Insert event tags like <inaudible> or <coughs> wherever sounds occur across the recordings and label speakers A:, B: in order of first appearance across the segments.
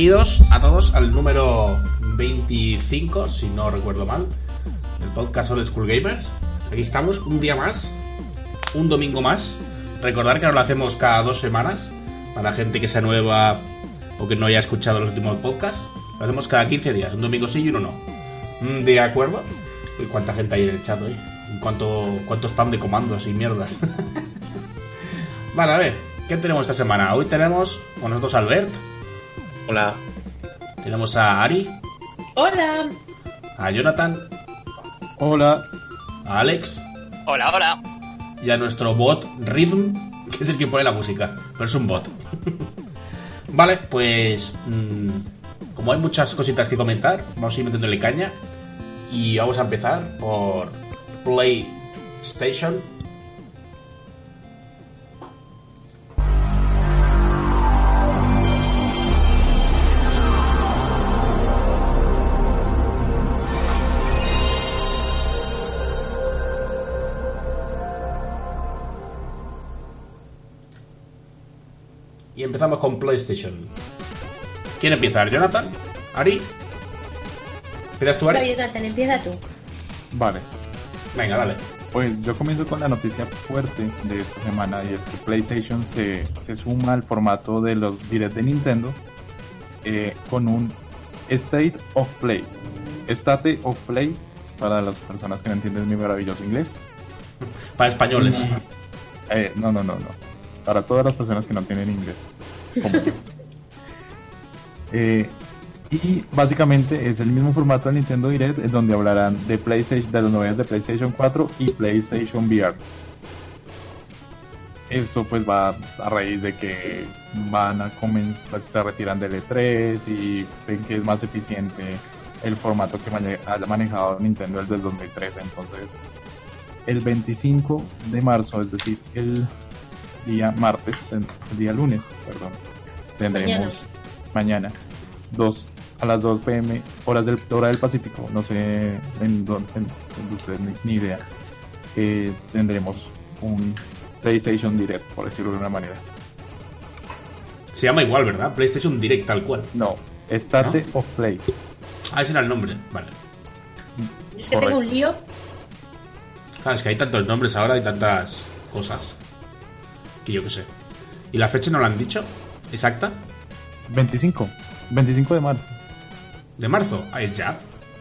A: bienvenidos a todos al número 25, si no recuerdo mal, del podcast Old School Gamers. Aquí estamos, un día más, un domingo más. Recordar que ahora lo hacemos cada dos semanas, para gente que sea nueva o que no haya escuchado los últimos podcasts. Lo hacemos cada 15 días, un domingo sí y uno no. ¿De acuerdo? ¿Y cuánta gente hay en el chat hoy? ¿Cuánto, cuánto spam de comandos y mierdas? <laughs> vale, a ver, ¿qué tenemos esta semana? Hoy tenemos con nosotros Albert.
B: Hola.
A: Tenemos a Ari.
C: Hola.
A: A Jonathan.
D: Hola.
A: A Alex.
E: Hola, hola.
A: Y a nuestro bot Rhythm, que es el que pone la música. Pero es un bot. <laughs> vale, pues... Mmm, como hay muchas cositas que comentar, vamos a ir metiéndole caña. Y vamos a empezar por PlayStation. Empezamos con PlayStation. ¿Quién empieza? ¿Jonathan? ¿Ari? ¿Empiezas tú, Ari?
C: Vale, Jonathan, empieza tú.
D: Vale.
A: Venga, dale.
D: Pues yo comienzo con la noticia fuerte de esta semana y es que PlayStation se, se suma al formato de los Direct de Nintendo eh, con un State of Play. State of Play, para las personas que no entienden mi maravilloso inglés.
A: Para españoles.
D: Eh, no, no, no, no. Para todas las personas que no tienen inglés. Como yo. <laughs> Eh, y básicamente es el mismo formato de Nintendo Direct en donde hablarán de PlayStation, de las novedades de PlayStation 4 y PlayStation VR. Esto pues va a raíz de que van a comenzar, se retiran del E3 y ven que es más eficiente el formato que mane- haya manejado Nintendo desde el 2013. Entonces, el 25 de marzo, es decir, el día martes, el día lunes, perdón, tendremos mañana, 2 a las 2 pm, horas del, hora del Pacífico, no sé en dónde, en, en ustedes ni, ni idea, eh, tendremos un PlayStation Direct, por decirlo de una manera.
A: Se llama igual, ¿verdad? PlayStation Direct, tal cual.
D: No, State
A: ¿No?
D: of Play.
A: Ah, ese era el nombre. Vale.
C: Es que tengo un lío.
A: Claro, es que hay tantos nombres ahora y tantas cosas. Que yo qué sé. ¿Y la fecha no la han dicho? ¿Exacta?
D: 25, 25 de marzo.
A: ¿De marzo? Ah, es ya.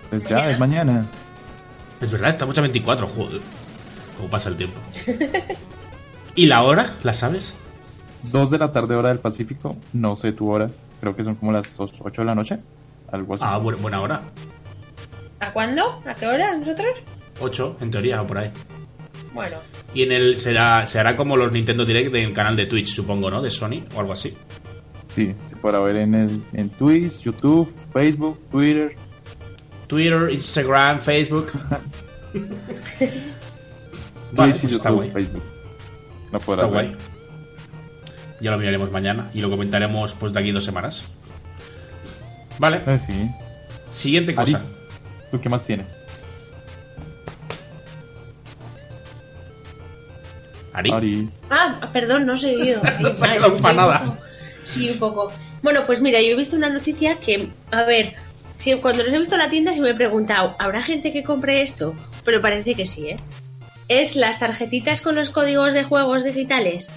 D: Pues ya,
C: Mañana.
D: es mañana.
A: Es verdad, estamos a 24, joder. ¿Cómo pasa el tiempo? <laughs> ¿Y la hora? ¿La sabes?
D: 2 de la tarde, hora del Pacífico. No sé tu hora. Creo que son como las 8 de la noche. Algo así.
A: Ah, bu- buena hora.
C: ¿A cuándo? ¿A qué hora? ¿Nosotros?
A: 8, en teoría, o por ahí.
C: Bueno,
A: Y en el será se hará como los Nintendo Direct del canal de Twitch, supongo, ¿no? De Sony o algo así.
D: Sí, se podrá ver en, el, en Twitch, YouTube, Facebook, Twitter.
A: Twitter, Instagram, Facebook. <laughs>
D: Twitch
A: Vale,
D: y
A: pues está
D: YouTube,
A: guay.
D: Facebook. Lo
A: Está
D: podrás
A: guay.
D: ver.
A: Ya lo miraremos mañana y lo comentaremos pues de aquí dos semanas. Vale,
D: Eh, sí.
A: siguiente
D: Ari,
A: cosa.
D: ¿tú qué más tienes?
A: Ari.
D: Ari.
C: Ah, perdón, no he seguido. <laughs>
A: No se ha quedado para nada.
C: Sí, un poco. Bueno, pues mira, yo he visto una noticia que, a ver, si cuando los he visto en la tienda sí me he preguntado, ¿habrá gente que compre esto? Pero parece que sí, ¿eh? Es las tarjetitas con los códigos de juegos digitales.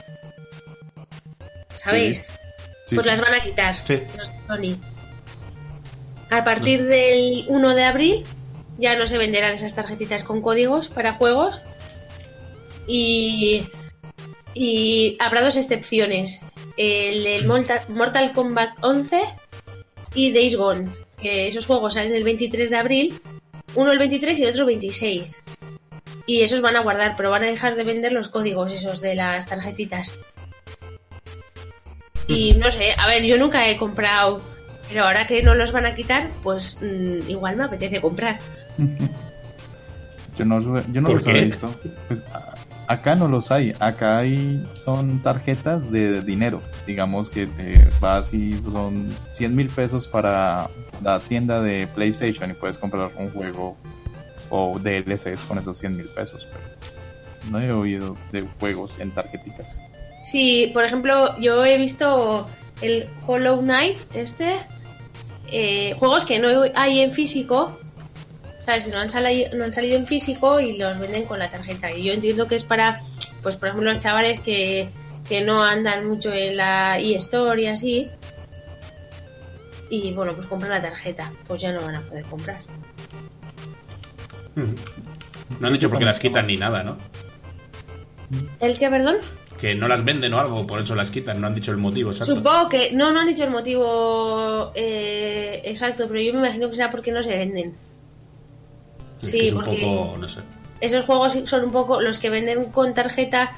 C: ¿Sabéis?
D: Sí,
C: pues
D: sí.
C: las van a quitar
A: Sí.
C: los de Sony. A partir del 1 de abril ya no se venderán esas tarjetitas con códigos para juegos. Y, y habrá dos excepciones. El, el Mortal, Mortal Kombat 11 y Days Gone. Que esos juegos salen el 23 de abril. Uno el 23 y el otro el 26. Y esos van a guardar, pero van a dejar de vender los códigos esos de las tarjetitas. Y no sé, a ver, yo nunca he comprado, pero ahora que no los van a quitar, pues mm, igual me apetece comprar.
D: Yo no, yo no
A: ¿Por
D: los he visto. Pues acá no los hay. Acá hay son tarjetas de dinero. Digamos que te vas y son 100 mil pesos para la tienda de PlayStation y puedes comprar un juego o DLCs con esos 100 mil pesos. Pero no he oído de juegos en tarjeticas.
C: Sí, por ejemplo, yo he visto el Hollow Knight, este, eh, juegos que no hay en físico, ¿sabes? No han, salido, no han salido en físico y los venden con la tarjeta. Y yo entiendo que es para, pues por ejemplo, los chavales que, que no andan mucho en la eStore y así. Y bueno, pues compran la tarjeta. Pues ya no van a poder comprar.
A: No han dicho por qué las quitan ni nada, ¿no?
C: ¿El qué, perdón?
A: Que no las venden o algo, por eso las quitan. No han dicho el motivo exacto.
C: Supongo que no, no han dicho el motivo eh, exacto, pero yo me imagino que sea porque no se venden.
A: Es
C: sí,
A: que es un
C: porque-
A: poco, no sé.
C: Esos juegos son un poco los que venden con tarjeta,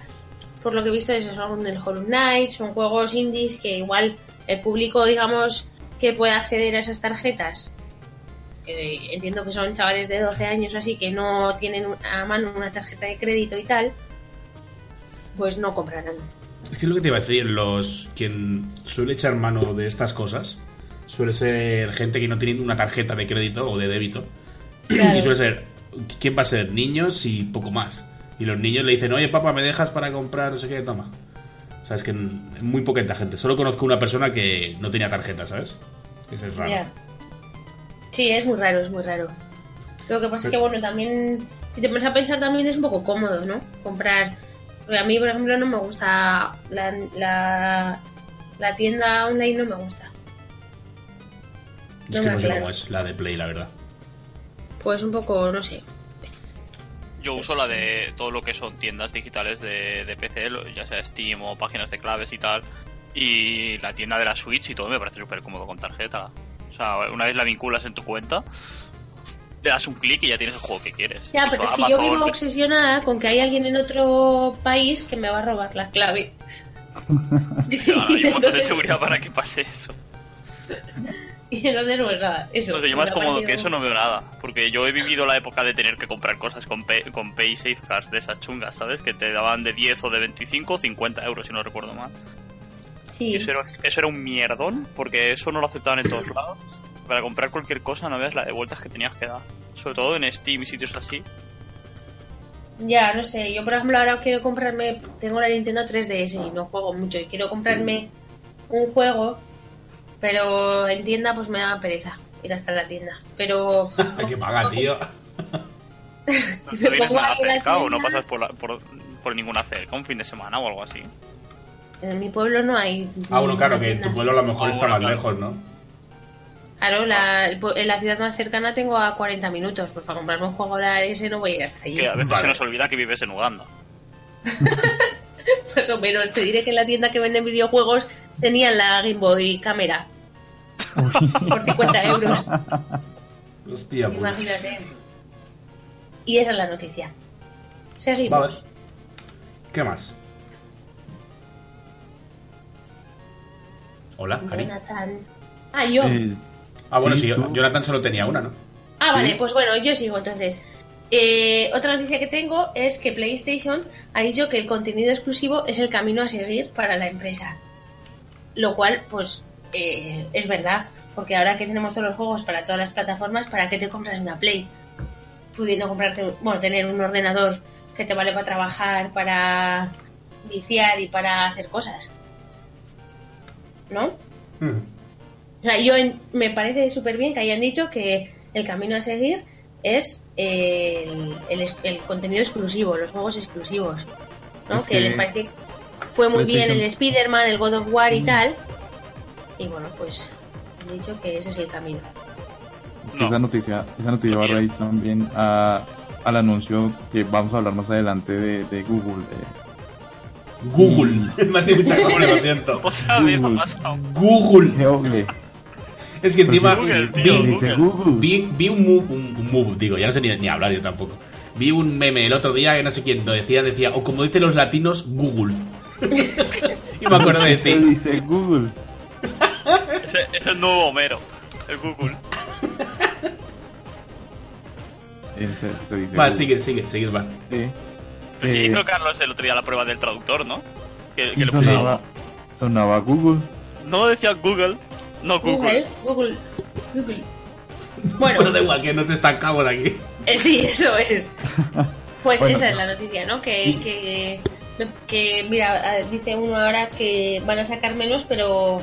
C: por lo que he visto, esos son el Hollow Knight, son juegos indies que igual el público, digamos, que puede acceder a esas tarjetas. que entiendo que son chavales de 12 años o así que no tienen a mano una tarjeta de crédito y tal, pues no comprarán.
A: Es que es lo que te iba a decir, los quien suele echar mano de estas cosas suele ser gente que no tiene una tarjeta de crédito o de débito.
C: Claro.
A: Y suele ser, ¿quién va a ser? Niños y poco más. Y los niños le dicen, oye papá, ¿me dejas para comprar no sé qué? Toma. O sea, es que muy poquita gente. Solo conozco una persona que no tenía tarjeta, ¿sabes? Eso es raro.
C: Sí, es muy raro, es muy raro. Lo que pasa es que, bueno, también, si te pones a pensar, también es un poco cómodo, ¿no? Comprar. Porque a mí, por ejemplo, no me gusta la, la, la tienda online, no me gusta.
A: Es que
C: me
A: no sé cómo es la de Play, la verdad.
C: Pues un poco, no sé.
B: Yo uso la de todo lo que son tiendas digitales de, de PC, ya sea Steam o páginas de claves y tal. Y la tienda de la Switch y todo me parece súper cómodo con tarjeta. O sea, una vez la vinculas en tu cuenta, le das un clic y ya tienes el juego que quieres.
C: Ya, pero es que yo vivo obsesionada con que hay alguien en otro país que me va a robar la clave. <laughs>
B: Claro, hay un montón de seguridad para que pase eso. <laughs> <laughs>
C: Y entonces, pues nada, eso.
B: No sé, yo más cómodo que eso no veo nada. Porque yo he vivido la época de tener que comprar cosas con Pay, con pay Safecards de esas chungas, ¿sabes? Que te daban de 10 o de 25 o 50 euros, si no recuerdo mal.
C: Sí.
B: Y eso era, eso era un mierdón, porque eso no lo aceptaban en todos lados. Para comprar cualquier cosa no veas la de vueltas que tenías que dar. Sobre todo en Steam y sitios así.
C: Ya, no sé, yo por ejemplo ahora quiero comprarme, tengo la Nintendo 3DS y no juego mucho y quiero comprarme un juego, pero en tienda pues me da pereza ir hasta la tienda. Pero <laughs>
A: Hay que pagar, tío. <laughs>
B: No vienes nada cerca o no pasas por, la- por, por ninguna cerca, un fin de semana o algo así.
C: en mi pueblo no hay.
A: Ah, bueno, claro, que
C: tienda.
A: tu pueblo a lo mejor
B: Ah,
A: está
B: bueno,
A: más
B: claro.
A: lejos, ¿no?
C: Claro, la, en la ciudad más cercana tengo a 40 minutos, pues para comprarme un juego ahora ese no voy a ir hasta allí.
B: Que a veces
A: Vale.
B: se nos olvida que vives en Uganda.
C: Más o menos, te diré que en la tienda que venden videojuegos tenían la Game Boy cámara por 50 euros.
A: Hostia, pues.
C: Imagínate. Y esa es la noticia. Seguimos.
A: Vale. ¿Qué más? Hola, Cari.
C: Jonathan. Ah, yo.
D: Eh,
A: Ah, bueno,
D: Sí,
A: sí, yo-
D: tú.
A: Jonathan solo tenía una, ¿no?
C: ah,
D: sí.
C: vale, pues bueno, yo sigo entonces. Eh, otra noticia que tengo es que PlayStation ha dicho que el contenido exclusivo es el camino a seguir para la empresa. Lo cual, pues, eh, es verdad. Porque ahora que tenemos todos los juegos para todas las plataformas, ¿para qué te compras una Play? Pudiendo comprarte, bueno, tener un ordenador que te vale para trabajar, para viciar y para hacer cosas. ¿No?
A: Hmm.
C: O sea, yo en- me parece súper bien que hayan dicho que el camino a seguir es el, el el contenido exclusivo, los juegos exclusivos. ¿no?
D: Es
C: que,
D: que
C: les parece fue muy bien el Spider-Man, el God of War y tal. Y bueno, pues han dicho que ese es el camino.
D: Es que
B: No.
D: esa noticia, esa noticia
B: No
D: va a raíz también a, al anuncio que vamos a hablar más adelante de, de Google. de-
A: Google. <laughs> Me hace mucha Google, lo siento. <laughs>
B: Vez ha
D: Google.
B: pasado.
A: Google.
D: Google.
A: Es que
D: Pero
A: encima
D: si-
B: Google,
A: vi,
B: tío, Google.
D: Google.
A: vi, vi un, move, un, un move, digo, ya no sé ni, ni hablar yo tampoco. Vi un meme el otro día que no sé quién lo decía, decía, o como dicen los latinos, Google. <laughs> y me acuerdo de ti.
D: dice Google.
B: Ese es el nuevo Homero, el Google.
D: Dice
A: Va,
D: Google.
A: sigue, sigue, sigue, va.
D: Sí.
B: Pues
D: Eh,
B: hizo Carlos el otro día la prueba del traductor, ¿no? Que, le
D: sonaba, sonaba Google.
B: No decía Google, no Google.
C: Google, Google, Google.
A: Bueno,
C: Bueno,
A: da igual, que nos estancamos aquí.
C: eh, sí, eso es. Pues
D: Bueno.
C: esa es la noticia, ¿no? Que, que, que, mira, eh, dice uno ahora que van a sacar menos, pero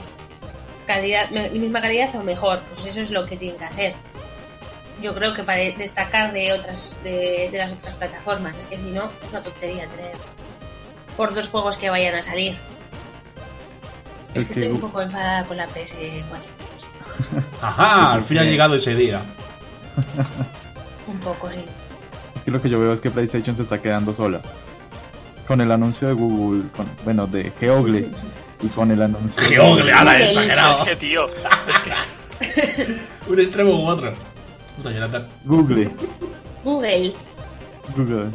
C: calidad, misma calidad o mejor. Pues eso es lo que tienen que hacer. Yo creo que para destacar de otras de, de las otras plataformas. Es que si no, es una tontería tener por dos juegos que vayan a salir. Es, que estoy un poco enfadada con la PS4. <laughs>
A: Ajá, al fin ha llegado ese día. <laughs>
C: Un poco, sí.
D: Es que lo que yo veo es que PlayStation se está quedando sola. Con el anuncio de Google, con, bueno, de Geogle, <laughs> y con el anuncio...
A: Geogle, ala,
C: Google.
A: exagerado.
B: Es que, tío, es que <laughs>
A: Un extremo u otro. Puta, Jonathan.
D: Google.
C: Google.
D: Google.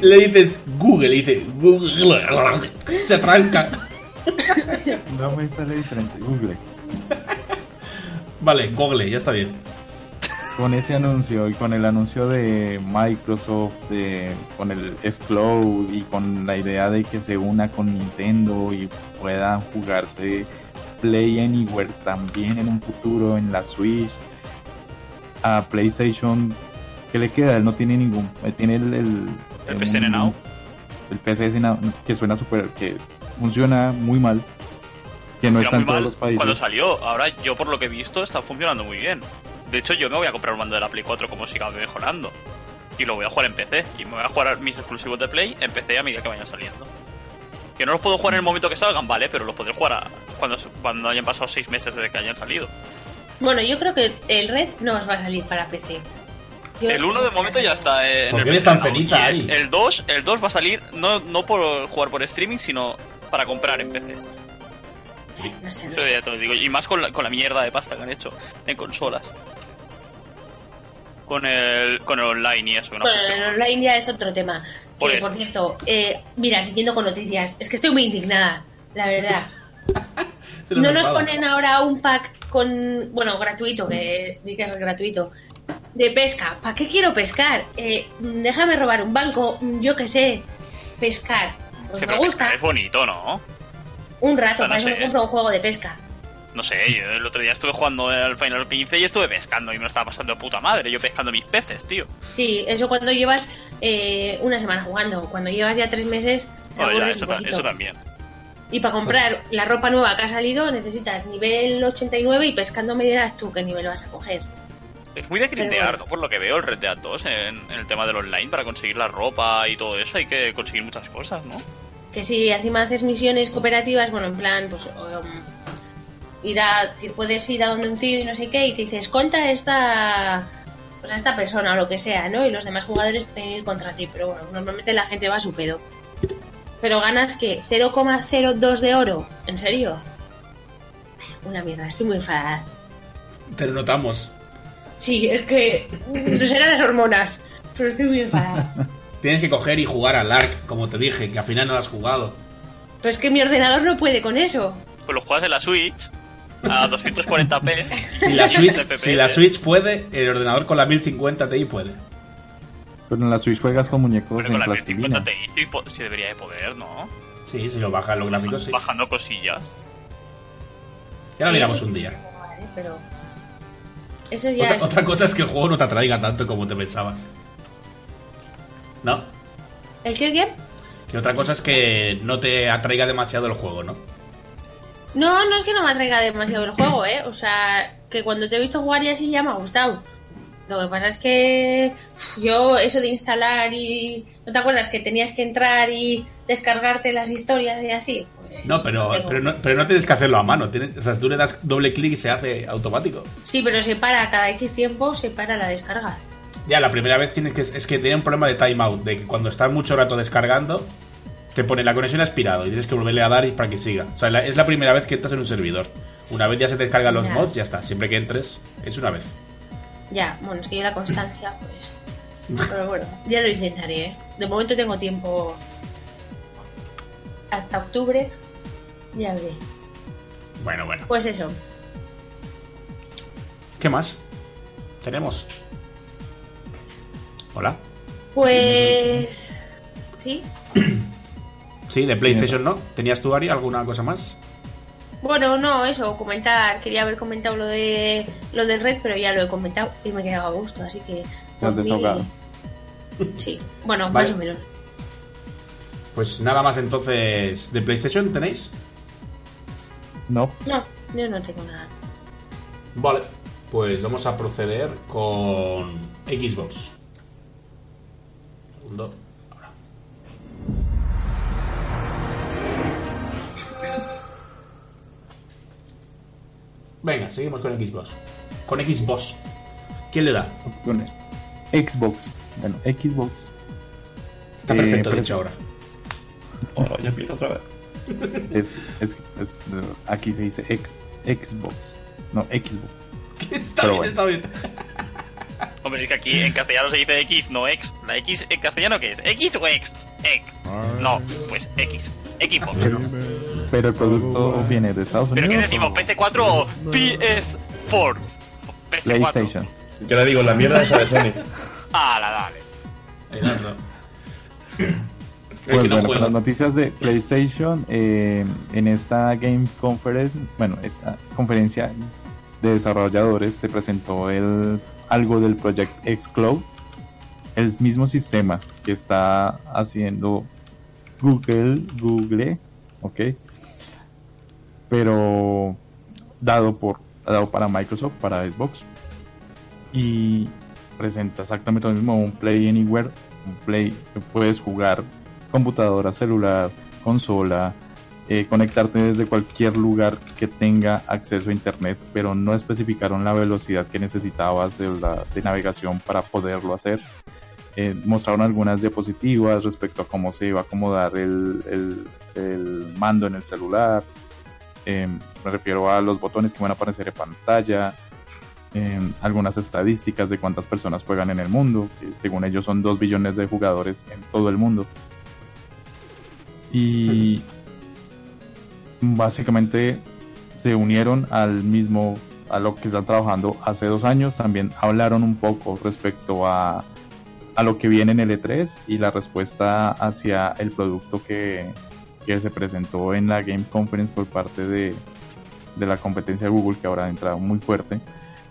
A: Le dices Google y dice Google. Se tranca.
D: No me sale diferente. Google.
A: Vale, Google, ya está bien.
D: Con ese anuncio y con el anuncio de Microsoft, de, con el Cloud y con la idea de que se una con Nintendo y pueda jugarse Play Anywhere también en un futuro en la Switch, a PlayStation, ¿qué le queda? Él no tiene ningún. él tiene el. El,
B: El PSN Now.
D: El PSN Now, que suena súper. que funciona muy mal. Que no está en todos los países.
B: cuando salió. Ahora yo por lo que he visto está funcionando muy bien. De hecho yo me voy a comprar un mando de la Play 4 como siga mejorando. Y lo voy a jugar en PC. Y me voy a jugar mis exclusivos de Play en PC a medida que vayan saliendo. Que no los puedo jugar en el momento que salgan, vale, pero los podré jugar a- cuando, cuando hayan pasado 6 meses desde que hayan salido.
C: Bueno, yo creo que el Red no os va a salir para PC. Yo-
B: El 1 de momento ya está en
A: ¿Por
B: el
A: qué eres
B: PC
A: tan feliz ahí?
B: El 2, el 2 va a salir no, no por jugar por streaming, sino para comprar en PC.
C: No sé, no
B: Eso ya te lo digo. Y más con la, con la mierda de pasta que han hecho en consolas. Con el, con el online y eso. no
C: Bueno, el online ya es otro tema.
B: Por
C: Que, por cierto, eh, mira, siguiendo con noticias, es que estoy muy indignada, la verdad. <laughs> No nos ponen ahora un pack con, bueno, gratuito, que di que es gratuito, de pesca. ¿Para qué quiero pescar? Eh, déjame robar un banco, yo qué sé, pescar. Pues
B: Sí,
C: me gusta.
B: Es bonito, ¿no?
C: Un rato,
B: Ah, no
C: para eso me compro un juego de pesca.
B: No sé, yo el otro día estuve jugando al Final 15 y estuve pescando y me lo estaba pasando de puta madre. Yo pescando mis peces, tío.
C: Sí, eso cuando llevas eh, una semana jugando. Cuando llevas ya tres meses,
B: Bueno, ya, eso,
C: un
B: ta-
C: poquito.
B: eso también.
C: Y para comprar la ropa nueva que ha salido necesitas nivel 89 y pescando me dirás tú qué nivel vas a coger.
B: Es muy de grindear,
C: bueno.
B: ¿no? Por lo que veo, el Red Dead 2 en, en el tema del online para conseguir la ropa y todo eso hay que conseguir muchas cosas, ¿no?
C: Que si encima haces misiones cooperativas, bueno, en plan, pues um, ir a, puedes ir a donde un tío y no sé qué y te dice, escolta a esta, pues a esta persona o lo que sea, ¿no? Y los demás jugadores pueden ir contra ti, pero bueno, normalmente la gente va a su pedo. Pero ganas que 0,02 de oro, ¿en serio? Una mierda, estoy muy enfadada.
A: Te lo notamos.
C: Sí, es que no serán las hormonas, pero estoy muy enfadada. <laughs>
A: Tienes que coger y jugar al ARC, como te dije, que al final no lo has jugado.
C: Pero es que mi ordenador no puede con eso.
B: Pues lo juegas en la Switch a 240p.
A: Si la Switch, <laughs> si la Switch puede, el ordenador con la 1050 Ti puede.
D: Pero en la Switch juegas con muñecos
B: Pero
D: en
B: con la
D: plastilina.
B: 1050 Ti sí, debería de poder, ¿no?
A: Sí, si lo bajan los gráficos, sí.
B: Bajando cosillas.
A: Ya lo miramos un día.
C: Vale, pero... Eso ya
A: Otra,
C: es...
A: otra cosa es que el juego no te atraiga tanto como te pensabas. ¿No?
C: ¿El qué, el qué?
A: Que otra cosa es que no te atraiga demasiado el juego, ¿no?
C: No, no es que no me atraiga demasiado el juego, ¿eh? O sea, que cuando te he visto jugar y así ya me ha gustado. Lo que pasa es que yo eso de instalar y... ¿No te acuerdas que tenías que entrar y descargarte las historias y así? Pues,
A: No, pero, pero, no, pero no tienes que hacerlo a mano. Tienes, o sea, tú le das doble clic y se hace automático.
C: Sí, pero se para cada X tiempo, se para la descarga.
A: Ya, la primera vez tienes que. Es que tiene un problema de timeout, de que cuando estás mucho rato descargando, te pone la conexión ha expirado y tienes que volverle a dar y para que siga. O sea, la- es la primera vez que entras en un servidor. Una vez ya se te descargan los
C: Ya.
A: mods, ya está. Siempre que entres, es una vez.
C: Ya, bueno, es que yo la constancia, pues... Pero bueno, ya lo intentaré, ¿eh? De momento tengo tiempo hasta octubre. Ya veré.
A: Bueno, bueno.
C: Pues eso.
A: ¿Qué más? Tenemos. Hola.
C: Pues... Sí. <clears throat>
A: Sí, de PlayStation no. ¿Tenías tú, Ari, alguna cosa más?
C: Bueno, no, eso, comentar. Quería haber comentado lo de lo del red, pero ya lo he comentado y me he quedado a gusto, así que...
D: Te has
C: por mí-
D: desahogado.
C: Sí, bueno,
A: Vale.
C: más o menos.
A: Pues nada más entonces. ¿De PlayStation tenéis?
D: No,
C: No, yo no tengo nada.
A: Vale, pues vamos a proceder con Xbox. Segundo. Venga, seguimos con Xbox. Con Xbox. ¿Quién le da?
D: con Xbox. Bueno, Xbox.
A: Está
D: Eh,
A: perfecto,
D: pero-
A: dicho ahora.
E: Ahora <laughs> ya empieza otra vez. <laughs>
D: Es, es, es- aquí se dice X, Xbox. No, Xbox. <laughs>
A: está
D: Pero
A: bien,
D: bueno.
A: está bien.
B: Hombre, es que aquí en castellano se dice X, no X. ¿La X en castellano qué es? ¿X o X? X. No, pues X. Xbox.
D: Pero, el producto viene de Estados
B: ¿Pero qué
D: Unidos.
B: decimos?
D: o
B: ¿PS4 o PS4? PS4.
D: PlayStation.
E: Yo le digo la mierda esa de Sony. <laughs>
B: Ah, la dale.
A: El
D: Pues
A: no
D: bueno, las noticias de PlayStation, eh, en esta Game Conference, bueno, esta conferencia de desarrolladores se presentó el, algo del Project X Cloud, el mismo sistema que está haciendo Google, Google, ok, pero dado por dado para Microsoft, para Xbox y presenta exactamente lo mismo, un Play Anywhere, un Play que puedes jugar computadora, celular, consola, eh, conectarte desde cualquier lugar que tenga acceso a internet, pero no especificaron la velocidad que necesitabas de, navegación para poderlo hacer. Eh, mostraron algunas diapositivas respecto a cómo se iba a acomodar el- el mando en el celular. Eh, me refiero a los botones que van a aparecer en pantalla, eh, algunas estadísticas de cuántas personas juegan en el mundo, que según ellos son 2 billones de jugadores en todo el mundo. Y básicamente se unieron al mismo, a lo que están trabajando hace dos años. También hablaron un poco respecto a, a lo que viene en el E3 y la respuesta hacia el producto que, que se presentó en la Game Conference por parte de, de la competencia de Google, que ahora ha entrado muy fuerte.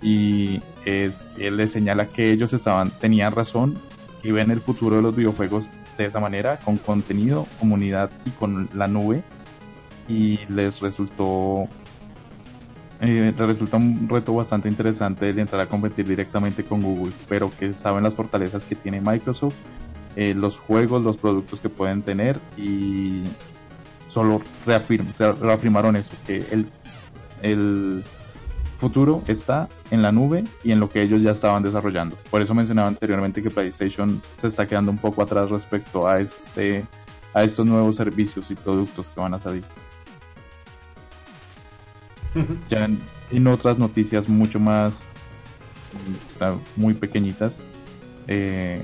D: Y es, él les señala que ellos estaban, tenían razón y ven el futuro de los videojuegos de esa manera, con contenido, comunidad y con la nube. Y les resultó eh, resulta un reto bastante interesante el entrar a competir directamente con Google, pero que saben las fortalezas que tiene Microsoft, eh, los juegos, los productos que pueden tener y solo se reafirmaron eso, que el, el futuro está en la nube y en lo que ellos ya estaban desarrollando. Por eso mencionaba anteriormente que PlayStation se está quedando un poco atrás respecto a este a estos nuevos servicios y productos que van a salir. <laughs> Ya en, en otras noticias mucho más claro, muy pequeñitas eh,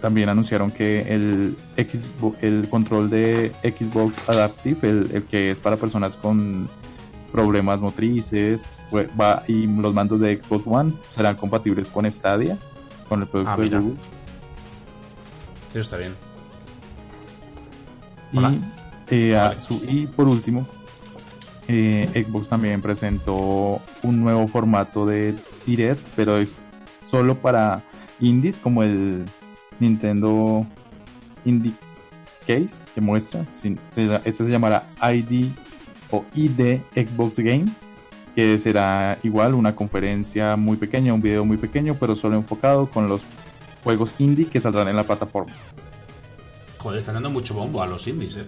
D: también anunciaron que el Xbox, el control de Xbox Adaptive, el, el que es para personas con problemas motrices, va y los mandos de Xbox One serán compatibles con Stadia, con el producto
A: Ah,
D: de. Google.
A: Eso está bien.
D: Y, eh, a
A: Vale.
D: su- y por último, eh, Xbox también presentó un nuevo formato de Direct, pero es solo para indies como el Nintendo Indie Case que muestra. Este se llamará ID o ID Xbox Game, que será igual una conferencia muy pequeña, un video muy pequeño, pero solo enfocado con los juegos indie que saldrán en la plataforma.
A: Joder, están dando mucho bombo a los indies, eh.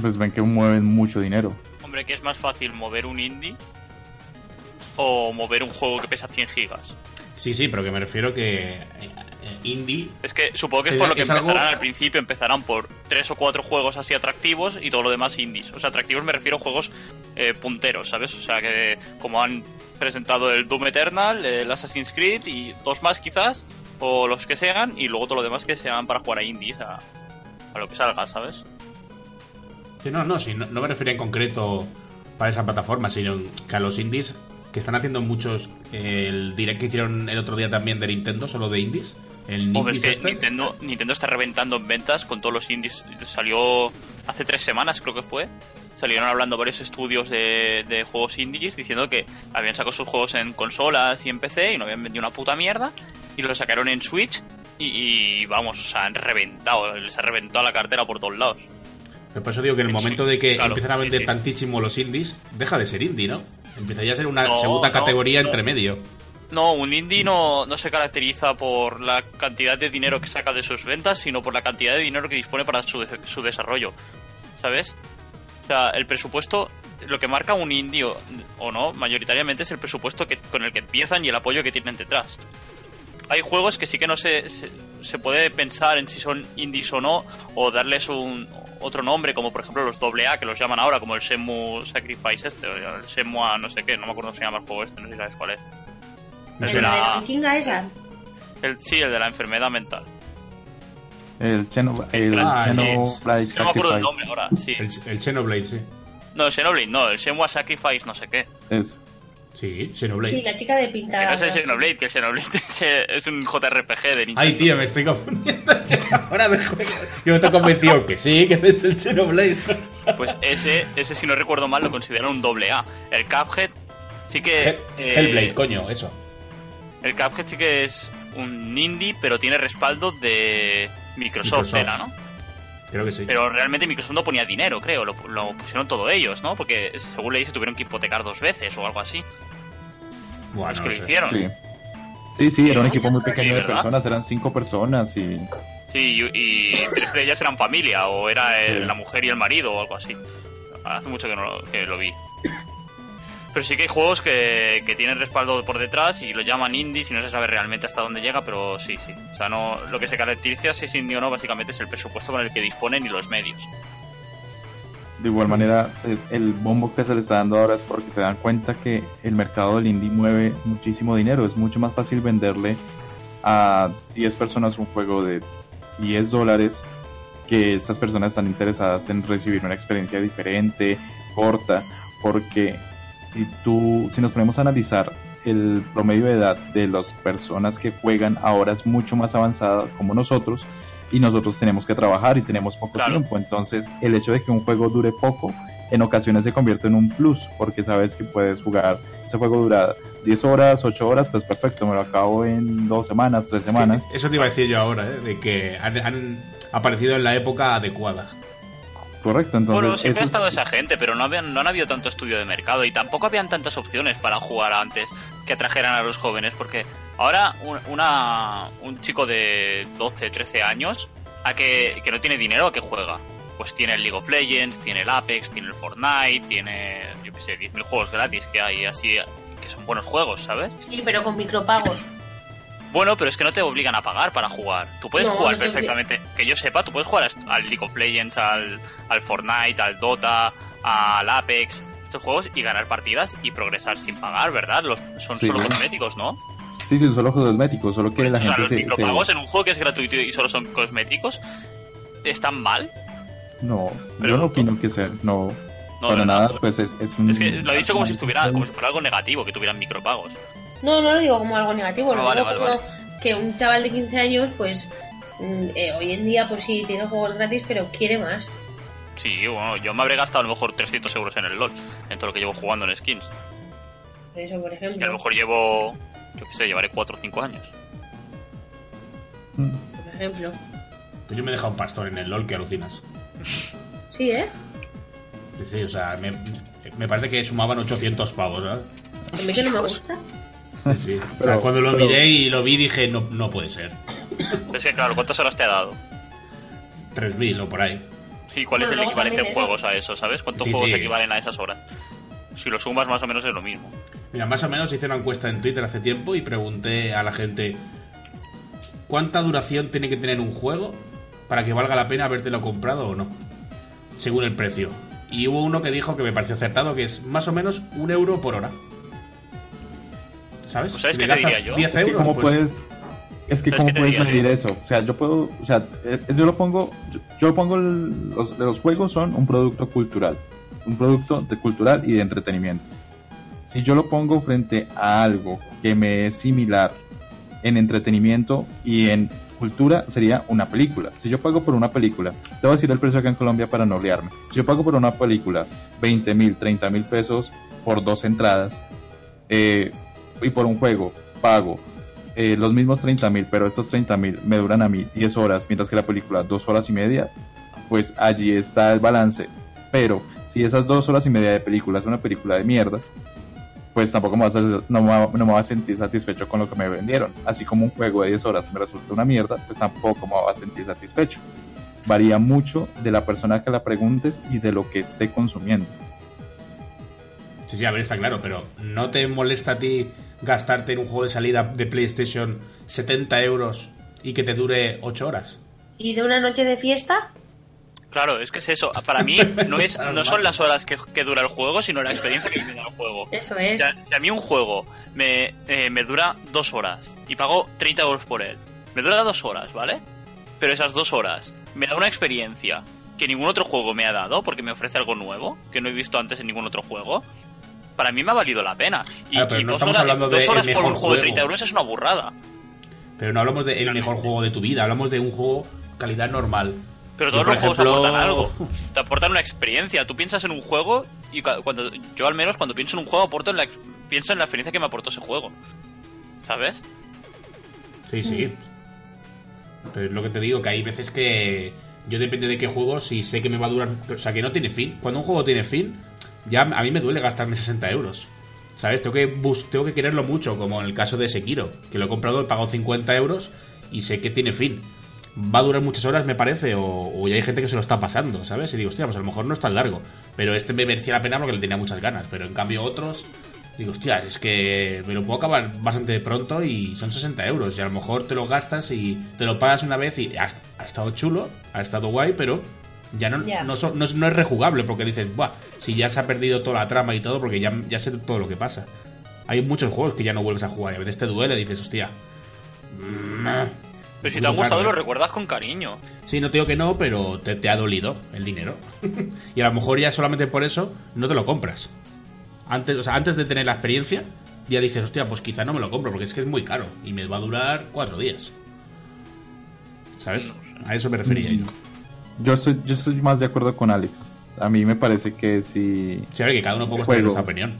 D: Pues ven que mueven mucho dinero.
B: Hombre, que es más fácil mover un indie o mover un juego que pesa 100 gigas.
A: Sí, sí, pero que me refiero que indie
B: Es que supongo que es por lo que
A: algo-
B: empezarán al principio, empezarán por tres o cuatro juegos así atractivos y todo lo demás indies. O sea, atractivos me refiero a juegos eh, punteros, ¿sabes? O sea, que como han presentado el Doom Eternal, el Assassin's Creed y dos más quizás, o los que sean, y luego todo lo demás que sean para jugar a indies, a, a lo que salga, ¿sabes?
A: Sí, no, no, sí, no, no me refería en concreto para esa plataforma, sino que a los indies que están haciendo muchos. eh, el direct que hicieron el otro día también de Nintendo, solo de indies. El
B: es
A: Nindies
B: que. Nintendo, Nintendo está reventando en ventas con todos los indies. Salió hace tres semanas, creo que fue. Salieron hablando varios estudios de, de juegos indies diciendo que habían sacado sus juegos en consolas y en PC y no habían vendido una puta mierda. Y los sacaron en Switch y, y, vamos, o sea, han reventado. Les ha reventado la cartera por todos lados.
A: Pero Por eso digo que en el
B: Sí,
A: momento de que
B: claro,
A: empiezan a
B: sí,
A: vender
B: sí.
A: tantísimo los indies, deja de ser indie, ¿no? Empezaría a ser una
B: No,
A: segunda
B: no,
A: categoría
B: no.
A: entre medio.
B: No, un indie no, no se caracteriza por la cantidad de dinero que saca de sus ventas, sino por la cantidad de dinero que dispone para su, su desarrollo. ¿Sabes? O sea, el presupuesto, lo que marca un indie o, no, mayoritariamente es el presupuesto que, con el que empiezan y el apoyo que tienen detrás. Hay juegos que sí que no se, se, se puede pensar en si son indies o no, o darles un otro nombre, como por ejemplo los AA, que los llaman ahora, como el Shenmue Sacrifice este, o el Shenmue no sé qué, no me acuerdo cómo se llama el juego este, no sé si sabes cuál es.
A: Me
C: El
B: de la-
C: la vikinga esa.
B: El, sí, el de la enfermedad mental.
D: El el
A: Ah, sí.
D: Xenoblade
B: No me acuerdo el nombre ahora, sí.
A: El, el Xenoblade, sí.
B: No, el Xenoblade, no, el Shenmue Sacrifice no sé qué.
D: Es.
A: Sí, Xenoblade.
C: Sí, la chica de
B: Que
C: pintada.
B: no es el Xenoblade, que el Xenoblade <laughs> es, es un JRPG de Nintendo.
A: Ay, tío, me estoy confundiendo. <laughs> Ahora me juego. Yo me estoy convencido que sí, que es el Xenoblade.
B: Pues ese, ese si no recuerdo mal, lo consideran un doble A. El Cuphead sí que... Eh,
A: Hellblade, coño, eso.
B: El Cuphead sí que es un indie, pero tiene respaldo de Microsoft,
A: Microsoft.
B: era, ¿no?
A: Creo que sí.
B: Pero realmente Microsoft no ponía dinero, creo. Lo, lo pusieron todo ellos, ¿no? Porque según leí se tuvieron que hipotecar dos veces o algo así.
A: Bueno,
B: los que
A: no
B: lo
A: sé.
B: hicieron.
D: Sí. Sí, sí, era un equipo muy
C: Sí,
D: pequeño de personas, eran cinco personas y
B: Sí, y, y tres de ellas eran familia, o era el-
D: Sí.
B: la mujer y el marido, o algo así. Hace mucho que no lo, que lo vi. Pero sí que hay juegos que, que tienen respaldo por detrás y lo llaman indies y no se sabe realmente hasta dónde llega, pero sí, sí. O sea, no, lo que se caracteriza si es indie o no, básicamente es el presupuesto con el que disponen y los medios.
D: de igual manera el bombo que se le está dando ahora es porque se dan cuenta que el mercado del indie mueve muchísimo dinero. Es mucho más fácil venderle a 10 personas un juego de 10 dólares que estas personas están interesadas en recibir una experiencia diferente, corta, porque si tú, si nos ponemos a analizar el promedio de edad de las personas que juegan ahora es mucho más avanzada como nosotros y nosotros tenemos que trabajar y tenemos poco
B: Claro.
D: tiempo. Entonces, el hecho de que un juego dure poco en ocasiones se convierte en un plus porque sabes que puedes jugar. Ese juego dura 10 horas, 8 horas, pues perfecto, me lo acabo en dos semanas, tres semanas.
A: Eso te iba a decir yo ahora, ¿eh? de que han, han aparecido en la época adecuada.
D: Correcto, entonces.
B: bueno, siempre ha
D: es-
B: estado esa gente, pero no, habían, no han habido tanto estudio de mercado y tampoco habían tantas opciones para jugar antes que atrajeran a los jóvenes, porque ahora un, una, un chico de 12, 13 años a que, que no tiene dinero, ¿a qué juega? Pues tiene el League of Legends, tiene el Apex, tiene el Fortnite, tiene, yo qué sé, 10.000 juegos gratis que hay así, que son buenos juegos, ¿sabes?
C: Sí, pero con micropagos.
B: Bueno, pero es que no te obligan a pagar para jugar. Tú puedes
C: No,
B: jugar
C: no
B: perfectamente. Que yo sepa, tú puedes jugar al League of Legends, al, al Fortnite, al Dota, al Apex, estos juegos y ganar partidas y progresar sin pagar, ¿verdad? Los, son
D: Sí.
B: solo cosméticos, ¿no?
D: Sí, sí, solo cosméticos, solo que la
B: o sea,
D: gente
B: los
D: se- se,
B: micropagos en un juego que es gratuito y solo son cosméticos, ¿están mal?
D: No,
B: Pero
D: yo no
B: no-
D: opino que sea, no,
B: No,
D: para
B: no,
D: nada,
B: no.
D: pues es, es un...
B: Es que lo he dicho como si estuviera, como si fuera algo negativo, que tuvieran micropagos.
C: No, no lo digo como algo negativo,
B: Ah,
C: lo
B: vale,
C: digo
B: vale,
C: como que un chaval de 15 años, pues mm, eh, hoy en día, pues sí, tiene juegos gratis, pero quiere más.
B: Sí, bueno, yo me habré gastado a lo mejor 300 euros en el LOL, en todo lo que llevo jugando en skins.
C: Por eso, por
B: Y a lo
C: ejemplo.
B: mejor llevo, yo qué sé, llevaré 4 o 5 años.
D: Mm,
C: Por ejemplo.
A: Pues yo me he dejado un pastor en el LOL que alucinas.
C: Sí, ¿eh?
A: Sí, sí, o sea, me, me parece que sumaban 800 pavos, ¿sabes?
C: A mí que no me gusta.
A: Sí, sí. O sea,
D: Pero-
A: cuando lo
D: pero-
A: miré y lo vi dije, no, no puede ser.
B: Es que claro, ¿cuántas horas te ha dado?
A: 3.000 o por ahí.
B: ¿Y cuál es el equivalente en juegos a eso? ¿Sabes? ¿Cuántos
A: Sí,
B: juegos
A: sí.
B: equivalen a esas horas? Si lo sumas más o menos es lo mismo.
A: Mira, más o menos hice una encuesta en Twitter hace tiempo y pregunté a la gente cuánta duración tiene que tener un juego para que valga la pena habértelo comprado o no, según el precio. Y hubo uno que dijo que me pareció acertado, que es más o menos un euro por hora. ¿Sabes?
B: Pues, ¿sabes
A: Si
B: qué
A: le
B: te diría yo?
A: 10
D: Es que
A: euros,
D: cómo
A: pues,
D: puedes... Es que
B: ¿Sabes
D: cómo puedes medir
B: yo?
D: eso. O sea, yo puedo... O sea, es- yo lo pongo... Yo, yo lo pongo... el- los, los juegos son un producto cultural. Un producto de cultural y de entretenimiento. Si yo lo pongo frente a algo que me es similar en entretenimiento y en cultura, sería una película. Si yo pago por una película, te voy a decir el precio acá en Colombia para no liarme. Si yo pago por una película 20 mil, 30 mil pesos por dos entradas, eh, y por un juego pago eh, los mismos 30 mil, pero estos 30 mil me duran a mí 10 horas, mientras que la película 2 horas y media, pues allí está el balance. Pero si esas dos horas y media de película es una película de mierda, pues tampoco me, vas a, no, me va- a sentir satisfecho con lo que me vendieron. Así como un juego de 10 horas me resulta una mierda, pues tampoco me voy a sentir satisfecho. Varía mucho de la persona que la preguntes y de lo que esté consumiendo.
A: Sí, sí, a ver, está claro, pero ¿no te molesta a ti gastarte en un juego de salida de PlayStation 70 euros y que te dure 8 horas?
C: ¿Y de una noche de fiesta?
B: Claro, es que es eso. Para mí <laughs> no, es, no son las horas que, que dura el juego, sino la experiencia que tiene el juego.
C: Eso es.
B: si a mí un juego me, eh, me dura dos horas y pago 30 euros por él, me dura dos horas, ¿vale? Pero esas dos horas me da una experiencia que ningún otro juego me ha dado porque me ofrece algo nuevo que no he visto antes en ningún otro juego. Para mí me ha valido la pena. Y,
A: pero
B: y
A: no
B: dos horas,
A: hablando de
B: dos horas
A: el
B: por un
A: mejor
B: juego de
A: juego.
B: 30 euros es una burrada.
A: Pero no hablamos del mejor juego de tu vida, hablamos de un juego calidad normal.
B: Pero todos los juegos aportan algo. <laughs> Te aportan una experiencia. Tú piensas en un juego y cuando yo al menos cuando pienso en un juego aporto en la, pienso en la experiencia que me aportó ese juego. ¿Sabes?
A: Sí, sí. Pero es lo que te digo, que hay veces que yo depende de qué juego, si sé que me va a durar... O sea, que no tiene fin. Cuando un juego tiene fin, ya a mí me duele gastarme 60 euros. ¿Sabes? Tengo que, tengo que quererlo mucho, como en el caso de Sekiro, que lo he comprado, he pagado 50 euros y sé que tiene fin. Va a durar muchas horas, me parece, o, o ya hay gente que se lo está pasando, ¿sabes? Y digo, hostia, pues a lo mejor no es tan largo. Pero este me merecía la pena porque le tenía muchas ganas. Pero en cambio otros, digo, hostia, es que me lo puedo acabar bastante pronto y son 60 euros. Y a lo mejor te lo gastas y te lo pagas una vez y ha, ha estado chulo, ha estado guay, pero ya no, no, es, no es rejugable porque dices, Buah, si ya se ha perdido toda la trama y todo, porque ya, ya sé todo lo que pasa. Hay muchos juegos que ya no vuelves a jugar y a veces te duele, dices, hostia. mm,
B: Pero si te han gustado
A: caro,
B: lo
A: ¿eh?".
B: recuerdas con cariño.
A: Sí, no te digo que no, pero te, te ha dolido el dinero. <laughs> y a lo mejor ya solamente por eso no te lo compras. Antes, o sea, antes de tener la experiencia, ya dices, hostia, pues quizá no me lo compro porque es que es muy caro y me va a durar cuatro días. ¿Sabes? A eso me refería yo.
D: Yo soy, yo estoy más de acuerdo con Alex. A mí me parece que si...
A: Sí, a ver, que cada uno
D: Juego.
A: tener nuestra opinión.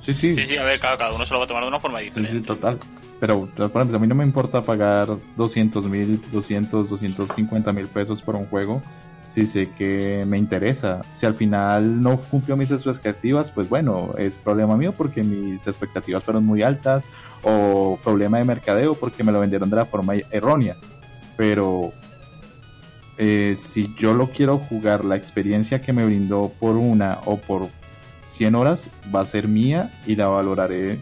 D: Sí, sí,
B: Sí, sí, a ver, cada uno se lo va a tomar de una forma
D: Sí,
B: diferente.
D: sí, total. Pero, por ejemplo, a mí no me importa pagar 200 mil, 200, 250 mil pesos por un juego si sé que me interesa. Si al final no cumplió mis expectativas, pues bueno, es problema mío porque mis expectativas fueron muy altas o problema de mercadeo porque me lo vendieron de la forma errónea. Pero eh, si yo lo quiero jugar, la experiencia que me brindó por una o por 100 horas va a ser mía y la valoraré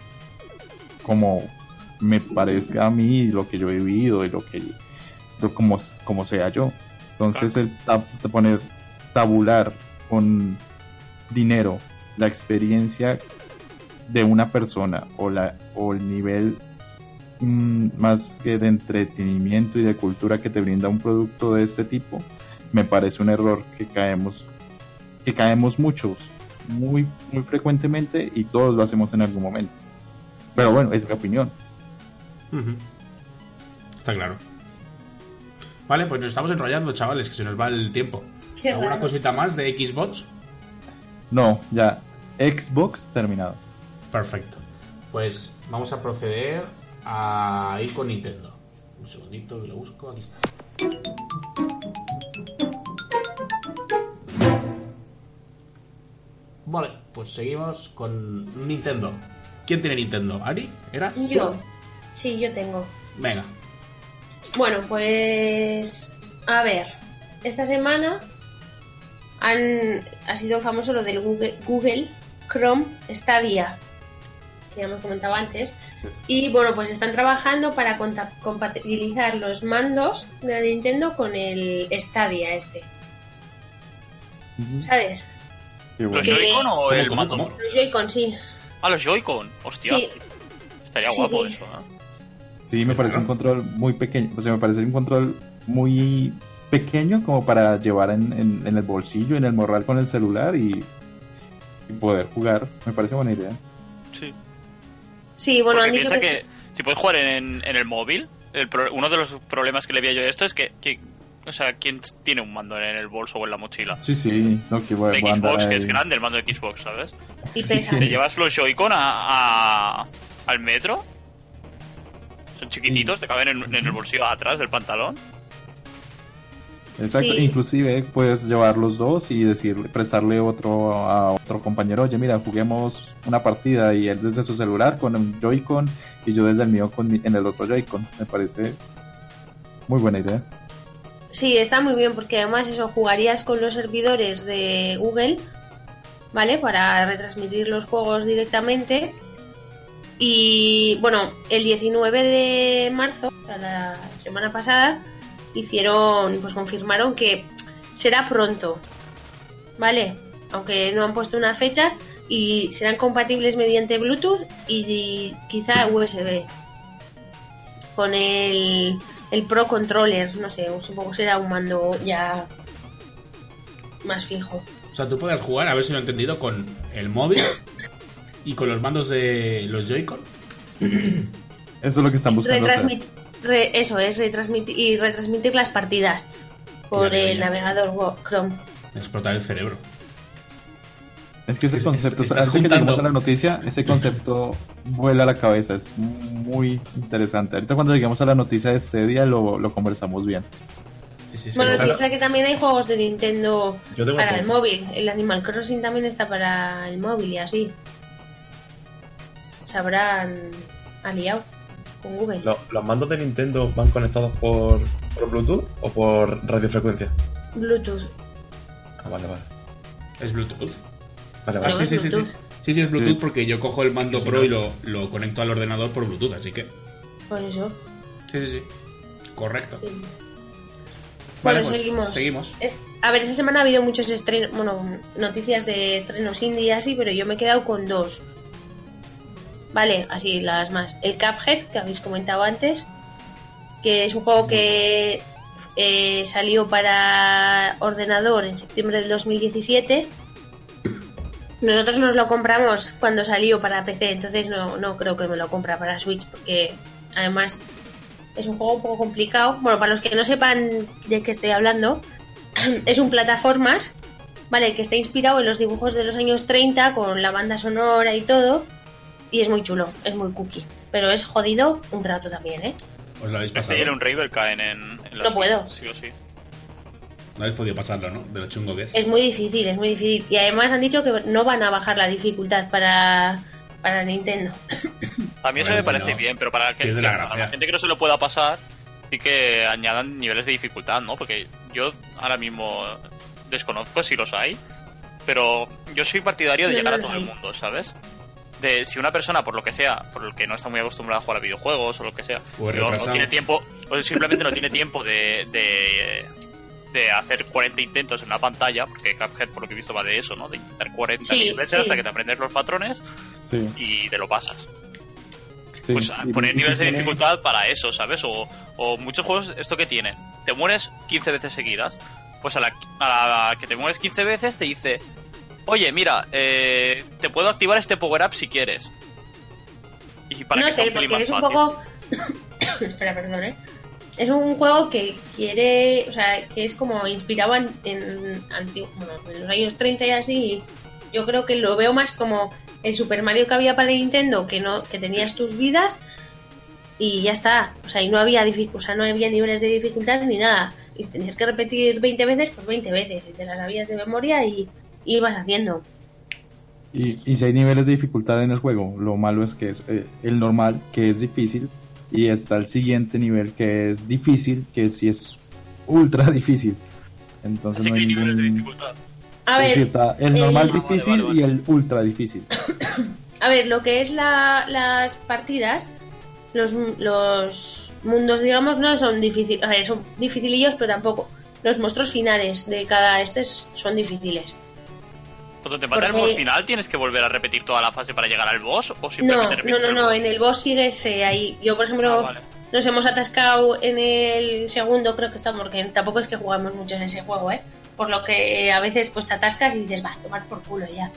D: como me parezca a mí lo que yo he vivido y lo que lo como, como sea yo. Entonces el tab- poner tabular con dinero la experiencia de una persona o la o el nivel mm, más que de entretenimiento y de cultura que te brinda un producto de este tipo me parece un error que caemos que caemos muchos muy muy frecuentemente y todos lo hacemos en algún momento pero bueno es mi opinión.
A: Está claro. Vale, pues nos estamos enrollando, chavales, que se nos va el tiempo.
C: Qué
A: ¿Alguna
C: raro.
A: cosita más de Xbox?
D: no ya Xbox terminado
A: Perfecto. Pues vamos a proceder a ir con Nintendo. Un segundito que lo busco. Aquí está. Vale, pues seguimos con Nintendo. ¿Quién tiene Nintendo? ¿Ari? ¿Era?
C: Yo. Sí, yo tengo.
A: Venga.
C: Bueno, pues. A ver. Esta semana han, ha sido famoso lo del Google, Google Chrome Stadia, que ya hemos comentado antes. Y bueno, pues están trabajando para compatibilizar los mandos de la Nintendo con el Stadia este. ¿Sabes?
B: ¿Los
D: bueno.
B: Joy-Con o
A: ¿Cómo,
B: el
A: cómo,
B: mando?
A: cómo?
C: Los Joy-Con, sí.
B: Ah, los Joy-Con. Hostia.
C: Sí.
B: Estaría
C: Sí,
B: guapo
C: sí.
B: eso, ¿eh?
D: Sí, me parece un control muy pequeño. O sea, me parece un control muy pequeño como para llevar en, en- en el bolsillo, en el morral con el celular y, y poder jugar. Me parece buena idea.
B: Sí.
C: Sí, bueno,
B: Porque
C: han dicho
B: piensa
C: que...
B: que... si puedes jugar en, en el móvil, el pro- uno de los problemas que le veía yo a esto es que, que- o sea, ¿quién tiene un mando en el bolso o en la mochila?
D: Sí, sí, no que voy,
B: De
D: voy
B: Xbox, que es grande el mando de Xbox, ¿sabes?
C: Y pesa.
D: sí.
B: Te llevas los Joy-Con a, a- al metro. Son chiquititos, te caben en, en el bolsillo atrás del pantalón.
D: Exacto,
C: Sí.
D: inclusive puedes llevar los dos y decir, prestarle otro a otro compañero, oye mira, juguemos una partida y él desde su celular con un Joy-Con y yo desde el mío con mi- en el otro Joy-Con. Me parece muy buena idea.
C: Sí, está muy bien porque además eso jugarías con los servidores de Google, ¿vale? Para retransmitir los juegos directamente. Y bueno, el 19 de marzo, o sea, la semana pasada, hicieron, pues confirmaron que será pronto, ¿vale? Aunque no han puesto una fecha y serán compatibles mediante Bluetooth y quizá USB. Con el, el Pro Controller, no sé, supongo que será un mando ya más fijo.
A: O sea, tú puedes jugar, a ver si lo he entendido, con el móvil y con los mandos de los Joy-Con.
D: Eso es lo que están buscando hacer.
C: Re- eso es, retransmitir y retransmitir las partidas por
A: Ya, ya,
C: el navegador Chrome.
A: Explotar el cerebro.
D: Es que ese
A: Es-
D: concepto, antes que a la noticia, ese concepto vuela a la cabeza, es muy interesante. Ahorita cuando lleguemos a la noticia de este día lo, lo conversamos bien.
A: Sí, sí, sí.
C: Bueno,
E: claro.
C: piensa que también hay juegos de Nintendo para el móvil. El Animal Crossing también está para el móvil y así. Se habrán aliado con Google.
E: ¿Lo- ¿Los mandos de Nintendo van conectados por, por Bluetooth o por radiofrecuencia?
C: Bluetooth.
E: Ah, vale, vale.
A: Es Bluetooth.
E: Vale,
A: Ah,
E: vale.
C: No,
A: sí, sí, sí, sí. Sí, sí, es Bluetooth
D: Sí.
A: porque yo cojo el mando
E: Sí,
A: Pro
E: no.
A: y lo, lo conecto al ordenador por Bluetooth, así que.
C: Por eso.
A: Sí, sí, sí. Correcto.
C: sí.
A: Vale,
C: bueno,
A: pues,
C: seguimos.
A: seguimos.
C: Es- a ver, esta semana ha habido muchos estrenos, bueno, noticias de estrenos indie y así, pero yo me he quedado con dos. Vale, así las más. El Cuphead, que habéis comentado antes, que es un juego que eh, salió para ordenador en septiembre del 2017. Nosotros nos lo compramos cuando salió para PC, entonces no, no creo que me lo compra para Switch, porque además es un juego un poco complicado. Bueno, para los que no sepan de qué estoy hablando, <clears throat> es un plataformas, ¿vale? Que está inspirado en los dibujos de los años 30 con la banda sonora y todo. Y es muy chulo, es muy cookie. Pero es jodido un rato también, ¿eh?
A: Os lo habéis
B: Este
A: pasado.
B: y el Unravel caen en,
C: No puedo.
B: Sí o sí.
A: No habéis podido pasarlo, ¿no? De lo chungo que es.
C: Es muy difícil, es muy difícil. Y además han dicho que no van a bajar la dificultad para, para Nintendo.
B: A mí eso
A: Bueno,
B: me parece
A: no.
B: bien, pero para que,
A: la
B: que- a
A: gracia.
B: la gente que no se lo pueda pasar, sí que añadan niveles de dificultad, ¿no? Porque yo ahora mismo desconozco si los hay, pero yo soy partidario de
C: No,
B: llegar
C: no
B: a todo el mundo, ¿sabes? De si una persona, por lo que sea, por el que no está muy acostumbrada a jugar a videojuegos o lo que sea,
A: O es
B: digo, o
A: retrasado.
B: tiene tiempo, o simplemente no tiene tiempo de, de, de hacer 40 intentos en una pantalla, porque Cuphead, por lo que he visto, va de eso, ¿no? De intentar 40
C: Sí,
B: veces
C: sí.
B: hasta que te aprendes los patrones
D: Sí,
B: y te lo pasas
D: sí.
B: pues poner niveles de dificultad para eso, ¿sabes? O, o muchos juegos, ¿esto que tienen? Te mueres 15 veces seguidas. Pues a la, a la que te mueres 15 veces te dice, oye, mira, eh, te puedo activar este power-up si quieres. Y para
C: no
B: que
C: sé, porque
B: más
C: es un
B: fácil.
C: poco. <coughs> Espera, perdón, ¿eh? Es un juego que quiere. O sea, que es como inspirado en, en, anti- bueno, en los años 30 y así. y Yo creo que lo veo más como el Super Mario que había para Nintendo, que no que tenías tus vidas y ya está. O sea, y no había, o sea, no había niveles de dificultad ni nada. Y tenías que repetir 20 veces, pues 20 veces. Y te las sabías de memoria y ibas haciendo.
D: Y, y si hay niveles de dificultad en el juego, lo malo es que es eh, el normal, que es difícil, y está el siguiente nivel que es difícil, que sí es ultra <laughs> difícil. Entonces
B: Así
D: no
B: que
D: hay
B: hay niveles de
D: ningún...
B: dificultad.
C: A ver,
D: sí, está el
C: eh,
D: normal
B: vale,
D: difícil
B: vale, vale.
D: y el ultra difícil. <coughs>
C: A ver, lo que es la, las partidas, los, los mundos, digamos, no son difíciles, a ver, son dificilillos, pero tampoco. Los monstruos finales de cada este son difíciles.
B: Cuando te mata el
C: Porque-
B: boss final, ¿tienes que volver a repetir toda la fase para llegar al boss? ¿O
C: No,
B: simplemente
C: no, no,
B: el
C: no,
B: boss?
C: en el boss sigues eh, ahí. Yo, por ejemplo,
B: Ah, vale.
C: nos hemos atascado en el segundo, creo que estamos, porque tampoco es que jugamos mucho en ese juego, ¿eh? Por lo que a veces pues te atascas y dices, va, a tomar por culo ya.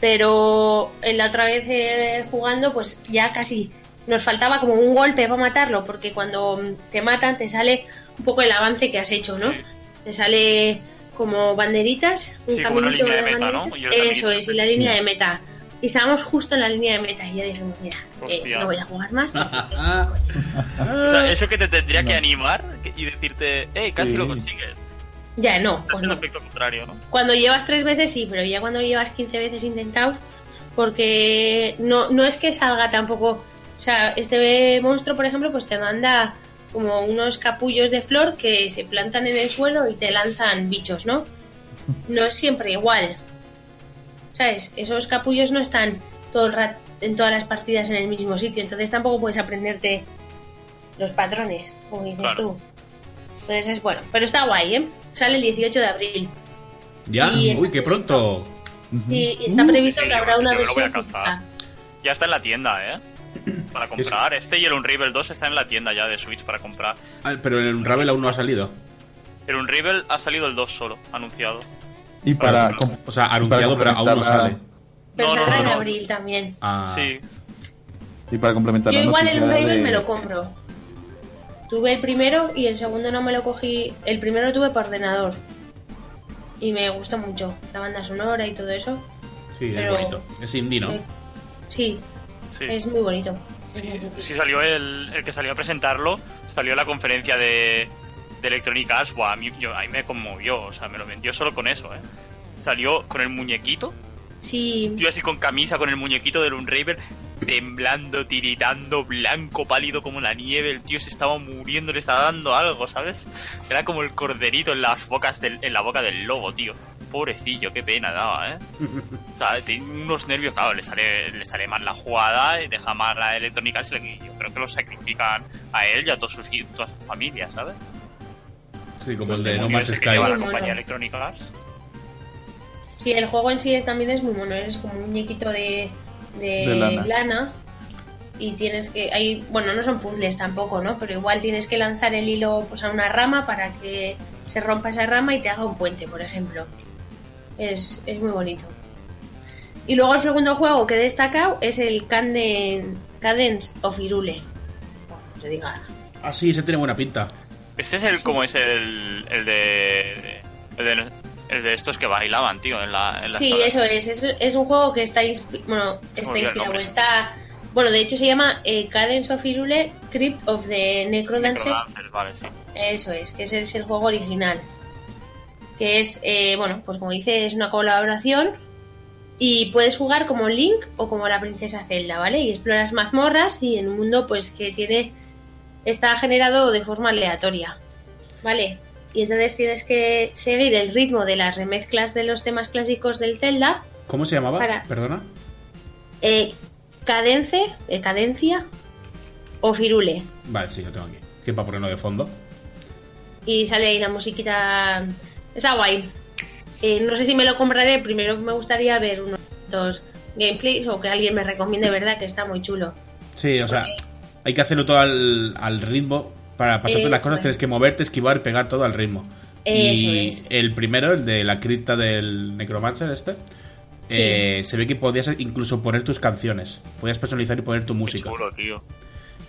C: Pero en la otra vez eh, jugando, pues ya casi nos faltaba como un golpe para matarlo, porque cuando te matan te sale un poco el avance que has hecho, ¿no?
B: Sí.
C: Te sale como banderitas, un
B: Sí, como una
C: caminito
B: línea de meta, ¿no?
C: banderitas.
B: Y el caminito
C: Eso es, y la línea
D: Sí.
C: de meta. y estábamos justo en la línea de meta. Y ya dijimos, mira, eh, no voy a jugar más. porque- <laughs>
B: O sea, eso que te tendría que animar y decirte, hey, casi
D: Sí.
B: lo consigues.
C: ya no,
B: Es
C: pues no.
B: efecto contrario, ¿no?
C: Cuando llevas tres veces sí, pero ya cuando lo llevas 15 veces intentados, porque no, no es que salga tampoco. O sea, este monstruo, por ejemplo, pues te manda como unos capullos de flor que se plantan en el suelo y te lanzan bichos, ¿no? <laughs> No es siempre igual. ¿Sabes? Esos capullos no están todo el rato en todas las partidas en el mismo sitio, entonces tampoco puedes aprenderte los patrones, como dices
B: Claro.
C: tú. Entonces es bueno, pero está guay, ¿eh? Sale el 18 de abril.
A: ¿Ya?
C: Y
A: Uy, qué pronto.
C: Y, está previsto
B: sí,
C: que habrá
B: yo
C: una
B: me lo voy a
C: versión física.
B: Ya está en la tienda, ¿eh? Para comprar. Este y el Unravel 2 están en la tienda ya de Switch para comprar.
A: Ah, pero el Unravel aún no ha salido.
B: El Unravel ha salido el 2 solo, anunciado.
D: Y para,
B: Para-
A: O sea, anunciado, pero aún no sale.
C: Pero
B: No, no,
C: saldrá
B: no,
C: en
B: no.
C: abril también.
A: Ah,
B: Sí.
D: y para complementar
C: Yo igual el Unravel
D: de-
C: me lo compro. Tuve el primero y el segundo no me lo cogí. El primero lo tuve por ordenador. Y me gustó mucho. La banda sonora y todo eso.
A: sí, es bonito. Es indie, ¿no?
C: Eh, Sí,
B: Sí.
C: es muy bonito.
B: Sí, sí salió el, el que salió a presentarlo, salió en la conferencia de, de Electronic Arts, Buah, a mí, yo, a mí me conmovió, o sea, me lo vendió solo con eso, ¿eh? Salió con el muñequito,
C: Sí,
B: tío así con camisa, con el muñequito del Unravel, temblando, tiritando, blanco, pálido como la nieve, el tío se estaba muriendo, le estaba dando algo, ¿sabes? Era como el corderito en las bocas del, en la boca del lobo, tío. Pobrecillo, qué pena daba, ¿eh? <laughs> O sea, tiene unos nervios, claro, le sale, le sale mal la jugada, y deja mal la Electronic Arts, y yo creo que lo sacrifican a él y a todos sus, toda su familia, ¿sabes?
A: Sí, como el de No Man's
B: que
A: Sky.
B: lleva la compañía Electronic Arts.
C: sí, el juego en sí es, también es muy mono. Es como un muñequito de, de,
D: De lana.
C: lana. Y tienes que. Hay, bueno, no son puzzles tampoco, ¿no? Pero igual tienes que lanzar el hilo pues, a una rama para que se rompa esa rama y te haga un puente, por ejemplo. Es, es muy bonito. Y luego el segundo juego que he destacado es el Canden, Cadence of Irule. No se diga.
A: Ah, sí, ese tiene buena pinta.
B: Este es el, como es el, el de, el de, el de estos que bailaban, tío, en la, en la
C: Sí, eso es. Es, es un juego que está, inspi- bueno, está inspirado. Está, bueno, de hecho se llama eh, Cadence of Irule Crypt of the Necrodancer.
B: Necrodancer, vale, sí.
C: Eso es, que ese es el juego original. Que es, eh, bueno, pues como dice, es una colaboración. Y puedes jugar como Link o como la princesa Zelda, ¿vale? Y exploras mazmorras y en un mundo pues que tiene. está generado de forma aleatoria. ¿Vale? Y entonces tienes que seguir el ritmo de las remezclas de los temas clásicos del Zelda.
A: ¿Cómo se llamaba?
C: Para.
A: Perdona.
C: Eh, cadence, eh, cadencia o firule.
A: Vale, sí, lo tengo aquí. Que para ponerlo de fondo.
C: y sale ahí la musiquita. Está guay. Eh, no sé si me lo compraré. Primero me gustaría ver unos dos gameplays o que alguien me recomiende, ¿verdad? Que está muy chulo.
A: Sí, o sea, hay que hacerlo todo al, al ritmo. Para pasarte las
C: Eso
A: cosas
C: es.
A: tienes que moverte, esquivar, pegar todo al ritmo.
C: Eso
A: y
C: es.
A: el primero, el de la cripta del Necromancer este, eh, se ve que podías incluso poner tus canciones. Podías personalizar y poner tu
B: Qué
A: música.
B: chulo, tío.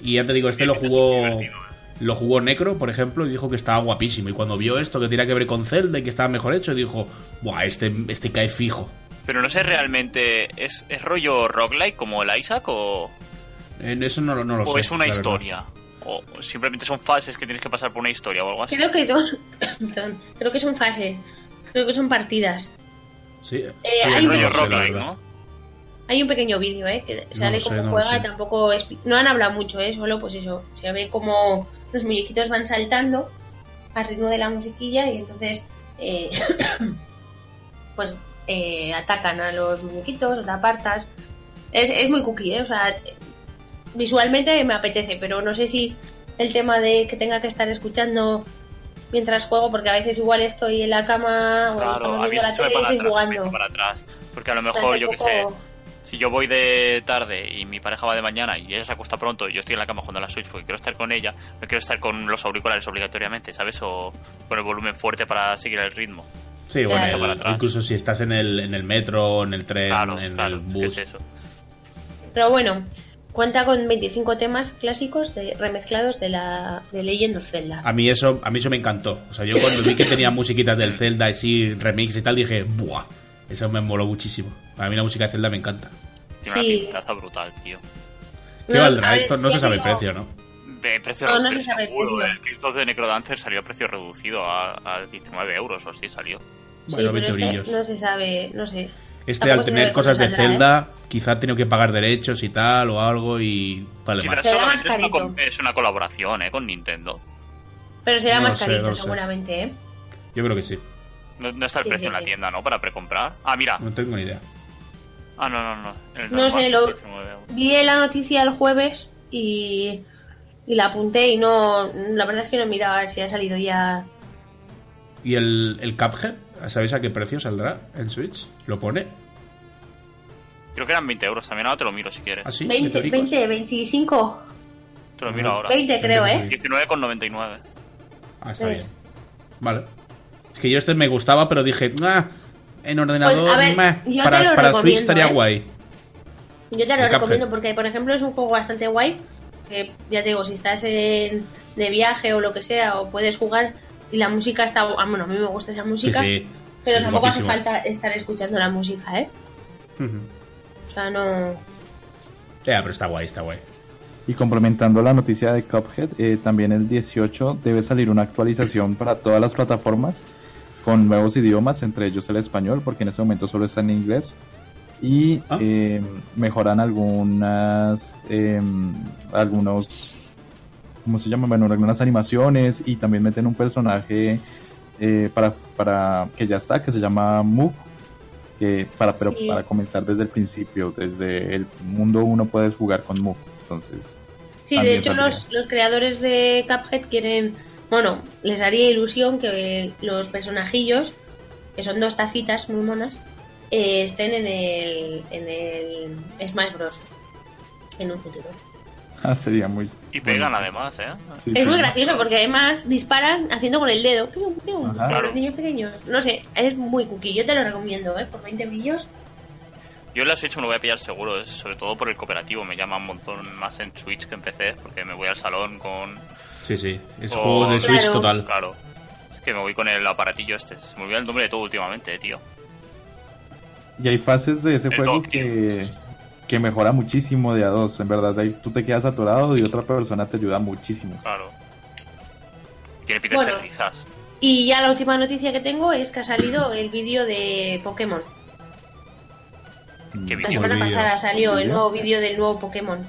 A: Y ya te digo, este lo jugó
B: es.
A: Lo jugó Necro, por ejemplo, y dijo que estaba guapísimo. Y cuando vio esto, que tenía que ver con Zelda y que estaba mejor hecho, dijo, buah, este, este cae fijo.
B: Pero no sé realmente, ¿es, es rollo roguelike como el Isaac o,
A: En eso no, lo- no lo sé.
B: o es una historia? O simplemente son fases que tienes que pasar por una historia o algo así.
C: Creo que son. <coughs> perdón, creo que son fases. Creo que son partidas.
A: Sí,
C: Eh, hay
B: Es
C: un-
A: no
B: rollo roguelike. ¿no?
C: Hay un pequeño vídeo, ¿eh? Que sale
A: no lo
C: juega y tampoco. expli- No han hablado mucho, ¿eh? Solo pues eso. Se ve como los muñequitos van saltando al ritmo de la musiquilla y entonces. eh, <coughs> pues eh, atacan a los muñequitos te apartas. Es, es muy cookie, ¿eh? O sea, visualmente me apetece, pero no sé si el tema de que tenga que estar escuchando mientras juego, porque a veces igual estoy en la cama o
B: Claro, a mí
C: la tele y estoy
B: atrás,
C: jugando.
B: echo para atrás. Porque a lo mejor, yo qué
C: poco-
B: sé, si yo voy de tarde y mi pareja va de mañana y ella se acuesta pronto y yo estoy en la cama jugando a la Switch porque quiero estar con ella, no quiero estar con los auriculares obligatoriamente, ¿sabes? O con el volumen fuerte para seguir el ritmo.
A: Sí, bueno,
C: Claro.
A: el-
B: Para atrás.
A: incluso si estás en el, en el metro, en el tren,
B: Claro,
A: en
B: claro,
A: el
B: ¿qué
A: bus.
B: es eso?
C: Pero bueno, cuenta con 25 temas clásicos de, remezclados de la de Legend of Zelda.
A: A mí eso, a mí eso me encantó. O sea, yo cuando vi que tenía <laughs> musiquitas del Zelda, así remix y tal, dije, ¡buah! Eso me moló muchísimo. A mí la música de Zelda me encanta.
B: Tiene
C: Sí.
B: una pintaza brutal, tío.
A: ¿Qué
C: No,
A: valdrá
C: ver,
A: esto? No se sabe
C: digo,
A: el precio, ¿no?
B: De precio
C: No, no
B: reducido,
C: se sabe el
B: seguro.
C: precio.
B: El of the Necrodancer salió a precio reducido a, a 19 euros o así salió.
C: Sí,
A: Bueno,
C: pero
A: 20
C: este
A: eurillos.
C: no se sabe, no sé.
A: Este
C: Tampoco
A: al tener cosas de
C: ¿eh?
A: Zelda, quizá ha tenido que pagar derechos y tal o algo y vale
B: Sí,
A: más.
B: pero
C: más
B: es una, es colaboración eh, con Nintendo.
C: Pero será
A: No
C: más carito,
A: no lo sé.
C: seguramente, ¿eh?
A: Yo creo que sí.
B: No, no está el
C: Sí,
B: precio
C: sí,
B: en la
C: sí.
B: tienda, ¿no? Para precomprar. Ah, mira.
A: No tengo ni idea.
B: Ah, no, no, no. El
C: No sé, lo-
B: 19 euros.
C: Vi la noticia el jueves y, y la apunté y no. La verdad es que no he mirado a ver si ha salido ya.
A: ¿Y el, el Cuphead? ¿Sabéis a qué precio saldrá en Switch? ¿Lo pone?
B: Creo que eran 20 euros también. Ahora te lo miro si quieres.
A: ¿Así?
C: 20, 20, 25,
B: Te lo miro ahora.
C: 20 creo, ¿eh?
B: 19,99.
A: Ah, está bien. Vale. Es que yo este me gustaba, pero dije, ah, en ordenador,
C: Pues, a ver,
A: meh, para, para Switch estaría
C: ¿eh?
A: guay.
C: Yo te lo
A: El Cuphead.
C: recomiendo porque, por ejemplo, es un juego bastante guay. Que ya te digo, si estás en, de viaje o lo que sea, o puedes jugar y la música está. ah, Bueno, a mí me gusta esa música,
A: sí.
C: pero
A: Sí,
C: tampoco hace falta estar escuchando la música, ¿eh? O sea, no.
A: Ya, pero está guay, está guay.
D: Y complementando la noticia de Cuphead, eh, también el 18 debe salir una actualización para todas las plataformas con nuevos idiomas, entre ellos el español, porque en este momento solo está en inglés. Y
A: Ah.
D: eh, mejoran algunas, eh, algunos, ¿cómo se llama? Bueno, algunas animaciones y también meten un personaje eh, para, para que ya está, que se llama Moog, que para, pero
C: Sí.
D: para comenzar desde el principio, desde el mundo 1 puedes jugar con Moog, entonces...
C: Sí, de hecho los, los creadores de Cuphead quieren, bueno, les haría ilusión que los personajillos, que son dos tacitas muy monas, eh, estén en el, en el Smash Bros. en un futuro.
D: Ah, sería muy...
B: Y pegan además, ¿eh?
D: Sí,
C: Es
D: sí.
C: muy gracioso porque además disparan haciendo con el dedo. Pium, pium,
D: Ajá.
C: para
B: Claro.
C: los niños pequeños. No sé, es muy cookie. Yo te lo recomiendo, ¿eh? Por 20 brillos.
B: Yo en la Switch me lo voy a pillar seguro, sobre todo por el cooperativo. Me llama un montón más en Switch que en PC, porque me voy al salón con.
A: Sí, sí. Es
B: Oh,
A: juego de Switch
C: claro.
A: total.
B: Claro. Es que me voy con el aparatillo este. Se me olvida el nombre de todo últimamente, tío.
D: Y hay fases de ese
B: El
D: juego que, que mejora muchísimo de a dos, en verdad. Ahí tú te quedas atorado y otra persona te ayuda muchísimo.
B: Claro. Tiene pinta
C: Bueno.
B: risas.
C: Y ya la última noticia que tengo es que ha salido el vídeo de Pokémon.
B: Qué
C: La semana pasada salió el nuevo vídeo del nuevo Pokémon.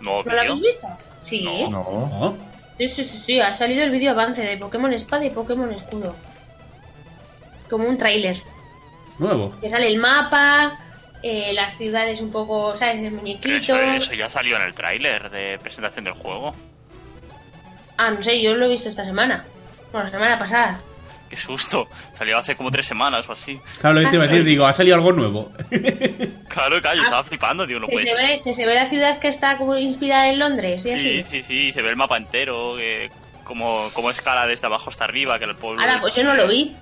B: Nuevo
C: ¿No lo
B: vídeo.
C: habéis visto? Sí.
B: No.
D: No.
C: Sí, sí, sí, sí, ha salido el vídeo avance de Pokémon Espada y Pokémon Escudo. Como un tráiler.
A: Nuevo.
C: Que sale el mapa, eh, las ciudades un poco, ¿sabes? El muñequito.
B: eso, eso ya salió en el tráiler de presentación del juego.
C: Ah, no sé, yo lo he visto esta semana. Bueno, la semana pasada.
B: Qué susto. Salió hace como tres semanas o así.
A: Claro, lo que te iba a
C: Ah,
A: decir,
C: sí.
A: digo, ha salido algo nuevo. <laughs>
B: Claro, claro, yo
C: Ah,
B: estaba flipando, tío, no
C: Que
B: puede
C: se,
B: ser.
C: ve, que se ve la ciudad que está como inspirada en Londres y
B: Sí,
C: así.
B: sí, sí, se ve el mapa entero, que como, como escala desde abajo hasta arriba, que el pueblo...
C: Ahora, pues yo no lo vi.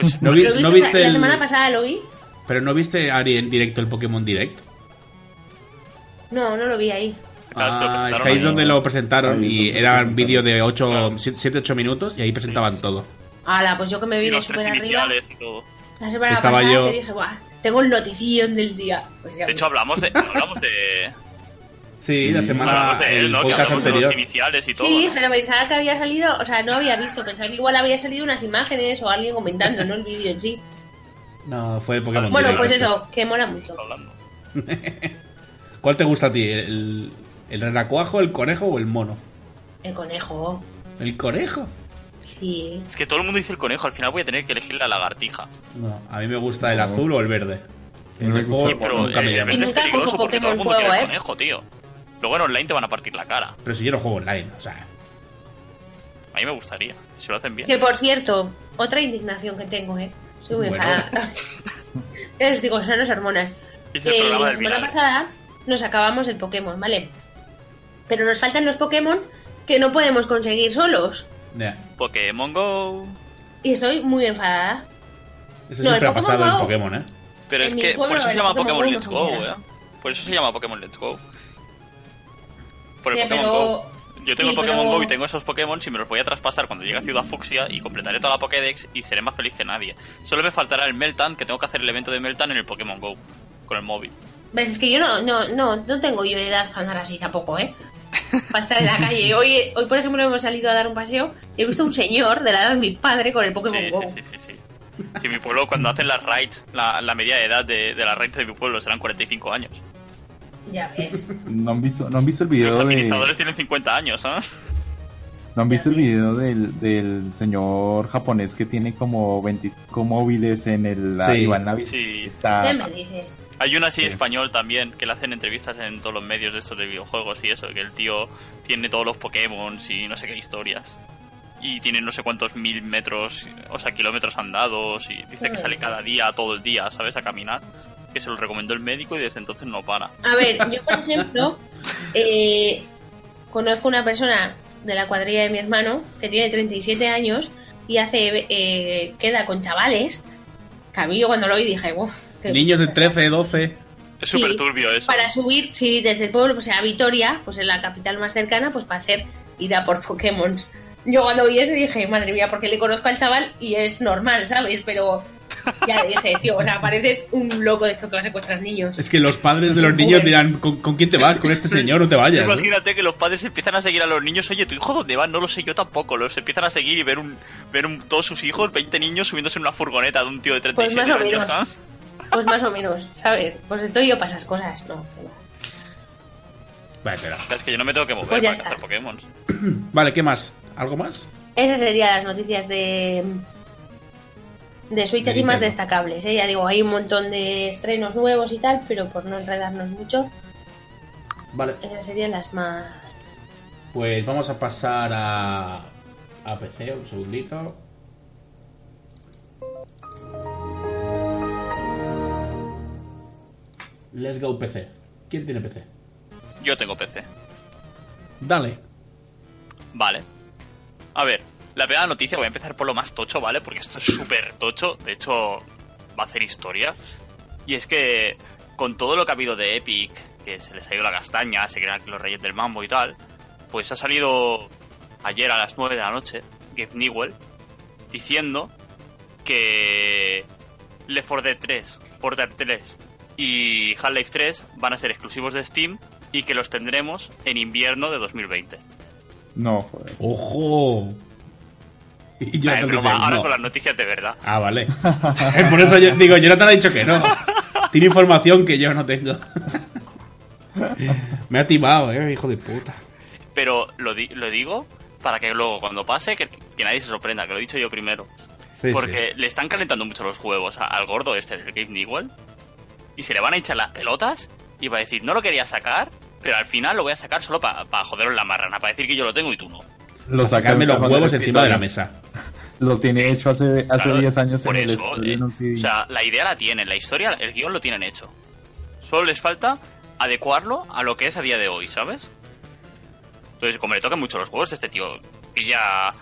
B: Pues,
A: No vi-
C: Lo
A: ¿no viste
C: la
A: el-
C: semana pasada lo vi.
A: Pero no viste Ari en directo el Pokémon Direct.
C: No, no lo vi ahí.
B: Claro, es que lo
A: Ah, es que ahí es donde lo presentaron
D: es
A: y era un vídeo de
B: Claro.
A: 7-8 minutos y ahí presentaban
B: sí.
A: todo.
C: Ahora, pues yo que me
B: y
C: vi de
B: los tres
C: súper arriba.
B: y todo.
C: La semana
A: Estaba
C: pasada
A: yo-
C: que dije, Buah, tengo el notición del día. Pues ya
B: De hecho,
C: ves.
B: hablamos de... Hablamos de...
A: Sí, la semana,
B: hablamos de él,
A: el
B: ¿no? Que de los iniciales y todo,
C: Sí,
B: ¿no?
C: pero pensaba que había salido, o sea, no había visto, pensaba que igual había salido unas imágenes o alguien comentando, no el vídeo en sí. <laughs>
A: No, fue el Pokémon
C: Bueno, pues eso, que mola mucho. <laughs>
A: ¿Cuál te gusta a ti? ¿El, el renacuajo, el conejo o el mono?
C: El conejo,
A: ¿El conejo?
C: Sí.
B: Es que todo el mundo dice el conejo, al final voy a tener que elegir la lagartija.
A: No, a mí me gusta el azul o el verde. El fuego
D: el
B: Pero
A: nunca me
B: eh, el verde es
C: nunca
B: peligroso
C: juego
B: porque todo el mundo el
C: ¿eh?
B: conejo, tío. Luego en online te van a partir la cara.
A: Pero si yo no juego online, o sea...
B: A mí me gustaría, si lo hacen bien.
C: Que por cierto, otra indignación que tengo, eh. Soy muy
A: Bueno.
C: enfadada. <laughs> Les digo, son las hormonas.
B: Es el
C: la
B: del
C: semana pasada nos acabamos el Pokémon, ¿vale? Pero nos faltan los Pokémon que no podemos conseguir solos.
A: Ya.
B: Pokémon Go.
C: Y estoy muy enfadada.
A: Eso
C: No,
A: siempre
C: el
A: ha pasado
C: Pokémon
A: en
C: Go.
A: Pokémon, ¿eh?
B: Pero
C: En
B: es que por eso se llama
C: Pokémon
B: Pokémon
C: Go
B: Let's Go. ¿eh? Por eso se llama Pokémon Let's Go. Por el
C: Sí,
B: Pokémon
C: pero-
B: Go. Yo tengo
C: sí,
B: el Pokémon
C: pero-
B: Go y tengo esos Pokémon y me los voy a traspasar cuando llegue a Ciudad Fucsia y completaré toda la Pokédex y seré más feliz que nadie. Solo me faltará el Meltan, que tengo que hacer el evento de Meltan en el Pokémon Go, con el móvil.
C: Ves, es que yo no, no, no, no tengo yo edad para andar así tampoco, ¿eh? Para estar en la calle. Hoy, hoy, por ejemplo, hemos salido a dar un paseo y he visto un señor de la edad de mi padre con el Pokémon
B: Sí,
C: Go.
B: sí, sí, sí, sí. Sí, en mi pueblo cuando hacen las raids, la, la media de edad de, de las raids de mi pueblo serán 45 años.
C: Ya ves.
D: ¿No han visto, no han visto el
B: Los
D: video de,
B: administradores tienen 50 años, ¿ah?
D: no han visto el video del, del señor japonés que tiene como 25 móviles en el
E: Sí.
D: y va en la
B: Sí.
D: bicicleta?
C: ¿Qué me dices?
B: Hay una así
D: Es-
B: español también que le hacen entrevistas en todos los medios de estos de videojuegos y eso, que el tío tiene todos los Pokémon y no sé qué historias. Y tiene no sé cuántos mil metros, o sea, kilómetros andados y dice que sale cada día, todo el día, ¿sabes? A caminar. Que se lo recomendó el médico y desde entonces no para.
C: A ver, yo por ejemplo, <laughs> eh, conozco una persona de la cuadrilla de mi hermano que tiene 37 años y hace eh, queda con chavales. Que a mí yo cuando lo oí dije, uff,
A: Niños de 13, 12.
B: Es
C: Sí,
B: súper turbio eso.
C: para subir, sí, desde el pueblo, pues a Vitoria, pues en la capital más cercana, pues para hacer ida por Pokémon. Yo cuando vi eso dije, madre mía, porque le conozco al chaval y es normal, ¿sabes? Pero ya dije, tío, o sea, pareces un loco de esto que va a secuestrar niños.
A: Es que los padres de los niños dirán, ¿con, con quién te vas? Con este señor, no te vayas. ¿no?
B: Imagínate que los padres empiezan a seguir a los niños. Oye, ¿tu hijo dónde va? No lo sé yo tampoco. Los empiezan a seguir y ver un, ver un, todos sus hijos, 20 niños, subiéndose en una furgoneta de un tío de
C: Pues
B: 37
C: más o
B: años.
C: menos. Pues más o menos, ¿sabes? Pues estoy yo para esas cosas, no. no.
A: Vale, espera.
B: Es que yo no me tengo que mover
C: Pues ya
B: para
C: está.
B: cazar Pokémon. <clears throat>
A: Vale, ¿qué más? ¿Algo más?
C: Esas serían las noticias de de Switch
A: De
C: así más
A: Nintendo.
C: destacables, ¿eh? Ya digo, hay un montón de estrenos nuevos y tal, pero por no enredarnos mucho,
A: Vale.
C: esas serían las más...
A: Pues vamos a pasar a, a PC, un segundito. Let's go PC. ¿Quién tiene PC?
B: Yo tengo PC.
A: Dale.
B: Vale. A ver, la primera noticia, voy a empezar por lo más tocho, ¿vale? Porque esto es súper tocho. De hecho, va a hacer historia. Y es que con todo lo que ha habido de Epic, que se les ha ido la castaña, se crean los reyes del mambo y tal, pues ha salido ayer a las 9 de la noche, Gabe Newell, diciendo que Left 4 Dead 3, Portal 3 y Half-Life 3 van a ser exclusivos de Steam y que los tendremos en invierno de 2020.
D: No, joder.
A: ¡Ojo! Y yo decir,
B: ahora
A: no.
B: con las noticias de verdad.
A: Ah, vale. <laughs> Eh, Por eso yo digo, Jonathan ha dicho que no. Tiene información que yo no tengo. <laughs> Me ha timado, eh, hijo de puta.
B: Pero lo, di- lo digo para que luego cuando pase, que, que nadie se sorprenda, que lo he dicho yo primero.
A: Sí,
B: porque le están calentando mucho los huevos a- al gordo este del Gabe Newell. Y se le van a hinchar las pelotas y va a decir, no lo quería sacar, pero al final lo voy a sacar solo para joderos la marrana, para decir que yo lo tengo y tú no.
D: Lo
A: sí. Sacarme los huevos encima de la mesa.
D: Lo tiene hecho hace hace
B: Claro,
D: 10 años
B: por
D: en el
B: eso, eh,
D: un CD.
B: O sea, la idea la tienen, la historia, el guion lo tienen hecho. Solo les falta adecuarlo a lo que es a día de hoy, ¿sabes? Entonces, como le tocan mucho los huevos, este tío pilla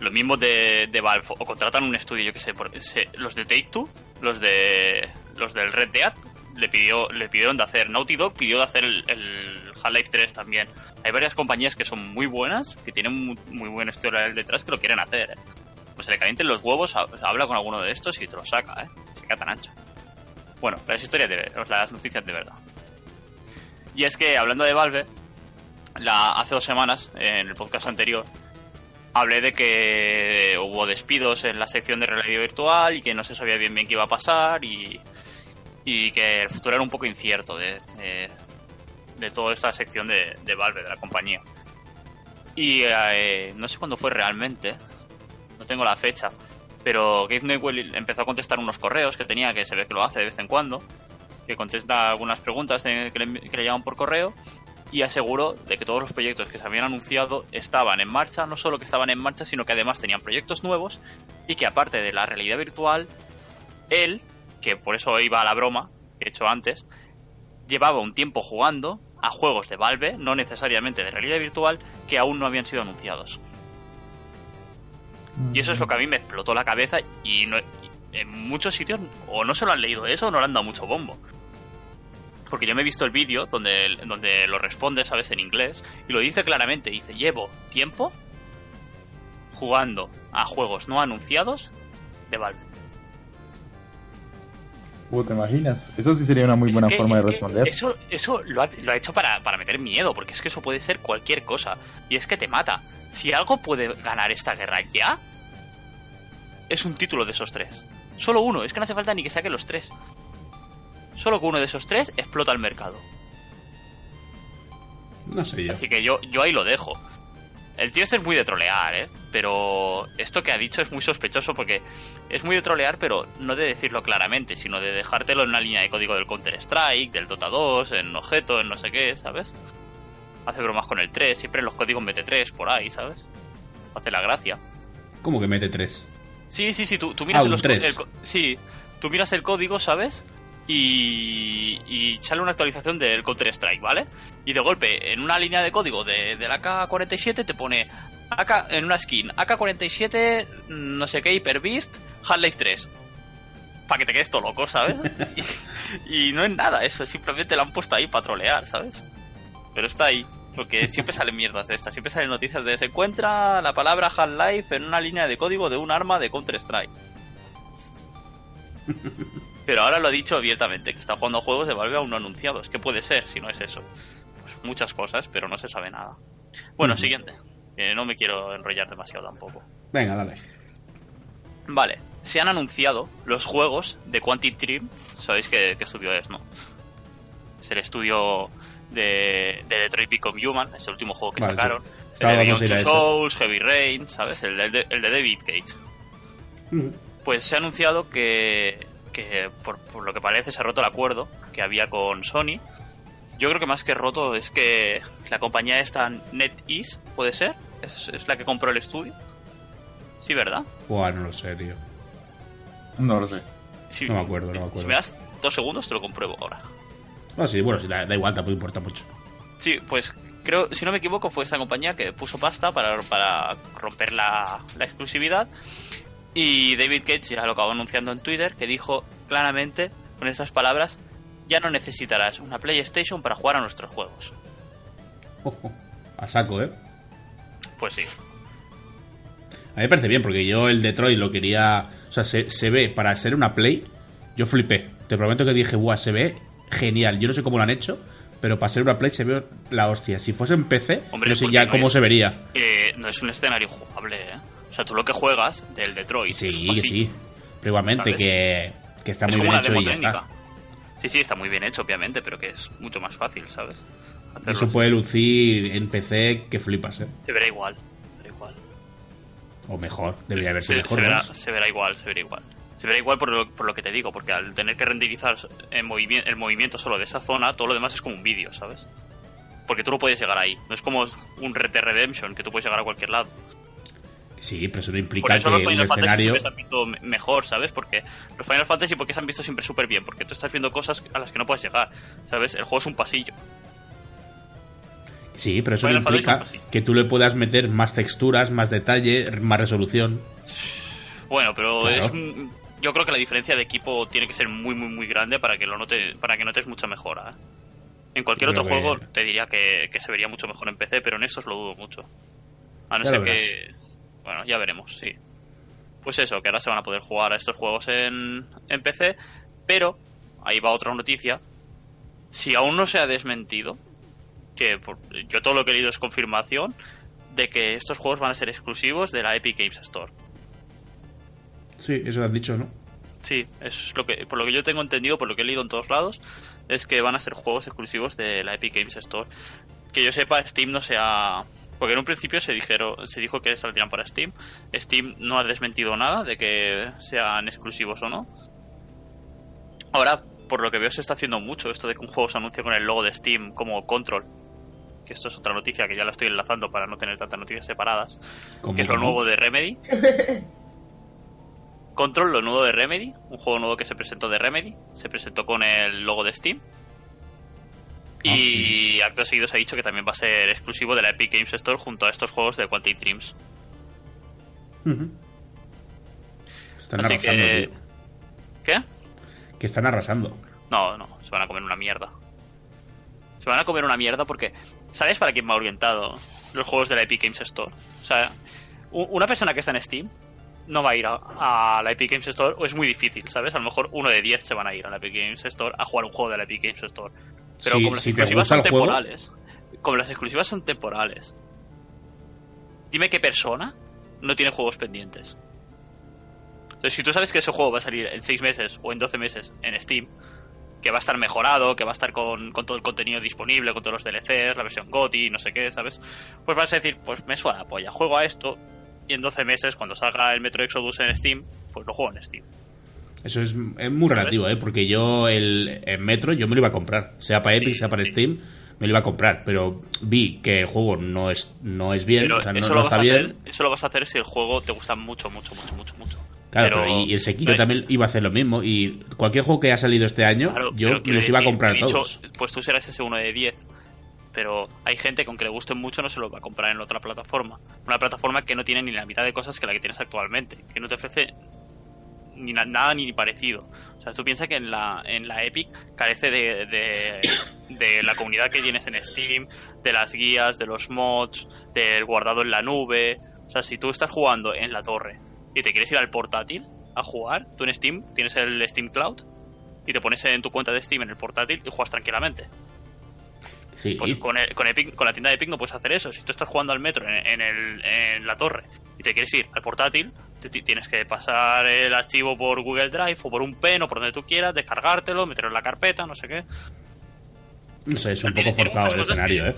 B: lo mismo de, de Valve o contratan un estudio, yo que sé, por- se- los de Take Two, los de los del Red Dead, le pidió le pidieron de hacer Naughty Dog pidió de hacer el, el Half-Life 3 también. Hay varias compañías que son muy buenas, que tienen muy, muy buen historia detrás que lo quieren hacer. ¿eh? Pues se le calienten los huevos, ha- habla con alguno de estos y te lo saca, ¿eh? Se queda tan ancho. Bueno, las historias de las noticias de verdad. Y es que hablando de Valve, la, hace dos semanas, en el podcast anterior, hablé de que hubo despidos en la sección de realidad virtual y que no se sabía bien bien qué iba a pasar y, y que el futuro era un poco incierto de, de, toda esta sección de, de Valve, de la compañía. Y eh, no sé cuándo fue realmente, no tengo la fecha, pero Gabe Newell empezó a contestar unos correos que tenía, que se ve que lo hace de vez en cuando, que contesta algunas preguntas que le, que le llaman por correo y aseguró de que todos los proyectos que se habían anunciado estaban en marcha, no solo que estaban en marcha, sino que además tenían proyectos nuevos y que aparte de la realidad virtual, él, que por eso iba a la broma que he hecho antes, llevaba un tiempo jugando a juegos de Valve, no necesariamente de realidad virtual, que aún no habían sido anunciados. Y eso es lo que a mí me explotó la cabeza y, no- en muchos sitios o no se lo han leído eso o no le han dado mucho bombo. Porque yo me he visto el vídeo donde, donde lo responde, ¿sabes? En inglés y lo dice claramente. Dice, llevo tiempo jugando a juegos no anunciados de Valve.
D: Uh, ¿Te imaginas? Eso sí sería una muy
B: Es
D: buena
B: que-
D: forma de responder.
B: Eso, eso lo, ha, lo ha hecho para, para meter miedo, porque es que eso puede ser cualquier cosa. Y es que te mata. Si algo puede ganar esta guerra ya, es un título de esos tres. Solo uno, es que no hace falta ni que saque los tres. Solo que uno de esos tres explota el mercado.
A: No sé yo.
B: Así que yo, yo ahí lo dejo. El tío este es muy de trolear, ¿eh? Pero esto que ha dicho es muy sospechoso porque es muy de trolear, pero no de decirlo claramente, sino de dejártelo en una línea de código del Counter-Strike, del Dota 2, en objeto, en no sé qué, ¿sabes? Hace bromas con el 3, siempre en los códigos mete 3 por ahí, ¿sabes? Hace la gracia.
A: ¿Cómo que mete 3?
B: Sí, sí, sí, tú, tú miras
A: Ah,
B: los el sí, tú miras el código, ¿sabes? Y, y sale una actualización del Counter Strike, ¿vale? Y de golpe, en una línea de código de, del AK-47 te pone AK, en una skin, AK-47, no sé qué, Hyper Beast, Half-Life 3. Para que te quedes todo loco, ¿sabes? <laughs> y, y no es nada eso, simplemente lo han puesto ahí para trolear, ¿sabes? Pero está ahí. Porque siempre salen mierdas de estas, siempre salen noticias de se encuentra la palabra Half-Life en una línea de código de un arma de Counter-Strike. <laughs> Pero ahora lo ha dicho abiertamente, que está jugando a juegos de Valve aún no anunciados. ¿Qué puede ser si no es eso? Pues muchas cosas, pero no se sabe nada. Bueno, siguiente. Que no me quiero enrollar demasiado tampoco.
A: Venga, dale.
B: Vale, se han anunciado los juegos de Quantic Dream. Sabéis qué, qué estudio es, ¿no? Es el estudio de, de Detroit Become Human, es el último juego que
A: Vale, sí.
B: sacaron.
A: Estaba
B: el de Beyond Two. Souls, Heavy Rain, ¿sabes? El de, el de David Cage. Pues se ha anunciado que, que por, por lo que parece se ha roto el acuerdo que había con Sony. Yo creo que más que roto es que la compañía esta NetEase, ¿puede ser? ¿Es, es la que compró el estudio? Sí, ¿verdad?
A: Buah, no lo sé, tío.
D: No lo sé.
B: Sí,
A: No me acuerdo, no me
B: Si
A: acuerdo.
B: me das dos segundos te lo compruebo ahora.
A: Ah, sí, bueno, sí, da, da igual, tampoco importa mucho.
B: Sí, pues creo, si no me equivoco, fue esta compañía que puso pasta para, para romper la, la exclusividad. Y David Cage ya lo acabó anunciando en Twitter, que dijo claramente, con estas palabras, ya no necesitarás una PlayStation para jugar a nuestros juegos. <laughs>
A: A saco, ¿eh?
B: Pues sí.
A: A mí me parece bien, porque yo el Detroit lo quería. O sea, se, se ve para ser una Play. Yo flipé. Te prometo que dije, guau, se ve genial. Yo no sé cómo lo han hecho, pero para ser una Play se ve la hostia. Si fuese en PC,
B: Hombre,
A: no sé ya
B: no
A: cómo
B: es-
A: se vería.
B: Eh, no es un escenario jugable, ¿eh? O sea, tú lo que juegas del Detroit.
A: Sí,
B: es
A: sí. Pero igualmente, que, que está
B: es
A: muy bien hecho
B: demo
A: y ya
B: técnica.
A: está.
B: Sí, sí, está muy bien hecho, obviamente, pero que es mucho más fácil, ¿sabes? Hacerlo
A: Eso
B: así.
A: puede lucir en PC que flipas, ¿eh?
B: Se verá igual. Se verá igual.
A: O mejor, debería verse
B: se,
A: mejor.
B: se verá,
A: vamos.
B: se verá igual, se verá igual. Se verá igual por lo, por lo que te digo, porque al tener que renderizar el movimiento solo de esa zona, todo lo demás es como un vídeo, ¿sabes? Porque tú no puedes llegar ahí. No es como un Red Dead Redemption, que tú puedes llegar a cualquier lado.
A: Sí, pero eso no
B: Por
A: implica
B: eso
A: que
B: los Final Fantasy
A: escenario.
B: siempre se han visto me- mejor, ¿sabes? Porque los Final Fantasy, porque se han visto siempre súper bien? Porque tú estás viendo cosas a las que no puedes llegar, ¿sabes? El juego es un pasillo.
A: Sí, pero eso implica que tú le puedas meter más texturas, más detalle, más resolución.
B: Bueno, pero
A: Claro.
B: es un- yo creo que la diferencia de equipo tiene que ser muy muy muy grande para que lo note, para que notes mucha mejora. ¿eh? En cualquier otro juego te diría que, que se vería mucho mejor en PC, pero en estos lo dudo mucho. A no
A: Ya
B: ser que bueno, ya veremos, sí. Pues eso, que ahora se van a poder jugar a estos juegos en, en PC, pero ahí va otra noticia. Si aún no se ha desmentido, que por- yo todo lo que he leído es confirmación de que estos juegos van a ser exclusivos de la Epic Games Store.
A: Sí, eso lo has dicho, ¿no?
B: Sí, eso es lo que, por lo que yo tengo entendido, por lo que he leído en todos lados, es que van a ser juegos exclusivos de la Epic Games Store. Que yo sepa, Steam no se ha... Porque en un principio se dijeron, se dijo que saldrían para Steam. Steam no ha desmentido nada de que sean exclusivos o no. Ahora, por lo que veo, se está haciendo mucho esto de que un juego se anuncie con el logo de Steam como Control. Que esto es otra noticia que ya la estoy enlazando para no tener tantas noticias separadas. Que es lo nuevo de Remedy. <laughs> Control, lo nuevo de Remedy, un juego nuevo que se presentó de Remedy, se presentó con el logo de Steam. Y acto seguido se ha dicho que también va a ser exclusivo de la Epic Games Store junto a estos juegos de Quantic Dreams.
A: Ujú. Están
B: Así
A: arrasando,
B: que...
A: tío.
B: ¿Qué?
A: Que están arrasando.
B: No, no, se van a comer una mierda. Se van a comer una mierda porque... ¿Sabes para quién va orientado los juegos de la Epic Games Store? O sea, una persona que está en Steam no va a ir a, a la Epic Games Store o es muy difícil, ¿sabes? A lo mejor uno de 10 se van a ir a la Epic Games Store a jugar un juego de la Epic Games Store. Pero como las
A: si
B: exclusivas son
A: juego-
B: temporales, como las exclusivas son temporales, dime qué persona no tiene juegos pendientes. Entonces, si tú sabes que ese juego va a salir en 6 meses o en 12 meses en Steam, que va a estar mejorado, que va a estar con, con todo el contenido disponible, con todos los DLCs, la versión GOTY, no sé qué, ¿sabes? Pues vas a decir, pues me suena la polla, juego a esto y en 12 meses, cuando salga el Metro Exodus en Steam, pues lo juego en Steam.
A: Eso es, es muy
B: ¿Sabes?
A: relativo, ¿eh? Porque yo el, el Metro yo me lo iba a comprar. Sea para Epic,
B: Sí,
A: sea para
B: sí.
A: Steam, me lo iba a comprar. Pero vi que el juego no es, no es bien,
B: Pero
A: o sea, no,
B: eso,
A: no
B: lo vas
A: está
B: a
A: bien.
B: hacer, eso lo vas a hacer si el juego te gusta mucho, mucho, mucho, mucho, mucho.
A: Claro,
B: Pero-
A: pero y, y el Sekiro
B: pero-
A: también iba a hacer lo mismo. Y cualquier juego que haya salido este año,
B: Claro,
A: yo los iba a comprar
B: dicho,
A: todos.
B: Pues tú serás ese uno de 10. Pero hay gente que aunque le guste mucho no se lo va a comprar en otra plataforma. Una plataforma que no tiene ni la mitad de cosas que la que tienes actualmente. Que no te ofrece ni na- nada ni parecido. O sea, tú piensas que en la, en la Epic carece de, de, de la comunidad que tienes en Steam, de las guías, de los mods, del guardado en la nube. O sea, si tú estás jugando en la torre y te quieres ir al portátil a jugar, tú en Steam tienes el Steam Cloud y te pones en tu cuenta de Steam en el portátil y juegas tranquilamente.
A: Sí,
B: Pues con, el- con, Epic, con la tienda de Epic no puedes hacer eso. Si tú estás jugando al metro en, en el- en la torre y te quieres ir al portátil, te- te- tienes que pasar el archivo por Google Drive o por un pen o por donde tú quieras, descargártelo, meterlo en la carpeta, no sé qué.
A: no sé, es un poco forzado el escenario,
B: que-
A: ¿eh?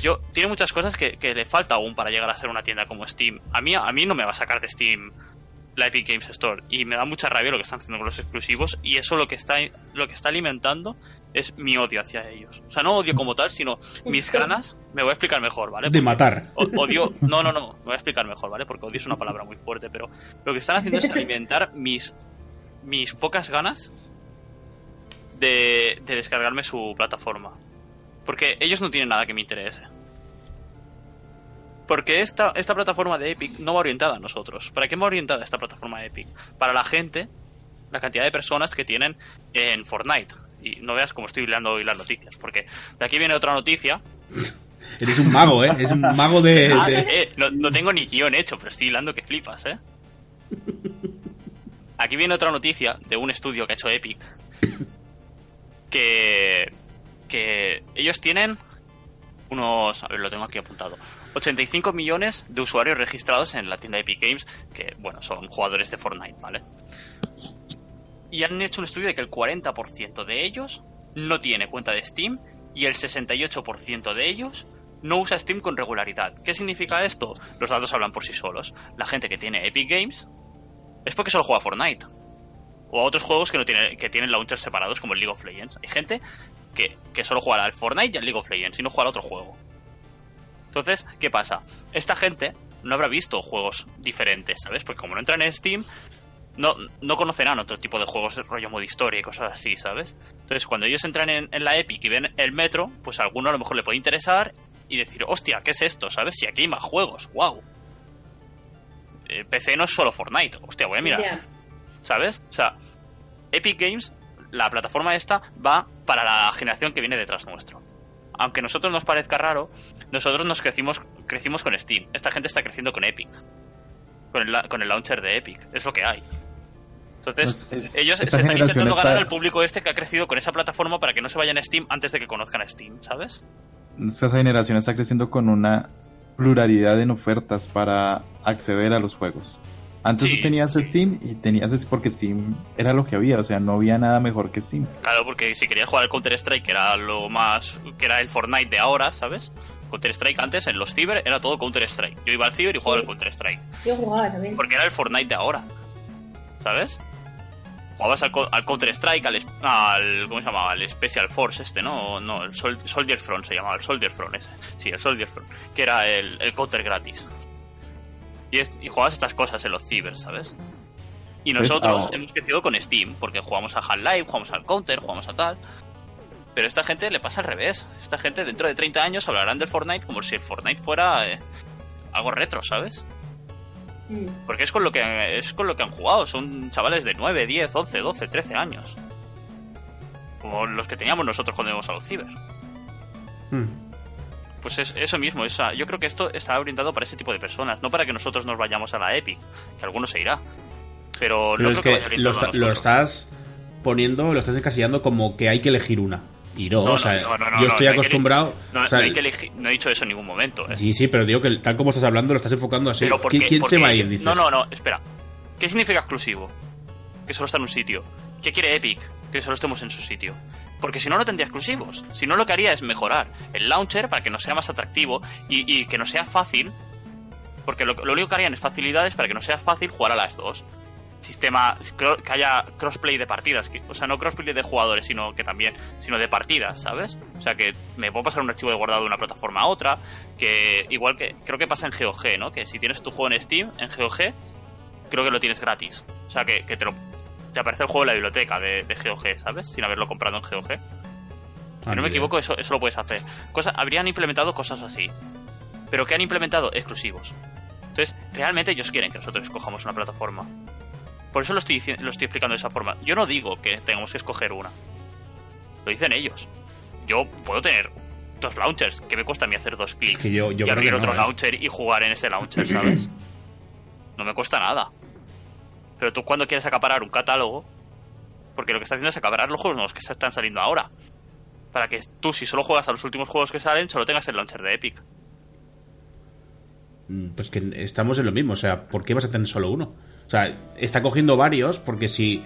B: Yo, tiene muchas cosas que, que le falta aún para llegar a ser una tienda como Steam. A mí, a mí no me va a sacar de Steam la Epic Games Store y me da mucha rabia lo que están haciendo con los exclusivos y eso lo que está lo que está alimentando es mi odio hacia ellos. O sea, no odio como tal, sino mis ganas. Me voy a explicar mejor, ¿vale?
A: De matar.
B: Odio, no, no, no, me voy a explicar mejor, ¿vale? Porque odio es una palabra muy fuerte, pero lo que están haciendo es alimentar mis, mis pocas ganas de, de descargarme su plataforma. Porque ellos no tienen nada que me interese. Porque esta, esta plataforma de Epic no va orientada a nosotros. ¿Para qué va orientada esta plataforma de Epic? Para la gente, la cantidad de personas que tienen en Fortnite. Y no veas cómo estoy hilando hoy las noticias. Porque de aquí viene otra noticia <laughs>
A: Eres un mago, ¿eh? Es un mago de...
B: Ah,
A: de-
B: eh, no, no tengo ni guion hecho, pero estoy hilando que flipas, ¿eh? <laughs> Aquí viene otra noticia de un estudio que ha hecho Epic. Que. Que ellos tienen unos. A ver, lo tengo aquí apuntado. 85 millones de usuarios registrados en la tienda Epic Games, que, bueno, son jugadores de Fortnite, ¿vale? Y han hecho un estudio de que el 40% de ellos no tiene cuenta de Steam y el 68% de ellos no usa Steam con regularidad. ¿Qué significa esto? Los datos hablan por sí solos. La gente que tiene Epic Games es porque solo juega Fortnite. O a otros juegos que no tienen, que tienen launchers separados como el League of Legends. Hay gente que, que solo juega al Fortnite y al League of Legends y no juega al otro juego. Entonces, ¿qué pasa? Esta gente no habrá visto juegos diferentes, ¿sabes? Porque como no entran en Steam, no, no conocerán otro tipo de juegos de rollo modo historia y cosas así, ¿sabes? Entonces, cuando ellos entran en, en la Epic y ven el metro, pues a alguno a lo mejor le puede interesar y decir, hostia, ¿qué es esto? ¿Sabes? Si aquí hay más juegos, wow. Eh, PC no es solo Fortnite, hostia, voy a mirar. ¿Sabes? O sea, Epic Games, la plataforma esta, va para la generación que viene detrás nuestro. Aunque a nosotros nos parezca raro, nosotros nos crecimos, crecimos con Steam. Esta gente está creciendo con Epic. Con el, la- con el launcher de Epic. Es lo que hay. Entonces,
D: Pues es-
B: ellos se están intentando
D: está-
B: ganar al público este que ha crecido con esa plataforma para que no se vayan a Steam antes de que conozcan a Steam, ¿sabes?
D: Esta generación está creciendo con una pluralidad en ofertas para acceder a los juegos. Antes
B: Sí,
D: tú tenías. Steam y tenías es porque Steam era lo que había, o sea, no había nada mejor que Steam.
B: Claro, porque si querías jugar al Counter-Strike, que era lo más. que era el Fortnite de ahora, ¿sabes? Counter-Strike antes, en los ciber, era todo Counter-Strike. Yo iba al ciber y jugaba al Counter-Strike.
C: Yo jugaba también.
B: Porque era el Fortnite de ahora. ¿Sabes? Jugabas al, co- al Counter-Strike, al, es- al. ¿Cómo se llamaba? El Special Force este, ¿no? No, el Sol- Soldier Front se llamaba, el Soldier Front ese. Sí, el Soldier Front. Que era el, el Counter gratis. Y, es- y jugabas estas cosas en los ciber, ¿sabes? Y
D: Pues,
B: nosotros
D: ah,
B: hemos crecido con Steam, porque jugamos a Half-Life, jugamos al Counter, jugamos a tal. Pero a esta gente le pasa al revés. Esta gente dentro de 30 años hablarán del Fortnite como si el Fortnite fuera eh, algo retro, ¿sabes?
C: Mm.
B: Porque es con lo que es con lo que han jugado. Son chavales de 9, 10, 11, 12, 13 años. Como los que teníamos nosotros cuando íbamos a los ciber.
A: Hmm.
B: Pues es eso mismo, esa, yo creo que esto está orientado para ese tipo de personas, no para que nosotros nos vayamos a la Epic, que alguno se irá. Pero,
A: Pero
B: no
A: es
B: creo que,
A: que
B: vaya
A: lo, esta- lo estás poniendo, lo estás encasillando como que hay que elegir una. Y no,
B: No,
A: o sea,
B: no, no, no,
A: yo estoy
B: que
A: acostumbrado.
B: No,
A: o sea,
B: no hay que elegir- no he dicho eso en ningún momento. ¿eh?
A: Sí, sí, pero digo que tal como estás hablando lo estás enfocando así.
B: Pero porque,
A: ¿Quién, se va a ir? Dices.
B: No, no, no, espera. ¿Qué significa exclusivo? Que solo está en un sitio. ¿Qué quiere Epic? Que solo estemos en su sitio. Porque si no, no tendría exclusivos. Si no, lo que haría es mejorar el launcher para que nos sea más atractivo y, que nos sea fácil. Porque lo, único que harían es facilidades para que nos sea fácil jugar a las dos. Sistema, que haya crossplay de partidas. o sea, no crossplay de jugadores, sino que también, sino de partidas, ¿sabes? O sea, que me puedo pasar un archivo de guardado de una plataforma a otra. Que igual que, creo que pasa en GOG, ¿no? Que si tienes tu juego en Steam, en GOG, creo que lo tienes gratis. O sea, que, que te, lo, te aparece el juego en la biblioteca de, de GOG, ¿sabes? Sin haberlo comprado en GOG.
A: Ah,
B: Si no
A: ni
B: me equivoco, eso, eso lo puedes hacer. Cosa, habrían implementado cosas así. Pero ¿qué han implementado? Exclusivos. Entonces, realmente ellos quieren que nosotros escojamos una plataforma. Por eso lo estoy, lo estoy explicando de esa forma. Yo no digo que tengamos que escoger una. Lo dicen ellos. Yo puedo tener dos launchers. que me cuesta a mí hacer dos clics?
A: que yo- yo
B: y abrir
A: que
B: otro
A: no, ¿eh?
B: launcher y jugar en ese launcher, ¿sabes? <clears throat> no me cuesta nada. Pero tú cuando quieres acaparar un catálogo, porque lo que está haciendo es acaparar los juegos nuevos que están saliendo ahora. Para que tú, si solo juegas a los últimos juegos que salen, solo tengas el launcher de Epic.
A: Mm, Pues que estamos en lo mismo, o sea, ¿por qué vas a tener solo uno? O sea, está cogiendo varios porque si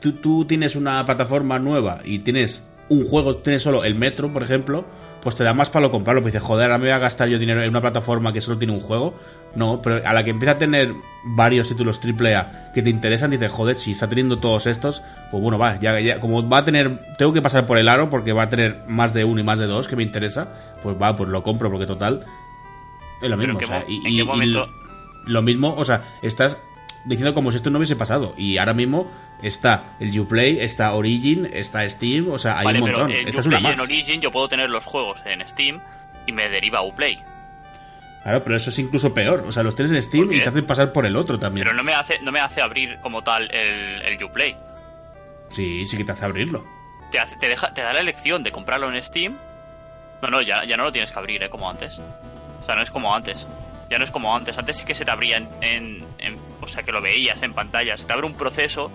A: tú, tú tienes una plataforma nueva y tienes un juego, tienes solo el Metro, por ejemplo, pues te da más para lo comprarlo. Pues dices, joder, ahora me voy a gastar yo dinero en una plataforma que solo tiene un juego. No, pero a la que empieza a tener varios títulos AAA que te interesan, dices, joder, si está teniendo todos estos, pues bueno, va, ya, ya, como va a tener, tengo que pasar por el aro porque va a tener más de uno y más de dos que me interesa, pues va, pues lo compro porque total, es lo mismo.
B: ¿en qué
A: o sea, y,
B: en
A: y-
B: qué
A: y
B: momento?
A: lo mismo, o sea, estás diciendo como si esto no hubiese pasado. Y ahora mismo está el Uplay, está Origin, está Steam, o sea, hay
B: vale,
A: un
B: pero
A: montón.
B: en
A: Esta es una
B: Uplay
A: más.
B: en Origin yo puedo tener los juegos en Steam y me deriva a Uplay.
A: Claro, pero eso es incluso peor. O sea, los tienes en Steam y te hacen pasar por el otro también.
B: Pero no me hace, no me hace abrir como tal el, el Uplay.
A: Sí, sí que te hace abrirlo.
B: Te, hace- te, deja, te da la elección de comprarlo en Steam. No, no, ya, ya no lo tienes que abrir, ¿eh? Como antes. O sea, no es como antes. Ya no es como antes. Antes sí que se te abría en... en- en- o sea, que lo veías en pantalla. Se te abre un proceso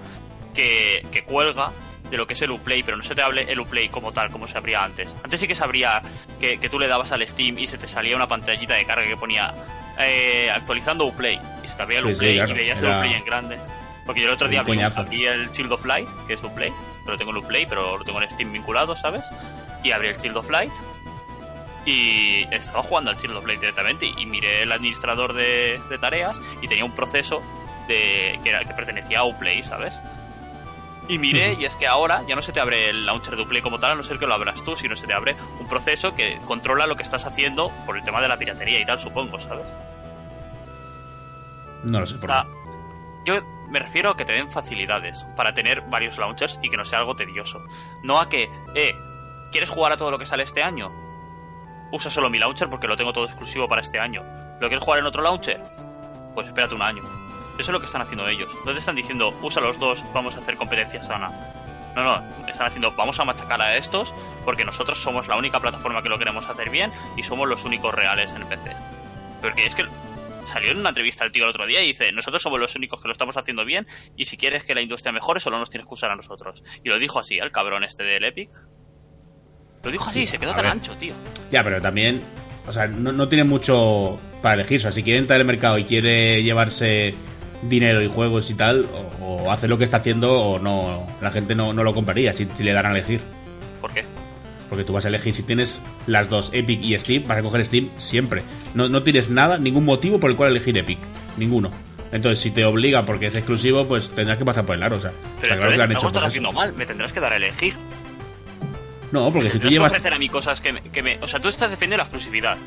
B: que, que cuelga de lo que es el Uplay, pero no se te abre el Uplay como tal, como se abría antes. Antes sí que se abría que, que tú le dabas al Steam y se te salía una pantallita de carga que ponía eh, actualizando Uplay. Y se te abría el
A: Sí, sí,
B: Uplay
A: claro,
B: y veías
A: era-
B: el Uplay en grande. Porque yo el otro día abrí, abrí el Shield of Light, que es Uplay, pero tengo el Uplay, pero lo tengo en Steam vinculado, ¿sabes? Y abrí el Shield of Light y estaba jugando al Shield of Light directamente y miré el administrador de, de tareas y tenía un proceso de que, era, que pertenecía a Uplay, ¿sabes? Y miré, y es que ahora ya no se te abre el launcher de Uplay como tal, a no ser que lo abras tú, sino se te abre un proceso que controla lo que estás haciendo por el tema de la piratería y tal, supongo, ¿sabes?
A: No lo sé por
B: Ah,
A: qué.
B: yo me refiero a que te den facilidades para tener varios launchers y que no sea algo tedioso. No a que, eh, ¿quieres jugar a todo lo que sale este año? Usa solo mi launcher porque lo tengo todo exclusivo para este año. ¿Lo quieres jugar en otro launcher? Pues espérate un año. Eso es lo que están haciendo ellos. No te están diciendo, usa los dos, vamos a hacer competencia sana. No, no, están haciendo, vamos a machacar a estos porque nosotros somos la única plataforma que lo queremos hacer bien y somos los únicos reales en PC. Porque es que salió en una entrevista el tío el otro día y dice, nosotros somos los únicos que lo estamos haciendo bien y si quieres que la industria mejore solo nos tienes que usar a nosotros. Y lo dijo así, el cabrón este del Epic. Lo dijo así,
A: Sí,
B: se quedó tan
A: ver.
B: ancho, tío.
A: Ya, pero también, o sea, no, no tiene mucho para elegir. O sea, si quiere entrar al mercado y quiere llevarse dinero y juegos y tal, o, o hace lo que está haciendo o no, la gente no, no lo compraría si, si le dan a elegir.
B: ¿Por qué?
A: Porque tú vas a elegir si tienes las dos, Epic y Steam, vas a coger Steam siempre. No, no tienes nada, ningún motivo por el cual elegir Epic. Ninguno. Entonces, si te obliga porque es exclusivo, pues tendrás que pasar por el aro. O sea,
B: Pero
A: claro que han hecho
B: estás haciendo mal, me tendrás que dar a elegir.
A: No, porque si tú llevas.
B: a mí cosas que me, que me- O sea, tú estás defendiendo la exclusividad.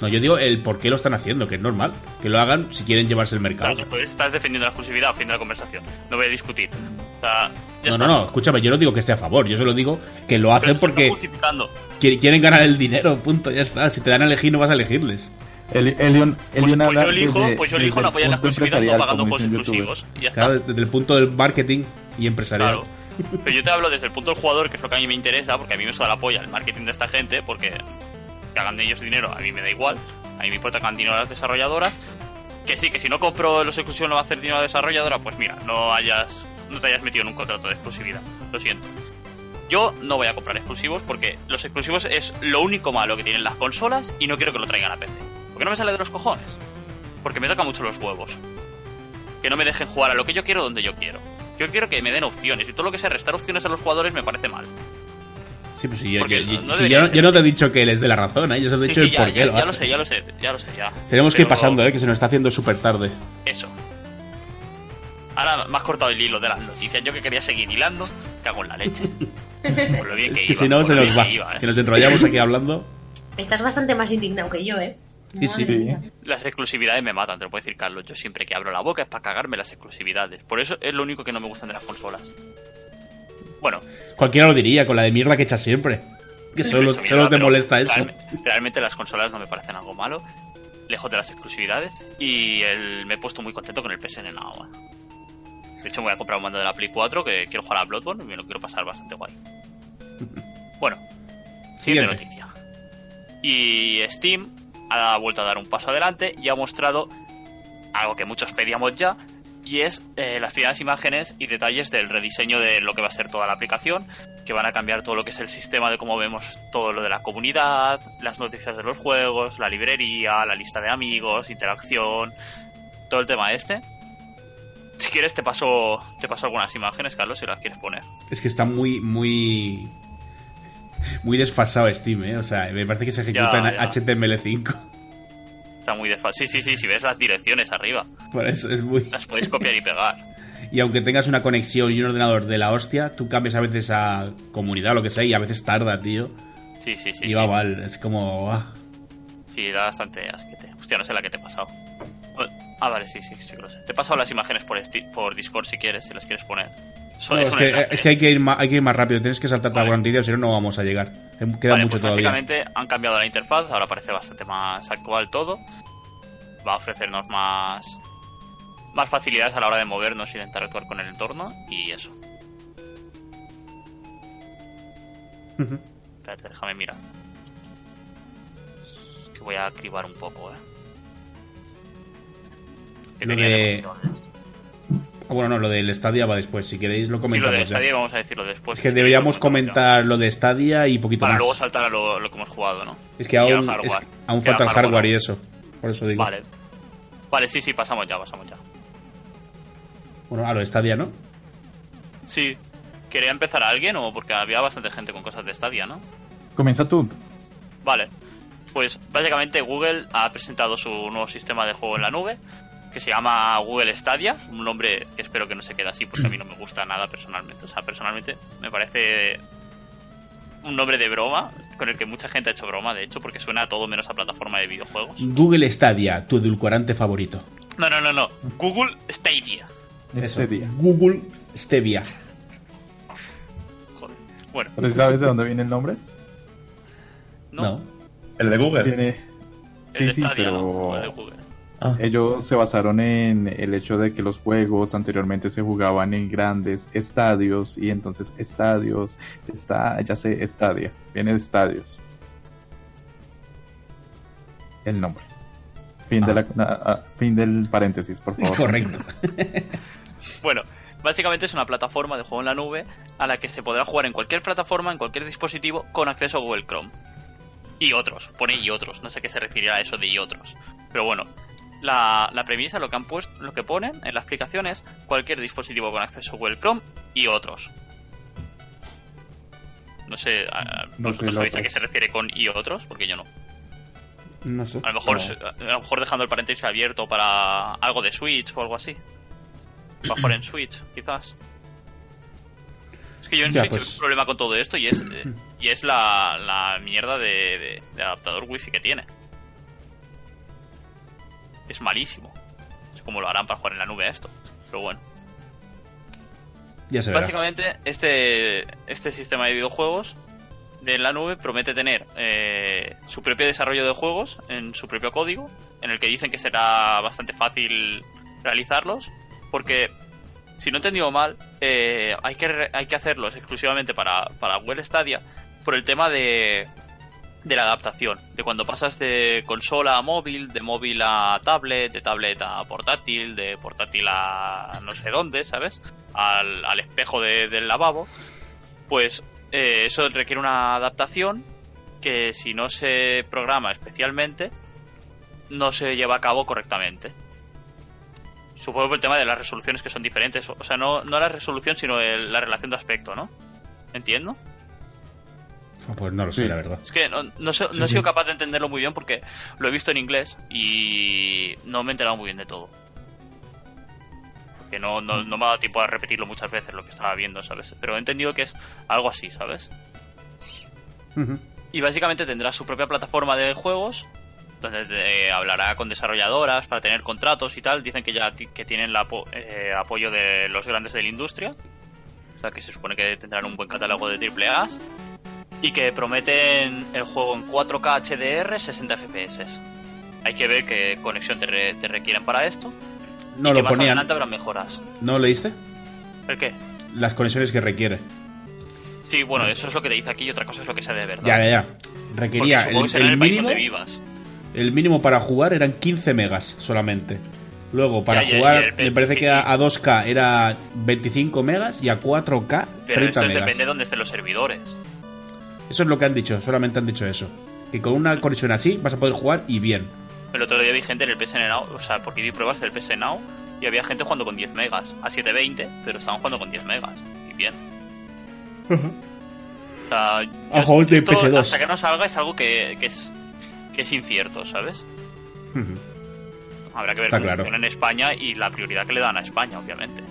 A: No, yo digo el por qué lo están haciendo, que es normal. Que lo hagan si quieren llevarse el mercado.
B: Claro, entonces estás defendiendo la exclusividad a fin de la conversación. No voy a discutir. O sea, ya
A: No,
B: está.
A: no, no, escúchame, yo no digo que esté a favor, yo solo digo que lo hacen porque
B: justificando.
A: qui- quieren ganar el dinero, punto, ya está. Si te dan a elegir, no vas a elegirles.
D: El,
B: Pues,
D: Elion
B: pues
D: habla
B: yo elijo,
D: desde-
B: pues yo elijo no
D: el
B: apoyar la exclusividad no pagando juegos exclusivos. Y ya está.
A: Desde el punto del marketing y empresarial.
B: Claro. Pero yo te hablo desde el punto del jugador, que es lo que a mí me interesa, porque a mí me suda la polla el marketing de esta gente, porque que hagan de ellos dinero, a mí me da igual. A mí me importa que hagan dinero a las desarrolladoras. Que sí, que si no compro los exclusivos no va a hacer dinero a la desarrolladora, pues mira, no hayas no te hayas metido en un contrato de exclusividad. Lo siento. Yo no voy a comprar exclusivos porque los exclusivos es lo único malo que tienen las consolas y no quiero que lo traigan a PC. Porque no me sale de los cojones. Porque me toca mucho los huevos. Que no me dejen jugar a lo que yo quiero donde yo quiero. Yo quiero que me den opciones y todo lo que sea restar opciones a los jugadores me parece mal.
A: Sí, pues sí, yo,
B: Porque
A: yo- yo-
B: no
A: sí, yo- te he dicho que les dé la razón, ¿eh? Yo solo he dicho
B: sí,
A: el
B: ya,
A: por qué
B: ya-
A: lo
B: ya
A: hace.
B: lo sé, ya lo sé, ya lo sé, ya.
A: Tenemos que ir pasando, ¿eh? Que se nos está haciendo súper tarde.
B: Eso. Ahora me has cortado el hilo de las noticias. Yo que quería seguir hilando, cago en la leche. <laughs> Por lo bien
A: Es
B: que,
A: que
B: iba,
A: si no se nos va.
B: que iba, eh.
A: Que nos enrollamos aquí hablando.
C: Estás bastante más indignado que yo, ¿eh?
A: Sí, sí.
B: Las exclusividades me matan, te lo puedo decir Carlos. Yo siempre que abro la boca es para cagarme las exclusividades. Por eso es lo único que no me gustan de las consolas. Bueno,
A: Cualquiera lo diría, con la de mierda que echas siempre. Que solo, te molesta eso.
B: realme- Realmente las consolas no me parecen algo malo, lejos de las exclusividades. Y el- me he puesto muy contento con el PSN Now. De hecho, me voy a comprar un mando de la Play 4 que quiero jugar a Bloodborne y me lo quiero pasar bastante guay. <laughs> Bueno, siguiente
A: Siguiente.
B: noticia. Y Steam ha vuelto a dar un paso adelante y ha mostrado algo que muchos pedíamos ya, y es eh, las primeras imágenes y detalles del rediseño de lo que va a ser toda la aplicación, que van a cambiar todo lo que es el sistema de cómo vemos todo lo de la comunidad, las noticias de los juegos, la librería, la lista de amigos, interacción, todo el tema este. Si quieres te paso, te paso algunas imágenes, Carlos, si las quieres poner.
A: Es que está muy, muy. Muy desfasado Steam, ¿eh? O sea, me parece que se ejecuta
B: Ya,
A: en
B: ya.
A: HTML5.
B: Está muy de Sí, sí, sí, si ves las direcciones arriba,
A: Por eso es muy.
B: las podéis copiar y pegar.
A: Y aunque tengas una conexión y un ordenador de la hostia, tú cambias a veces a comunidad o lo que sea y a veces tarda, tío.
B: Sí, sí, sí.
A: y
B: sí.
A: va mal. Es como. ah.
B: Sí, da bastante asquete. Hostia, no sé la que te he pasado. Ah, vale, sí, sí, sí lo sé. Te he pasado las imágenes por, por Discord si quieres, si las quieres poner.
A: No,
B: es
A: que, es que hay que ir más, hay que ir más rápido. Tienes que saltarte
B: Vale.
A: alguna noticia, si no, no vamos a llegar. Queda
B: Vale,
A: mucho
B: pues
A: todavía.
B: básicamente han cambiado la interfaz, ahora parece bastante más actual todo. Va a ofrecernos más más facilidades a la hora de movernos y de interactuar con el entorno y eso. Espérate, déjame mirar. Es Que voy a cribar un poco, eh.
A: De- Bueno, no, lo del Stadia va después. Si queréis, lo
B: Sí, lo
A: comentamos.
B: de
A: ya.
B: Stadia vamos a decirlo después.
A: Es que deberíamos
B: comentamos
A: comentar lo de Stadia y poquito
B: Para
A: más.
B: luego saltar a lo, lo que hemos jugado, ¿no?
A: Es que aún,
B: hardware.
A: es que aún
B: Y
A: falta
B: al
A: el hardware
B: hardware.
A: y eso. Por eso digo.
B: Vale. Vale, sí, sí, pasamos ya, pasamos ya.
A: Bueno, a lo de Stadia, ¿no?
B: Sí. ¿Quería empezar a alguien o porque había bastante gente con cosas de Stadia, no?
D: Comienza tú.
B: Vale. Pues básicamente Google ha presentado su nuevo sistema de juego en la nube que se llama Google Stadia, un nombre que espero que no se quede así porque a mí no me gusta nada personalmente. O sea, personalmente me parece un nombre de broma con el que mucha gente ha hecho broma, de hecho, porque suena a todo menos a plataforma de videojuegos.
A: Google Stadia, tu edulcorante favorito.
B: No, no, no, no. Google Stadia.
A: Eso.
D: día.
A: Google Stevia.
B: Joder. Bueno,
D: ¿Pero sabes de dónde viene el nombre?
B: no.
A: No.
E: El de Google.
D: Viene...
B: El
D: Sí,
B: de
D: sí,
B: Stadia, ¿no?
D: pero
B: O el de Google.
E: Ah,
D: ellos se basaron en el hecho de que los juegos anteriormente se jugaban en grandes estadios y entonces estadios, está, ya sé, estadia, viene de estadios. El nombre. Fin, de la, ah, ah, fin del paréntesis, por favor.
A: Correcto. <laughs>
B: Bueno, básicamente es una plataforma de juego en la nube a la que se podrá jugar en cualquier plataforma, en cualquier dispositivo, con acceso a Google Chrome. Y otros, pone y otros, no sé qué se referirá a eso de y otros. Pero bueno, la, la premisa, lo que han puesto, lo que ponen en la explicación es cualquier dispositivo con acceso a Google Chrome y otros. No sé,
D: No
B: ¿vosotros sabéis a qué se refiere con y otros? Porque yo no.
A: No sé.
B: A lo mejor,
D: No.
B: a lo mejor dejando el paréntesis abierto para algo de Switch o algo así. Mejor en Switch, <clears throat> quizás. Es que yo en
A: Ya,
B: Switch
A: pues.
B: tengo un problema con todo esto y es, eh, <clears throat> y es la, la mierda de, de- de adaptador wifi que tiene. Es malísimo. No sé cómo lo harán para jugar en la nube a esto. Pero bueno.
A: Ya se verá.
B: Básicamente, este, este sistema de videojuegos de la nube promete tener eh, su propio desarrollo de juegos en su propio código, en el que dicen que será bastante fácil realizarlos, porque si no he entendido mal, eh, hay, que, hay que hacerlos exclusivamente para, para Google Stadia por el tema de, de la adaptación, de cuando pasas de consola a móvil, de móvil a tablet, de tablet a portátil, de portátil a no sé dónde, ¿sabes? Al, al espejo de- del lavabo, pues eh, eso requiere una adaptación que si no se programa especialmente, no se lleva a cabo correctamente. Supongo por el tema de las resoluciones que son diferentes, o sea, no, no la resolución, sino el- la relación de aspecto, ¿no? ¿Entiendo?
A: Ah, Pues no lo sé,
D: Sí.
A: la verdad.
B: Es que no, no, sé- no
A: Sí,
B: he sido
A: sí.
B: capaz de entenderlo muy bien porque lo he visto en inglés y no me he enterado muy bien de todo. Que no, no, no me ha dado tiempo a repetirlo muchas veces lo que estaba viendo, ¿sabes? Pero he entendido que es algo así, ¿sabes? Y básicamente tendrá su propia plataforma de juegos donde eh, hablará con desarrolladoras para tener contratos y tal. Dicen que ya que tienen el apo- eh, apoyo de los grandes de la industria. O sea que se supone que tendrán un buen catálogo de AAA. Y que prometen el juego en 4K HDR 60 FPS. Hay que ver qué conexión te, re- te requieren para esto.
A: No
B: y que
A: lo
B: más
A: ponían.
B: adelante habrá mejoras.
A: ¿No leíste?
B: ¿El qué?
A: Las conexiones que requiere.
B: Sí, bueno, eso es lo que te dice aquí y otra cosa es lo que sea de verdad.
A: Ya, ya, ya. Requería el, el
B: el
A: mínimo.
B: vivas.
A: El mínimo para jugar eran 15 megas solamente. Luego, para
B: Ya,
A: jugar, me parece
B: sí,
A: que
B: sí.
A: a a 2K era 25 megas y a 4K
B: Pero
A: 30
B: eso
A: megas.
B: depende de dónde estén los servidores.
A: Eso es lo que han dicho, solamente han dicho eso. Que con una conexión así vas a poder jugar y bien.
B: El otro día vi gente en el PSN Now, o sea, porque vi pruebas del PSN Now y había gente jugando con 10 megas, a 720, pero estaban jugando con 10 megas, y bien. <laughs> O sea, yo- esto,
A: PS2.
B: Hasta que no salga es algo que, que es que es incierto, ¿sabes? Habrá que ver
A: Está
B: cómo
A: claro.
B: funciona en España y la prioridad que le dan a España, obviamente.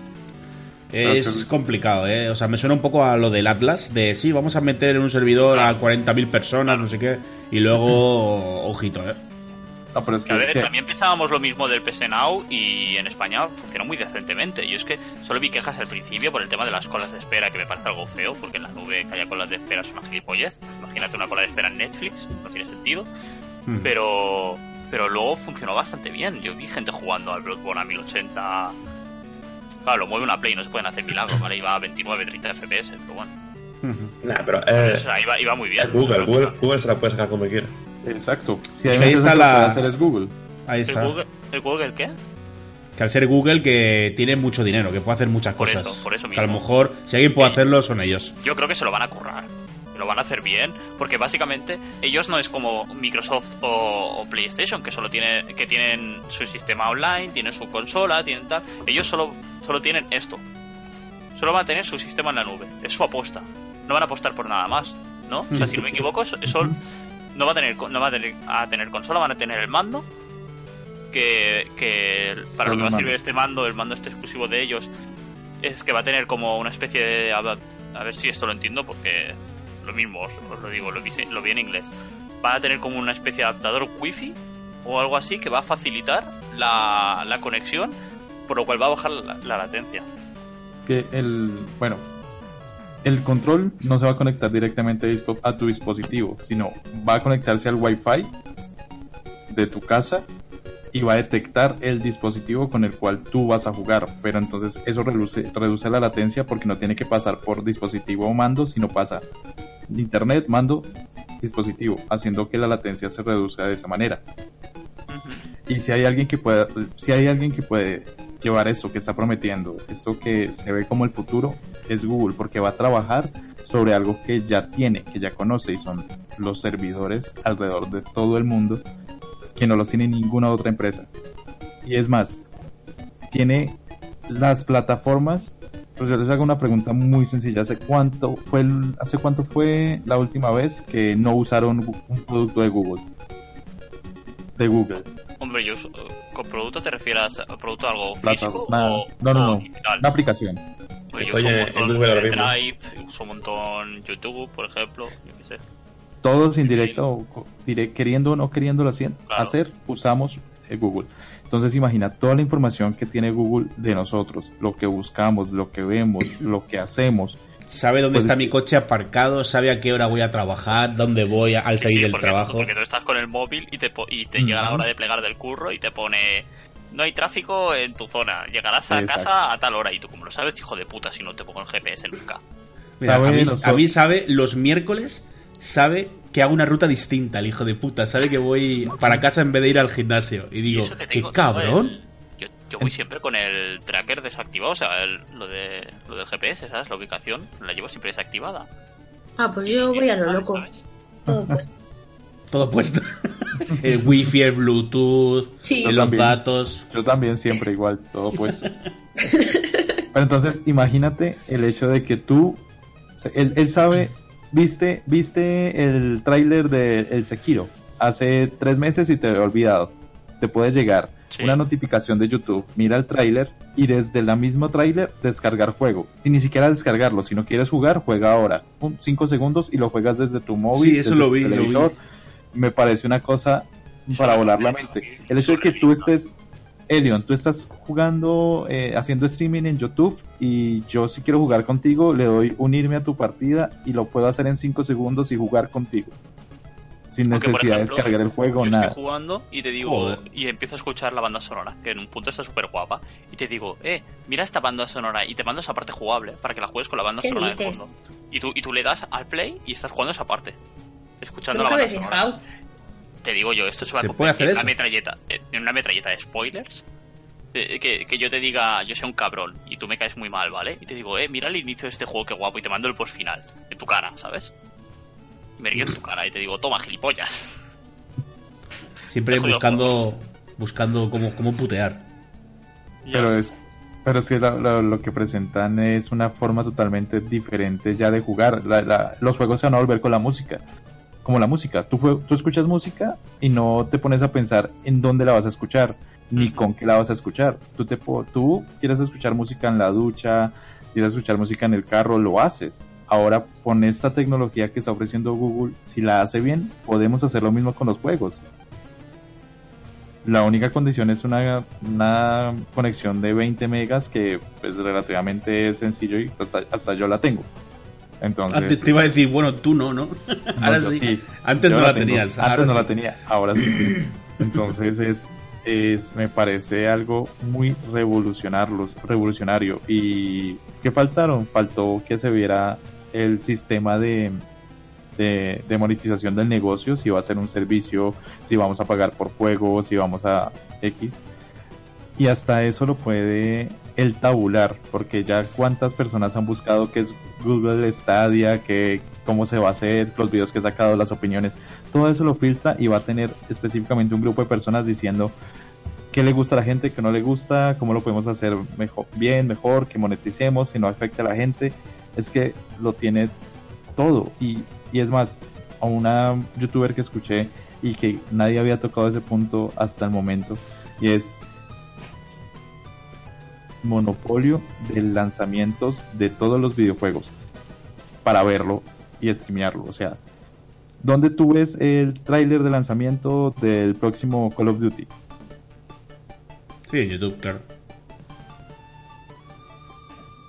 A: Es complicado, ¿eh? O sea, me suena un poco a lo del Atlas, de sí, vamos a meter en un servidor a 40.000 personas, no sé qué, y luego, <laughs> ojito, ¿eh?
D: No, pero es
B: Que a ver,
D: sí,
B: también pensábamos lo mismo del PS Now y en España funcionó muy decentemente. Yo es que solo vi quejas al principio por el tema de las colas de espera, que me parece algo feo, porque en la nube que haya colas de espera es una gilipollez. Imagínate una cola de espera en Netflix, no tiene sentido.
A: Ujú.
B: Pero pero luego funcionó bastante bien. Yo vi gente jugando al Bloodborne a 1080. Claro, lo mueve una Play, no se pueden hacer milagros, ¿vale? Iba a 29, 30 FPS, pero bueno.
E: Nah, pero eh,
B: O sea, iba, iba muy bien.
E: Google, Google, Google se la puede sacar como quiera.
D: exacto.
A: Que ahí está la-
D: es Google.
A: Ahí
B: ¿El
A: está.
B: Google, ¿El Google qué?
A: Que al ser Google que tiene mucho dinero, que puede hacer muchas
B: Por
A: cosas.
B: eso, por eso
A: Que a lo
B: mismo.
A: mejor, si alguien puede
B: Sí.
A: hacerlo, son ellos.
B: Yo creo que se lo van a currar. Lo van a hacer bien, porque básicamente ellos no es como Microsoft o, o PlayStation, que solo tiene, que tienen su sistema online, tienen su consola, tienen tal. Ellos solo, solo tienen esto. Solo van a tener su sistema en la nube. Es su apuesta. No van a apostar por nada más, ¿no? O sea, si no me equivoco, eso, eso no va a tener, no va a tener, a tener consola, van a tener el mando. Que, que para lo que va a servir este mando, el mando este exclusivo de ellos, es que va a tener como una especie de. A ver si esto lo entiendo, porque lo mismo os, os lo digo, lo vi, lo vi en inglés. Van a tener como una especie de adaptador wifi o algo así que va a facilitar la, la conexión, por lo cual va a bajar la, la latencia.
D: que el bueno el control no se va a conectar directamente a tu dispositivo sino va a conectarse al wifi de tu casa y va a detectar el dispositivo con el cual tú vas a jugar. Pero entonces eso reduce, reduce la latencia porque no tiene que pasar por dispositivo o mando sino pasa internet mando dispositivo haciendo que la latencia se reduzca de esa manera. Y si hay alguien que pueda, si hay alguien que puede llevar esto que está prometiendo, esto que se ve como el futuro, es Google, porque va a trabajar sobre algo que ya tiene, que ya conoce, y son los servidores alrededor de todo el mundo, que no los tiene ninguna otra empresa. Y es más, tiene las plataformas. Pues yo les hago una pregunta muy sencilla. ¿Hace cuánto fue el- hace cuánto fue la última vez que no usaron un producto de Google? De Google.
B: Hombre, yo con producto te refieres a producto algo
D: Plata-
B: físico
D: nada.
B: o,
D: no, no,
B: o
D: no.
B: digital.
D: Una aplicación.
B: Pues yo
E: Estoy
B: uso un
E: en-
B: montón
E: en Google.
B: Drive, uso un montón YouTube, por ejemplo, yo qué sé.
D: Todos indirecto, o co- dire- queriendo o no queriendo hacer,
B: Claro.
D: hacer usamos eh, Google. Entonces imagina toda la información que tiene Google de nosotros, lo que buscamos, lo que vemos, lo que hacemos.
A: Sabe dónde
D: Pues-
A: está mi coche aparcado, sabe a qué hora voy a trabajar, dónde voy a- al
B: Sí,
A: salir
B: sí,
A: del
B: porque,
A: trabajo.
B: Tú, porque tú estás con el móvil y te, y te llega la hora de plegar del curro y te pone no hay tráfico en tu zona, llegarás a
D: Exacto.
B: casa a tal hora y tú como lo sabes, hijo de puta, si no te pongo el GPS nunca.
A: Mira,
D: Sabe
A: a, mí,
D: noso-
A: a mí sabe los miércoles sabe que hago una ruta distinta, el hijo de puta. Sabe que voy para casa en vez de ir al gimnasio. Y
B: Y
A: digo,
B: que
A: qué cabrón.
B: el- yo, yo voy siempre con el tracker desactivado, o sea, el- lo, de, lo del GPS, ¿sabes? La ubicación, la llevo siempre desactivada.
C: Ah, pues yo voy a lo loco. Todo <laughs> pues.
A: Todo puesto. <laughs> el wifi, el bluetooth,
C: Sí.
A: Los
D: también.
A: datos.
D: Yo también siempre igual, todo <laughs> pues. Pero entonces, imagínate el hecho de que tú, él, él sabe, viste, viste el tráiler de El Sekiro hace tres meses y te había olvidado. Te puede llegar
B: Sí.
D: una notificación de YouTube, mira el tráiler y desde el mismo tráiler descargar juego. Sin ni siquiera descargarlo, si no quieres jugar, juega ahora. Cinco segundos y lo juegas desde tu móvil,
A: Sí, eso
D: desde
A: lo
D: tu
A: vi, lo vi.
D: Me parece una cosa para volar la mente. El hecho de que tú estés Elion, tú estás jugando, eh, haciendo streaming en YouTube y yo si quiero jugar contigo le doy unirme a tu partida y lo puedo hacer en 5 segundos y jugar contigo. Sin
B: Porque,
D: necesidad de descargar el juego,
B: Yo
D: nada.
B: estoy jugando y te digo,
A: Joder.
B: y empiezo a escuchar la banda sonora, que en un punto está súper guapa, y te digo, eh, mira esta banda sonora, y te mando esa parte jugable, para que la juegues con la banda
C: ¿Qué
B: sonora de
C: dices?
B: fondo. Y tú, y tú le das al play y estás jugando esa parte, escuchando la banda sonora.
C: fijado.
B: Te digo yo, esto se va
A: ¿Se
B: a
A: puede
B: convertir
A: hacer
B: en una metralleta, en una metralleta de spoilers. de- que, que yo te diga, yo soy un cabrón y tú me caes muy mal, ¿vale? Y te digo, eh, mira el inicio de este juego, qué guapo, y te mando el post final, en tu cara, ¿sabes? Me río en tu cara y te digo, toma, gilipollas.
A: Siempre buscando buscando cómo, cómo putear.
D: Pero es, pero es que lo, lo- lo que presentan es una forma totalmente diferente ya de jugar. La- la- los juegos se van a volver con la música. Como la música. Tú, escuchas música y no te pones a pensar en dónde la vas a escuchar, ni con qué la vas a escuchar. Tú, te, tú quieres escuchar música en la ducha, quieres escuchar música en el carro, lo haces. Ahora, con esta tecnología que está ofreciendo Google, si la hace bien, podemos hacer lo mismo con los juegos. La única condición es una, una conexión de 20 megas que pues relativamente es sencillo y hasta, hasta yo la tengo. Entonces,
A: Antes te iba a decir, bueno, tú no, ¿no? <laughs> Ahora sí. Antes
D: Yo
A: no la
D: tengo.
A: tenías.
D: Antes
A: ahora
D: no
A: sí.
D: la tenía, ahora sí. <laughs> Entonces es, es me parece algo muy revolucionario. ¿Y qué faltaron? Faltó que se viera el sistema de, de, de monetización del negocio, si va a ser un servicio, si vamos a pagar por juego, si vamos a X. Y hasta eso lo puede el tabular, porque ya cuántas personas han buscado qué es Google Stadia, que cómo se va a hacer, los videos que he sacado, las opiniones, todo eso lo filtra y va a tener específicamente un grupo de personas diciendo qué le gusta a la gente, qué no le gusta, cómo lo podemos hacer mejor, bien, mejor, que moneticemos, si no afecta a la gente. Es que lo tiene todo. Y, y es más, a una youtuber que escuché y que nadie había tocado ese punto hasta el momento, y es monopolio de lanzamientos de todos los videojuegos para verlo y streamearlo. O sea, ¿dónde tú ves el tráiler de lanzamiento del próximo Call of Duty?
A: Sí, en YouTube, claro.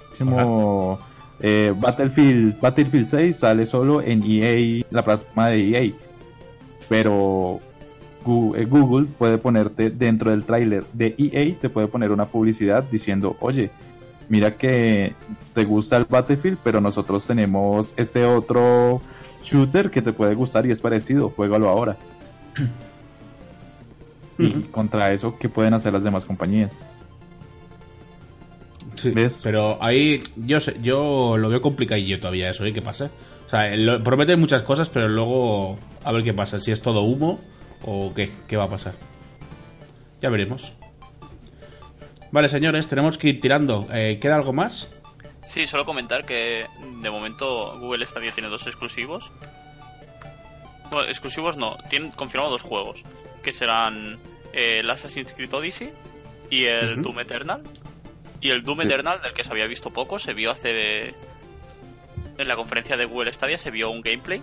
D: próximo eh, Battlefield Battlefield 6 sale solo en EA, la plataforma de EA. Pero Google puede ponerte dentro del tráiler de EA, te puede poner una publicidad diciendo, oye, mira que te gusta el Battlefield, pero nosotros tenemos este otro shooter que te puede gustar y es parecido, juégalo ahora. <clears throat> y contra eso, ¿qué pueden hacer las demás compañías?
A: Sí,
D: ¿Ves?
A: Pero ahí yo sé, yo lo veo complicadillo todavía eso, ¿eh? ¿Qué pasa? O sea, lo- promete muchas cosas, pero luego a ver qué pasa, si es todo humo o qué, qué va a pasar. Ya veremos. Vale, señores, tenemos que ir tirando. Eh, ¿Queda algo más?
B: Sí, solo comentar que de momento Google Stadia tiene dos exclusivos. Bueno, exclusivos no, tienen confirmado dos juegos, que serán eh, el Assassin's Creed Odyssey y el. Doom Eternal. Y el Doom
D: Sí.
B: Eternal, del que se había visto poco, se vio hace... En la conferencia de Google Stadia se vio un gameplay.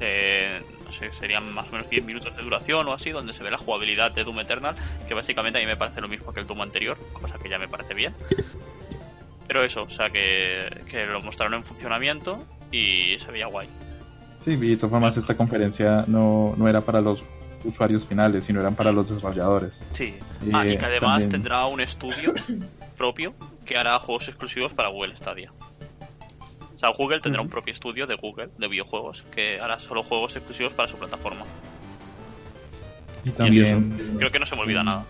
B: Eh, no sé, serían más o menos 10 minutos de duración o así, donde se ve la jugabilidad de Doom Eternal, que básicamente a mí me parece lo mismo que el Doom anterior, cosa que ya me parece bien. Pero eso, o sea, que, que lo mostraron en funcionamiento y se veía guay.
D: Sí, y de todas formas esta conferencia no, no era para los usuarios finales, sino eran para los desarrolladores.
B: Sí.
D: Y,
B: Ah, y
D: eh,
B: que además
D: también-
B: tendrá un estudio propio que hará juegos exclusivos para Google Stadia. Sea, Google tendrá un propio estudio de Google de videojuegos que hará solo juegos exclusivos para su plataforma.
D: Y también,
B: Creo que no se me olvida nada.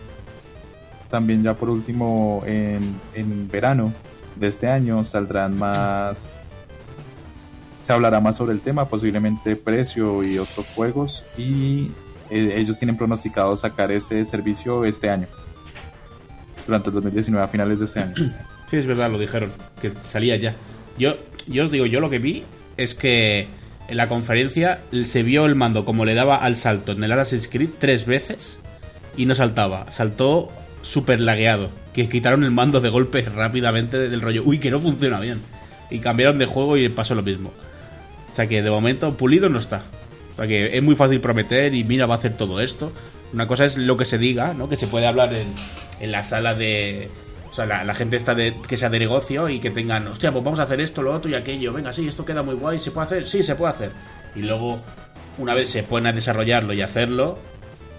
D: también ya por último, en, en verano de este año saldrán más... Se hablará más sobre el tema, posiblemente precio y otros juegos. Y eh, ellos tienen pronosticado sacar ese servicio este año. Durante el 2019, a finales de este año.
A: Sí, es verdad, lo dijeron, que salía ya. Yo, yo os digo, yo lo que vi es que en la conferencia se vio el mando como le daba al salto en el Assassin's Creed tres veces y no saltaba. Saltó súper lagueado. Que quitaron el mando de golpe rápidamente del rollo. Uy, que no funciona bien. Y cambiaron de juego y pasó lo mismo. O sea que de momento pulido no está. O sea que es muy fácil prometer y mira, va a hacer todo esto. Una cosa es lo que se diga, ¿no? Que se puede hablar en, en la sala de. O sea, la, la gente está de, que sea de negocio y que tengan, hostia, pues vamos a hacer esto, lo otro y aquello. Venga, sí, esto queda muy guay, ¿se puede hacer? Sí, se puede hacer. Y luego, una vez se ponen a desarrollarlo y hacerlo,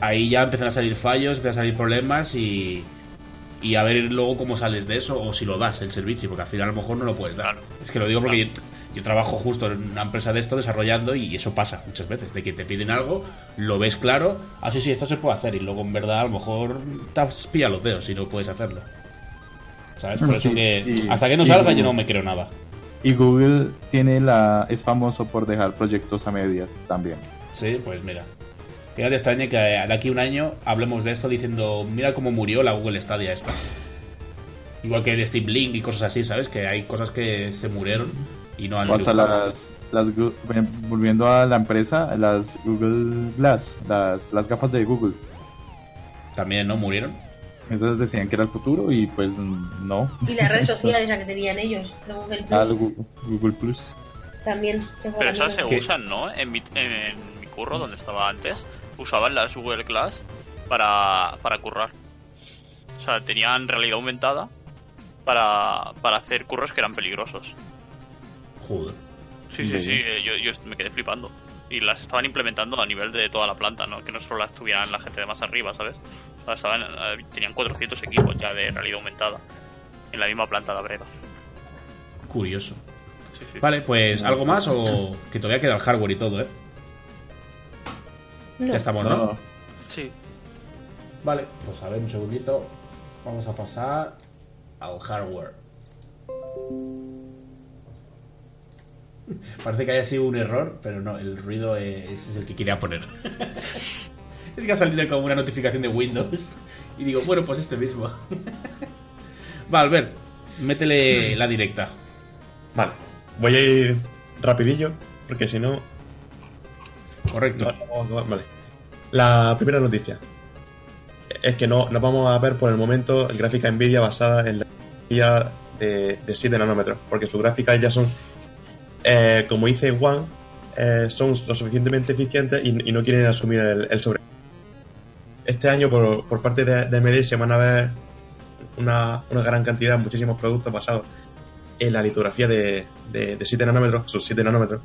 A: ahí ya empiezan a salir fallos, empiezan a salir problemas y, y a ver luego cómo sales de eso o si lo das el servicio, porque al final a lo mejor no lo puedes dar.
B: Claro.
A: Es que lo digo porque yo, yo trabajo justo en una empresa de esto desarrollando y eso pasa muchas veces, de que te piden algo, lo ves claro, ah, sí, sí, esto se puede hacer y luego en verdad a lo mejor te has pillado los dedos y no puedes hacerlo. ¿Sabes? Por eso
D: Sí,
A: que
D: y-
A: hasta que no salga
D: Google.
A: yo no me creo nada.
D: Y Google tiene la es famoso por dejar proyectos a medias también.
A: Sí, pues mira. Que no te extrañe que de aquí a un año hablemos de esto diciendo, mira cómo murió la Google Stadia esta. Igual que el Steam Link y cosas así, ¿sabes? Que hay cosas que se murieron y no han
D: O
A: triunfado.
D: las, las volviendo a la empresa, las Google Glass, las, las gafas de Google.
A: También, ¿no? Murieron.
D: Esas decían que era el futuro y pues no.
C: Y las redes <laughs> sociales esa que tenían ellos, de Google Plus,
D: Ah, Google Plus.
C: también se
B: Pero esas se usan, ¿no? En mi, en mi curro, donde estaba antes, usaban las Google Glass para, para currar. O sea, tenían realidad aumentada para, para hacer curros que eran peligrosos.
A: Joder.
B: Sí, sí, sí, yo, yo me quedé flipando. Y las estaban implementando a nivel de toda la planta, ¿no? Que no solo las tuvieran la gente de más arriba, ¿sabes? Estaban, eh, tenían 400 equipos ya de realidad aumentada en la misma planta de Abrera.
A: Curioso.
B: Sí, sí.
A: Vale, pues algo más o que todavía queda el hardware y todo, ¿eh?
C: No.
A: Ya estamos, ¿no?
D: No,
B: Sí.
A: Vale, pues a ver un segundito. Vamos a pasar al hardware. <laughs> Parece que haya sido un error, pero no, el ruido es, es el que quería poner. <laughs> <laughs> es que ha salido como una notificación de Windows. Y digo, bueno, pues este mismo. <laughs> Va, Albert, métele la directa.
E: Vale, voy a ir rapidillo, porque si no...
A: Correcto.
E: no- no- Vale. La primera noticia es que no, no vamos a ver por el momento gráfica Nvidia basada en la tecnología de, de 7 nanómetros, porque sus gráficas ya son, eh, como dice Juan, eh, son lo suficientemente eficientes y, y no quieren asumir el, el sobre. Este año, por, por parte de, de AMD, se van a ver una, una gran cantidad, muchísimos productos basados en la litografía de, de, de 7 nanómetros, sus 7 nanómetros.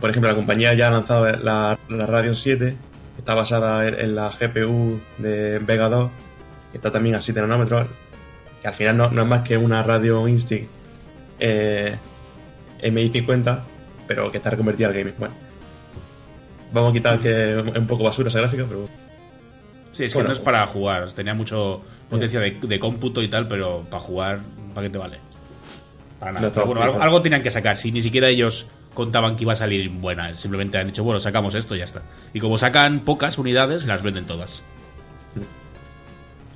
E: Por ejemplo, la compañía ya ha lanzado la, la Radeon 7, que está basada en, en la GPU de Vega 2, que está también a 7 nanómetros, que al final no, no es más que una Radeon Instinct eh, MI50, pero que está reconvertida al gaming. Bueno, vamos a quitar que es un poco basura esa gráfica, pero
A: Sí, es que
E: Bueno.
A: no es para jugar. Tenía mucho potencia de, de cómputo y tal, pero para jugar, ¿para qué te vale? Para nada.
E: No
A: Pero bueno, algo, algo tenían que sacar. Si ni siquiera ellos contaban que iba a salir buena, simplemente han dicho, bueno, sacamos esto y ya está. Y como sacan pocas unidades, las venden todas.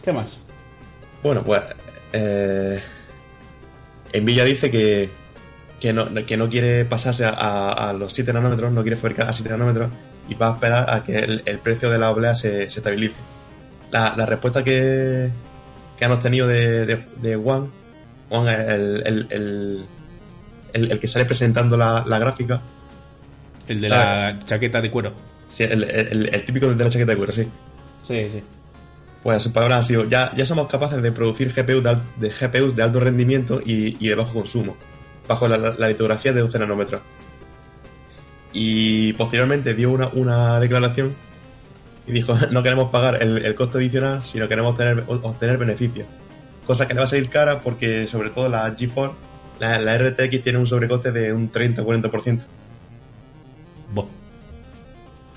A: ¿Qué más?
E: Bueno, pues eh, Nvidia dice que, que, no, que no quiere pasarse a, a- a los 7 nanómetros, no quiere fabricar a 7 nanómetros y va a esperar a que el, el precio de la oblea se, se estabilice. La, la respuesta que, que han obtenido de, de, de Juan, Juan es el, el, el, el- el que sale presentando la, la gráfica,
A: El de la chaqueta de cuero.
E: sí, el, el- el típico de la chaqueta de cuero, sí.
A: Sí, sí.
E: Pues sus palabras han sido, ya, ya somos capaces de producir GPUs de, GPUs de alto rendimiento y, y de bajo consumo, bajo la, la- la litografía de 12 nanómetros. Y posteriormente dio una, una declaración y dijo, <laughs> no queremos pagar el, el costo adicional, sino queremos obtener, obtener beneficios. Cosa que le va a salir cara porque sobre todo la GeForce la, la RTX tiene un sobrecoste de un 30-40%.
A: Buah.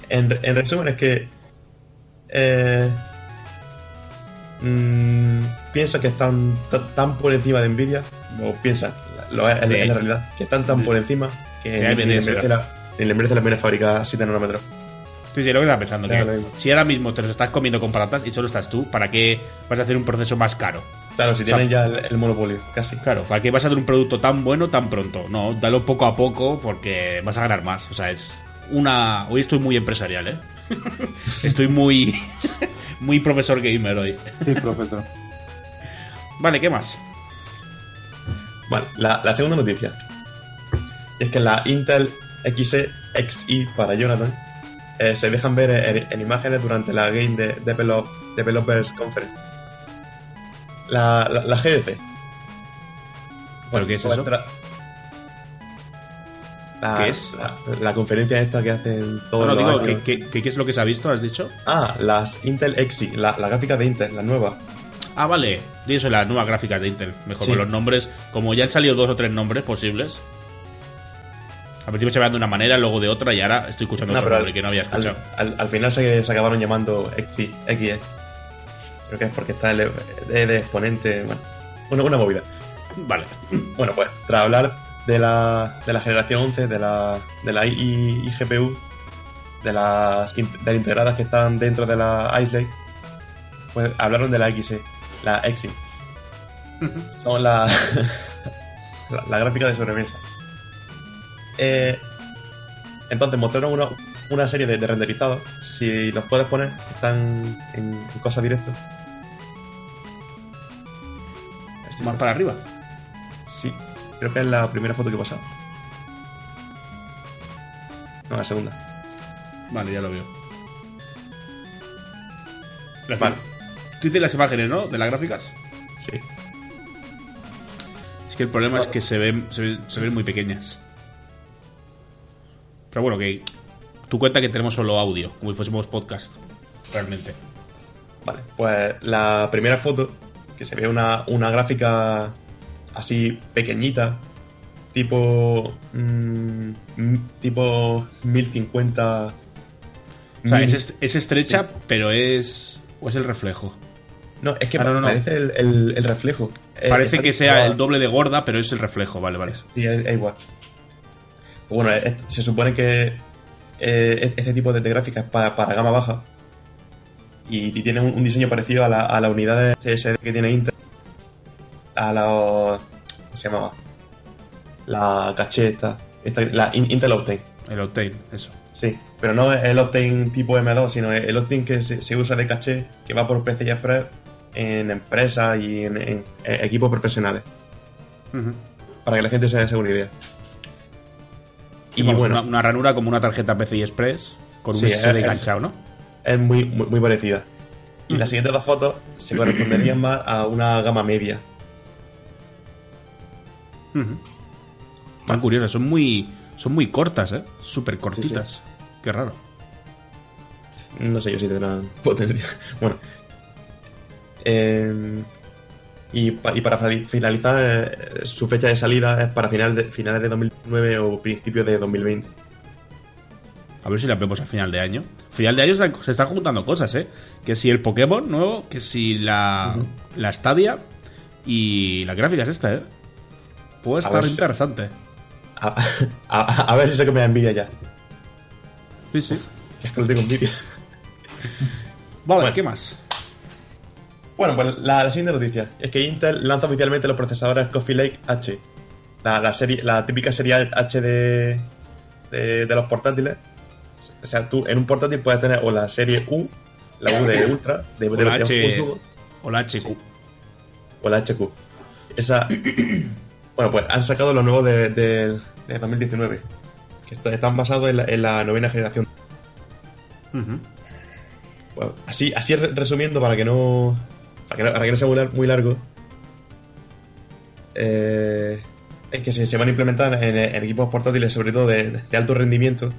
E: En, en resumen, es que. eh, mm, piensa que están ta- tan por encima de Nvidia, o piensa, lo es,
A: Sí.
E: la realidad, que están tan por encima que merece la, ni le merece la pena fabricar 7 nanómetros.
A: Sí, sí, lo que estaba pensando. Que
E: mismo.
A: si ahora mismo te los estás comiendo con patatas y solo estás tú, ¿para qué vas a hacer un proceso más caro?
E: Claro, si
A: sea,
E: tienen ya el, el monopolio, casi.
A: Claro, ¿para qué vas a hacer un producto tan bueno tan pronto? No, dalo poco a poco porque vas a ganar más. O sea, es una... Hoy estoy muy empresarial, ¿eh? <laughs> estoy muy... <laughs> muy profesor gamer hoy.
D: Sí, profesor.
A: Vale, ¿qué más?
E: Vale, la, la segunda noticia es que la Intel XE XI para Jonathan eh, se dejan ver en, en imágenes durante la Game de Develop- Developers Conference. La, la, la GDC.
A: ¿Pero qué es eso?
E: La,
A: ¿Qué es?
E: La, conferencia esta que hacen todos
A: No,
E: los
A: digo,
E: años.
A: ¿qué, qué, qué- qué es lo que se ha visto? ¿Has dicho?
E: Ah, las Intel XI, la, gráfica de Intel, la nueva.
A: Ah, vale. Eso, las nuevas gráficas de Intel. Mejor
E: Sí.
A: con los nombres. Como ya han salido dos o tres nombres posibles. Al principio se veían de una manera, luego de otra, y ahora estoy escuchando
E: No,
A: otro nombre que no había escuchado.
E: al- al final se, se acabaron llamando XI, XE. Creo que es porque está el de, de exponente. Bueno, una, una movida.
A: Vale.
E: Bueno, pues tras hablar de la, de la generación 11, de la, de la I- IGPU, de las, de las integradas que están dentro de la Ice Lake, pues hablaron de la XE, la XI. <laughs> Son la, <laughs> la, la gráfica de sobremesa. Eh, entonces mostraron una, una serie de, de renderizados. Si los puedes poner, están en, en cosa directo.
A: Más para arriba.
E: Sí, creo que es la primera foto que he pasado. No, la segunda.
A: Vale, ya lo veo. Las
E: Vale.
A: Tú dices las imágenes, ¿no? De las gráficas.
E: Sí.
A: Es que el problema es que se ven, se ven, se ven muy pequeñas. Pero bueno, que tú cuenta que tenemos solo audio, como si fuésemos podcast. Realmente.
E: Vale, pues la primera foto, que se ve una, una gráfica así pequeñita, tipo. mm, mm, tipo 1050.
A: O sea, es, es estrecha, pero es. ¿O es el reflejo?
E: No, es que
A: Ah, no, no, no.
E: parece el, el- el reflejo. Eh,
A: Parece
E: está
A: que sea
E: tipo-
A: el doble de gorda, pero es el reflejo. Vale, vale.
E: Sí, es, es igual. Bueno, es- se supone que eh, este tipo de, de gráfica es para, para gama baja y, y tiene un, un diseño parecido a la, a la unidad de SSD que tiene Intel. A la. ¿Cómo se llamaba? La caché esta. esta la In- Intel Optane.
A: El Octane, eso.
E: Sí, pero no el Optane tipo M2, sino el Optane que se, se usa de caché que va por PCI Express en empresas y en, en- en equipos profesionales. Para que la gente se dé una idea.
A: Y
E: Y
A: bueno,
E: bueno,
A: una, una ranura como una tarjeta PCI Express con un
E: Sí,
A: SSD enganchado, ¿no?
E: es muy, muy, muy parecida. Y las siguientes dos fotos se corresponderían más a una gama media.
A: Ujú. Tan curiosas, son muy, son muy cortas, ¿eh? Súper cortitas. Qué raro.
E: No sé yo si tendrán <laughs> potencia. Bueno. Eh, y, pa- y para finalizar, eh, su fecha de salida es para final de, finales de 2009 o principios de 2020.
A: A ver si la vemos a final de año. Final de año se, se están juntando cosas, ¿eh? Que si el Pokémon nuevo, que si la, la Stadia y la gráfica es esta, ¿eh? Puede estar
E: si-
A: interesante.
E: A, a- a ver si sé que me da envidia ya.
A: Sí, sí. <laughs>
E: Que esto lo tengo envidia.
A: Vale,
E: Bueno.
A: ¿qué más?
E: Bueno, pues la, la siguiente noticia es que Intel lanza oficialmente los procesadores Coffee Lake H. La, la serie, la típica serie H de, de, de los portátiles. O sea, tú en un portátil puedes tener o la serie U, la U de Ultra, de,
A: O
E: de,
A: la H- O la HQ.
E: o la HQ. Esa. <clears throat> bueno, pues han sacado los nuevos de, de, de 2019. Que est- están basados en la, en la novena generación. Bueno, así, así re- resumiendo, para que no. Para que no, para que no sea muy, lar- muy largo. eh, es que se, se van a implementar en, en equipos portátiles, sobre todo de, de alto rendimiento.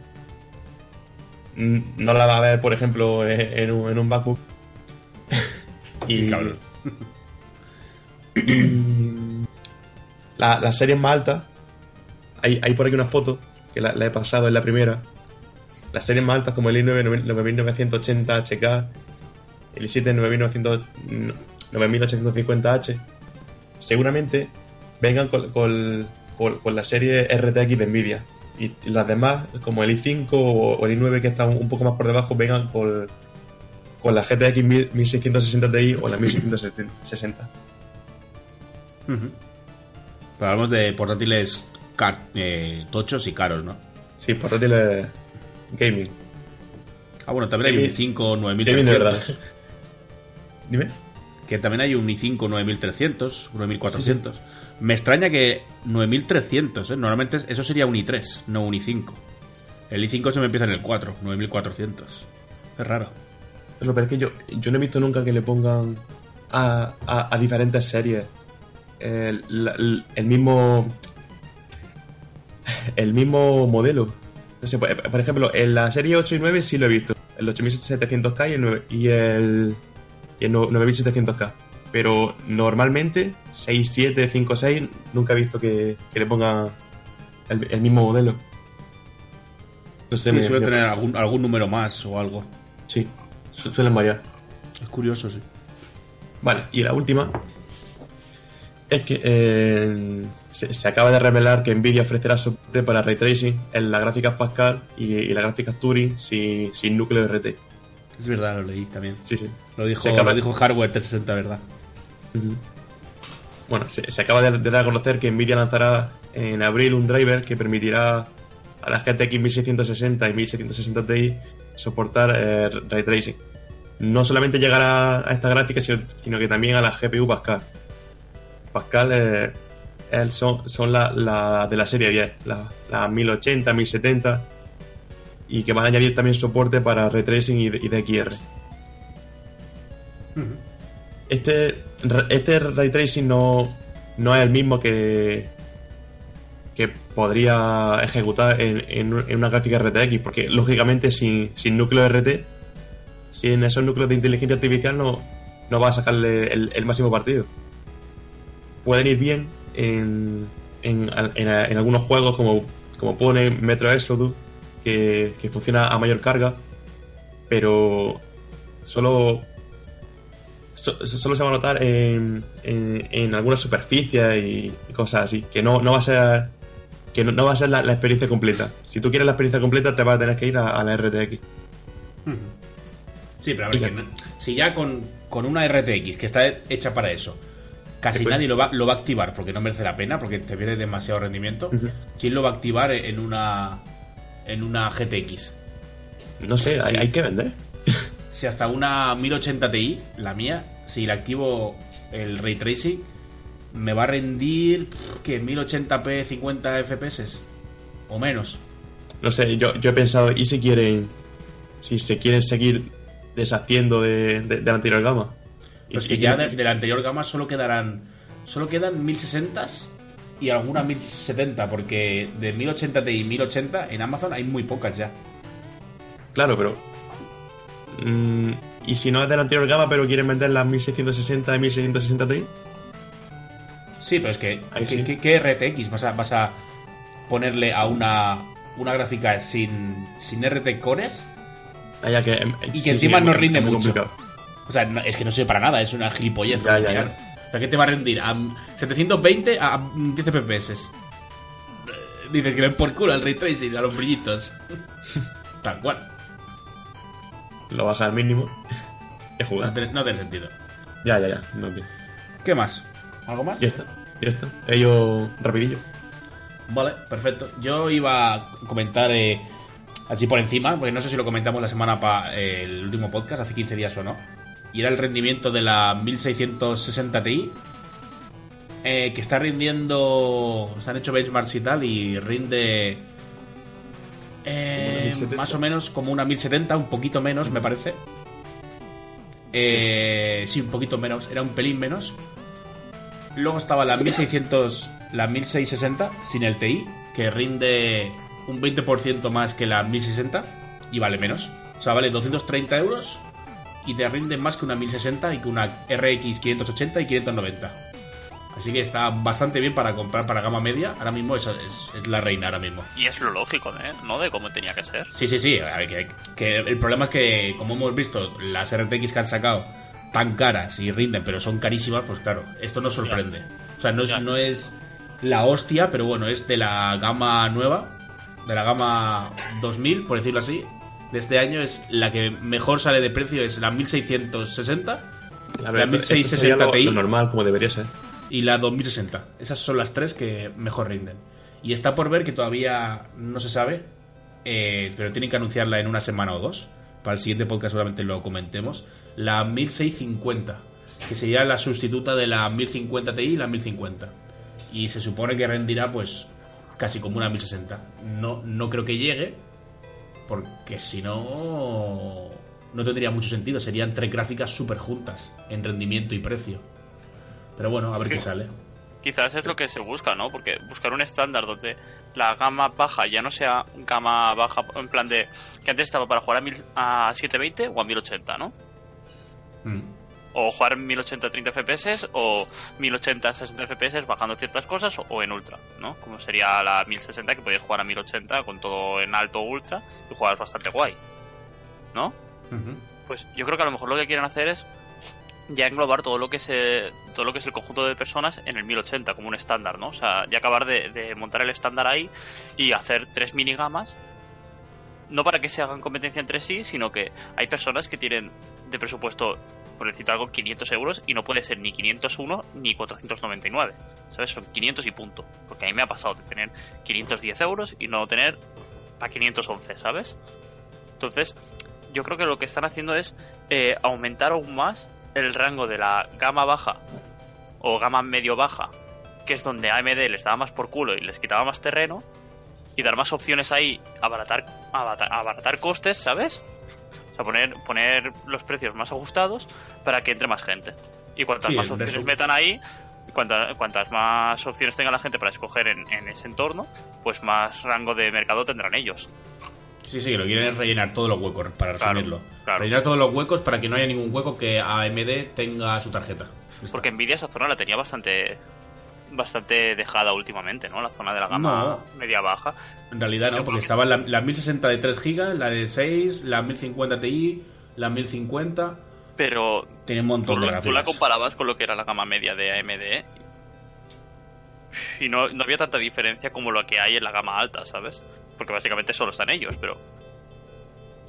E: No la va a ver, por ejemplo, en, en un, en un MacBook. <laughs> y,
A: Cabrón.
E: y la- las series más altas, hay, hay por aquí una foto que la, la he pasado en la primera. Las series más altas como el i9 9980 HK, el i7 9900 9850H, seguramente vengan con, con- con- con la serie RTX de Nvidia. Y las demás, como el i5 o, el i9 que está un, poco más por debajo, vengan con, con la GTX 1000 1660 Ti o la 1660.
A: Ujú. Pero hablamos de portátiles car- eh, tochos y caros, ¿no?
E: Sí, portátiles gaming.
A: Ah, bueno, también hay un
E: Gaming-
A: i5
E: Gaming de verdad.
A: 9300.
E: Dime.
A: Que también hay un i5 9300, 9400. Me extraña que 9300, ¿eh? Normalmente es- eso sería un i3, no un i5. El i5 se me empieza en el 4, 9400. Es raro.
E: Pero, pero es que yo, yo no he visto nunca que le pongan a, a- a diferentes series el, la- el- mismo el mismo modelo. No sé, por por ejemplo, en la serie 8 y 9 sí lo he visto. El 8700K y el, 9 y el, y el 9700K. Pero normalmente 6, 7, 5, 6 nunca he visto que, que le pongan el, el mismo modelo. No sé,
A: Sí,
E: me-
A: suele
E: me-
A: tener algún, algún número más o algo.
E: Sí, su- suelen variar.
A: Es curioso, sí.
E: Vale, y la última es que eh, se, se acaba de revelar que Nvidia ofrecerá soporte para ray tracing en las gráficas Pascal y, y las gráficas Turing sin, sin núcleo RT.
A: Es verdad, lo leí también.
E: Sí, sí.
A: Lo dijo,
E: Se acaba-
A: lo dijo Hardware 360, ¿verdad?
E: Bueno, se, se acaba de, de dar a conocer que Nvidia lanzará en abril un driver que permitirá a las GTX 1660 y 1660 Ti soportar eh, ray tracing. No solamente llegará a esta gráfica, sino, sino que también a la GPU Pascal. Pascal eh, son, son la, la de la serie 10, la, la 1080, 1070, y que van a añadir también soporte para ray tracing y, y DXR. Este, este ray tracing no, no es el mismo que, que podría ejecutar en, en- en una gráfica RTX, porque lógicamente sin, sin núcleo RT, sin esos núcleos de inteligencia artificial no, no va a sacarle el, el máximo partido. Pueden ir bien en, en, en- en algunos juegos como, como pone Metro Exodus, que, que funciona a mayor carga, pero solo so- solo se va a notar en, en, en algunas superficies y, y cosas así, que no, no va a ser que no, no va a ser la, la experiencia completa. Si tú quieres la experiencia completa te vas a tener que ir a, a la RTX.
A: Sí, pero a ver, que no- si ya con, con una RTX que está hecha para eso, casi nadie lo va, lo va a activar porque no merece la pena, porque te pierde demasiado rendimiento. ¿quién lo va a activar en una en una GTX?
E: No sé, hay,
A: Sí.
E: hay que vender. <laughs>
A: Si hasta una 1080 Ti, la mía, si le activo el ray tracing, me va a rendir que 1080p 50 FPS o menos.
E: No sé, yo, yo he pensado, ¿y si quieren si se quieren seguir deshaciendo de, de- de la anterior gama?
A: Pues que ya de, de la anterior gama solo quedarán. Solo quedan 1060s y algunas 1070, porque de 1080 Ti y 1080 en Amazon hay muy pocas ya.
E: Claro, pero... mm, ¿Y si no es de la anterior gama pero quieren vender las 1660 y 1660 Ti?
A: Sí, pero es que. ¿qué,
E: sí.
A: qué- qué RTX vas a, vas a ponerle a una, una gráfica sin, sin RT cores?
E: Que, em,
A: Y
E: sí,
A: que encima
E: sí,
A: no rinde mucho.
E: complicado.
A: O sea, no- es que no sirve para nada, es una gilipollez.
E: Ya, ya.
A: Sea, ¿qué te va a rendir? A 720 a 10 FPS. Dices que den por culo al ray tracing, a los brillitos. <laughs> Tal cual.
E: Lo baja al mínimo y a
A: No tiene, no tiene sentido.
E: Ya, ya, ya. No, bien.
A: ¿Qué más? ¿Algo más?
E: Ya está, ya está. Ello rapidillo.
A: Vale, perfecto. Yo iba a comentar eh, así por encima, porque no sé si lo comentamos la semana para el último podcast, hace 15 días o no. Y era el rendimiento de la 1660 Ti, eh, que está rindiendo. Se han hecho benchmarks y tal, y rinde. eh,
E: ¿Como una 1070?
A: más o menos como una 1070, un poquito menos, me parece. Eh, sí, un poquito menos, era un pelín menos. Luego estaba la 1600, la 1660 sin el TI, que rinde un 20% más que la 1060 y vale menos. O sea, vale 230 euros y te rinde más que una 1060 y que una RX 580 y 590. Así que está bastante bien para comprar para gama media. Ahora mismo es, es, es la reina, ahora mismo.
B: Y es lo lógico, ¿eh? ¿no? De cómo tenía que ser.
A: Sí, sí, sí. que, que el problema es que, como hemos visto, las RTX que han sacado tan caras y rinden, pero son carísimas, pues claro, esto no sorprende. O sea, no es, no es la hostia, pero bueno, es de la gama nueva, de la gama 2000, por decirlo así. De este año es la que mejor sale de precio, es la 1660
E: A
A: La
E: ver, esto- esto
A: 1660
E: sería lo,
A: Ti.
E: lo normal, como debería ser.
A: y la 2060. Esas son las tres que mejor rinden. Y está por ver que todavía no se sabe, eh, pero tienen que anunciarla en una semana o dos. Para el siguiente podcast seguramente lo comentemos. La 1650, que sería la sustituta de la 1050 Ti y la 1050. Y se supone que rendirá pues casi como una 1060. No, no creo que llegue, porque si no... No tendría mucho sentido, serían tres gráficas súper juntas en rendimiento y precio. Pero bueno, a ver
B: Sí.
A: qué sale.
B: Quizás es lo que se busca, ¿no? Porque buscar un estándar donde la gama baja ya no sea gama baja en plan de que antes estaba para jugar a, mil, a 720 o a 1080, ¿no?
A: Mm.
B: O jugar en 1080 30 FPS o 1080 60 FPS bajando ciertas cosas o, en ultra, ¿no? Como sería la 1060 que podías jugar a 1080 con todo en alto o ultra y jugar bastante guay, ¿no? Pues yo creo que a lo mejor lo que quieren hacer es ya englobar todo lo que es eh, todo lo que es el conjunto de personas en el 1080 como un estándar, ¿no? O sea, ya acabar de, de montar el estándar ahí y hacer tres minigamas no para que se hagan competencia entre sí, sino que hay personas que tienen de presupuesto, por decir algo, 500 euros y no puede ser ni 501 ni 499. ¿Sabes? Son 500 y punto. Porque a mí me ha pasado de tener 510 euros y no tener a 511, ¿sabes? Entonces, yo creo que lo que están haciendo es eh, aumentar aún más el rango de la gama baja o gama medio baja, que es donde AMD les daba más por culo y les quitaba más terreno, y dar más opciones ahí, abaratar, abaratar, abaratar costes, ¿sabes? O sea, poner, poner los precios más ajustados para que entre más gente. Y cuantas
A: Sí,
B: más opciones
A: resumen.
B: metan ahí, cuanta- cuantas más opciones tenga la gente para escoger en, en ese entorno, pues más rango de mercado tendrán ellos.
A: Sí, sí, lo quieren es rellenar todos los huecos, para
B: Claro,
A: resumirlo.
B: claro.
A: Rellenar todos los huecos para que no haya ningún hueco que AMD tenga su tarjeta.
B: Porque Nvidia esa zona la tenía bastante bastante dejada últimamente, ¿no? La zona de la gama
A: No.
B: media baja.
A: En realidad no, porque estaba la, la 1060 de 3 GB, la de 6, la 1050 Ti, la 1050.
B: Pero
A: Tiene un montón de
B: la- tú la comparabas con lo que era la gama media de AMD y no, no había tanta diferencia como lo que hay en la gama alta, ¿sabes? Porque básicamente solo están ellos, pero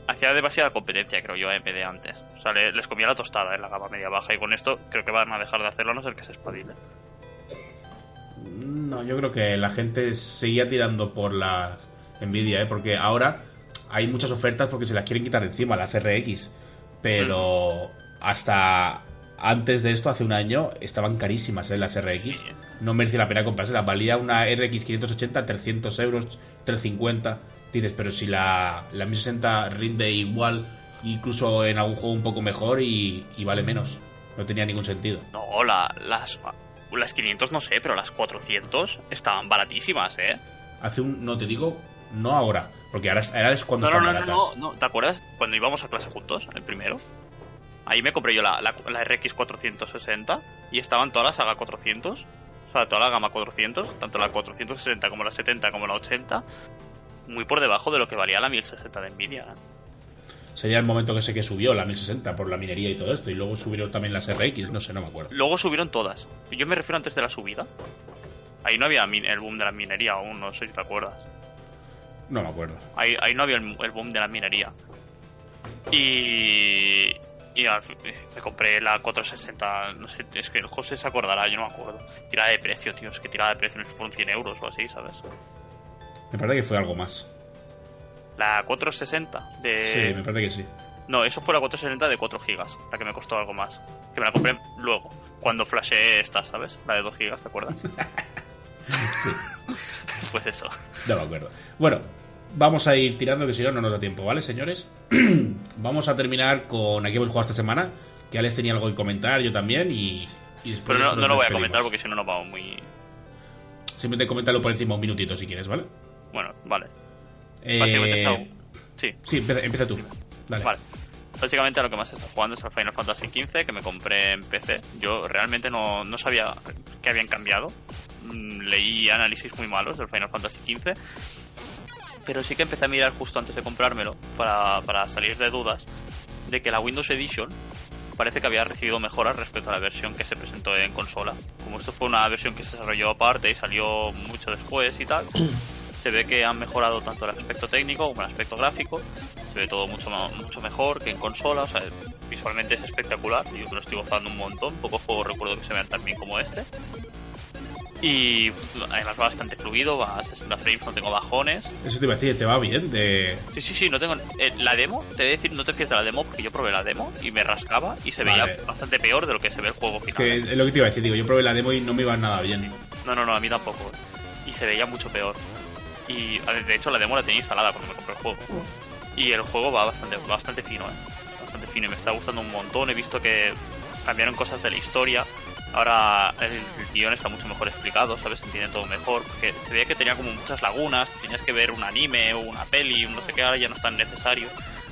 B: hacía demasiada competencia, creo yo, AMD antes. O sea, le- les comía la tostada en la gama media baja y con esto creo que van a dejar de hacerlo a no ser que se espabile.
A: No, yo creo que la gente seguía tirando por las Nvidia, ¿eh? porque ahora hay muchas ofertas porque se las quieren quitar de encima, las RX. Pero hasta antes de esto, hace un año, estaban carísimas ¿eh? las RX. No merecía la pena comprárselas. Valía una RX 580 300 euros, 350. Dices, pero si la, la 1060 rinde igual, incluso en algún juego un poco mejor y, y vale menos. No tenía ningún sentido.
B: No, la- las, las 500 no sé, pero las 400 estaban baratísimas, ¿eh?
A: Hace un, no te digo, no ahora, porque ahora, es- ahora es cuando
B: No, no, no, no, no. ¿Te acuerdas cuando íbamos a clase juntos, el primero? Ahí me compré yo la, la, la RX 460 y estaban todas las saga 400, o sea, toda la gama 400, tanto la 460 como la 70 como la 80, muy por debajo de lo que valía la 1060 de Nvidia. ¿eh?
A: Sería el momento que sé que subió la 1060 por la minería y todo esto, y luego subieron también las RX, no sé, no me acuerdo.
B: Luego subieron todas. Yo me refiero antes de la subida. Ahí no había el boom de la minería aún, no sé si te acuerdas.
A: No me acuerdo.
B: Ahí, ahí no había el, el boom de la minería. Y. Y al fin- me compré la 460. No sé, es que el José se acordará, yo no me acuerdo. Tirada de precio, tío. Es que tirada de precio no fueron 100 euros o así, ¿sabes?
A: Me parece que fue algo más.
B: La 460 de.
A: Sí, me parece que sí.
B: No, eso fue la 460 de 4 gigas, la que me costó algo más. Que me la compré luego, cuando flashé esta, ¿sabes? La de 2 gigas, ¿te acuerdas? <laughs> <laughs> pues eso.
A: No me acuerdo. Bueno, vamos a ir tirando que si no, no nos da tiempo, ¿vale, señores? <clears throat> vamos a terminar con aquí hemos jugado esta semana. Que Alex tenía algo que comentar, yo también, y, y después.
B: Pero no, no lo voy a comentar porque si no nos vamos muy.
A: Simplemente coméntalo por encima un minutito si quieres, ¿vale?
B: Bueno, vale.
A: Eh,
B: Básicamente está. Sí,
A: Sí, empieza, empieza tú. Dale.
B: Vale. básicamente a lo que más estoy jugando es al Final Fantasy XV, que me compré en PC. Yo realmente no, no sabía que habían cambiado. Mm, Leí análisis muy malos del Final Fantasy XV. Pero sí que empecé a mirar justo antes de comprármelo para, para salir de dudas de que la Windows Edition parece que había recibido mejoras respecto a la versión que se presentó en consola. Como esto fue una versión que se desarrolló aparte y salió mucho después y tal, se ve que han mejorado tanto el aspecto técnico como el aspecto gráfico. Se ve todo mucho, mucho mejor que en consola, o sea, visualmente es espectacular. Yo lo estoy gozando un montón. Pocos juegos recuerdo que se vean tan bien como este. Y además va bastante fluido, va a 60 frames, no tengo bajones.
A: Eso te iba a decir, te va bien de...
B: Sí, sí, sí, no tengo. eh, la demo, te voy a decir, no te fíes de la demo porque yo probé la demo y me rascaba y se
A: Vale.
B: veía bastante peor de lo que se ve el juego
A: Es
B: final.
A: que es lo que te iba a decir, digo, yo probé la demo y no me iba nada bien.
B: No, no, no, a mí tampoco. Y se veía mucho peor. Y de hecho la demo la tenía instalada cuando me compré el juego. Y el juego va bastante, bastante fino, ¿eh? Bastante fino y me está gustando un montón. He visto que cambiaron cosas de la historia. Ahora el guion está mucho mejor explicado, ¿sabes? Se entiende todo mejor. Porque se veía que tenía como muchas lagunas. Tenías que ver un anime o una peli, un no sé qué, ahora ya no es tan necesario.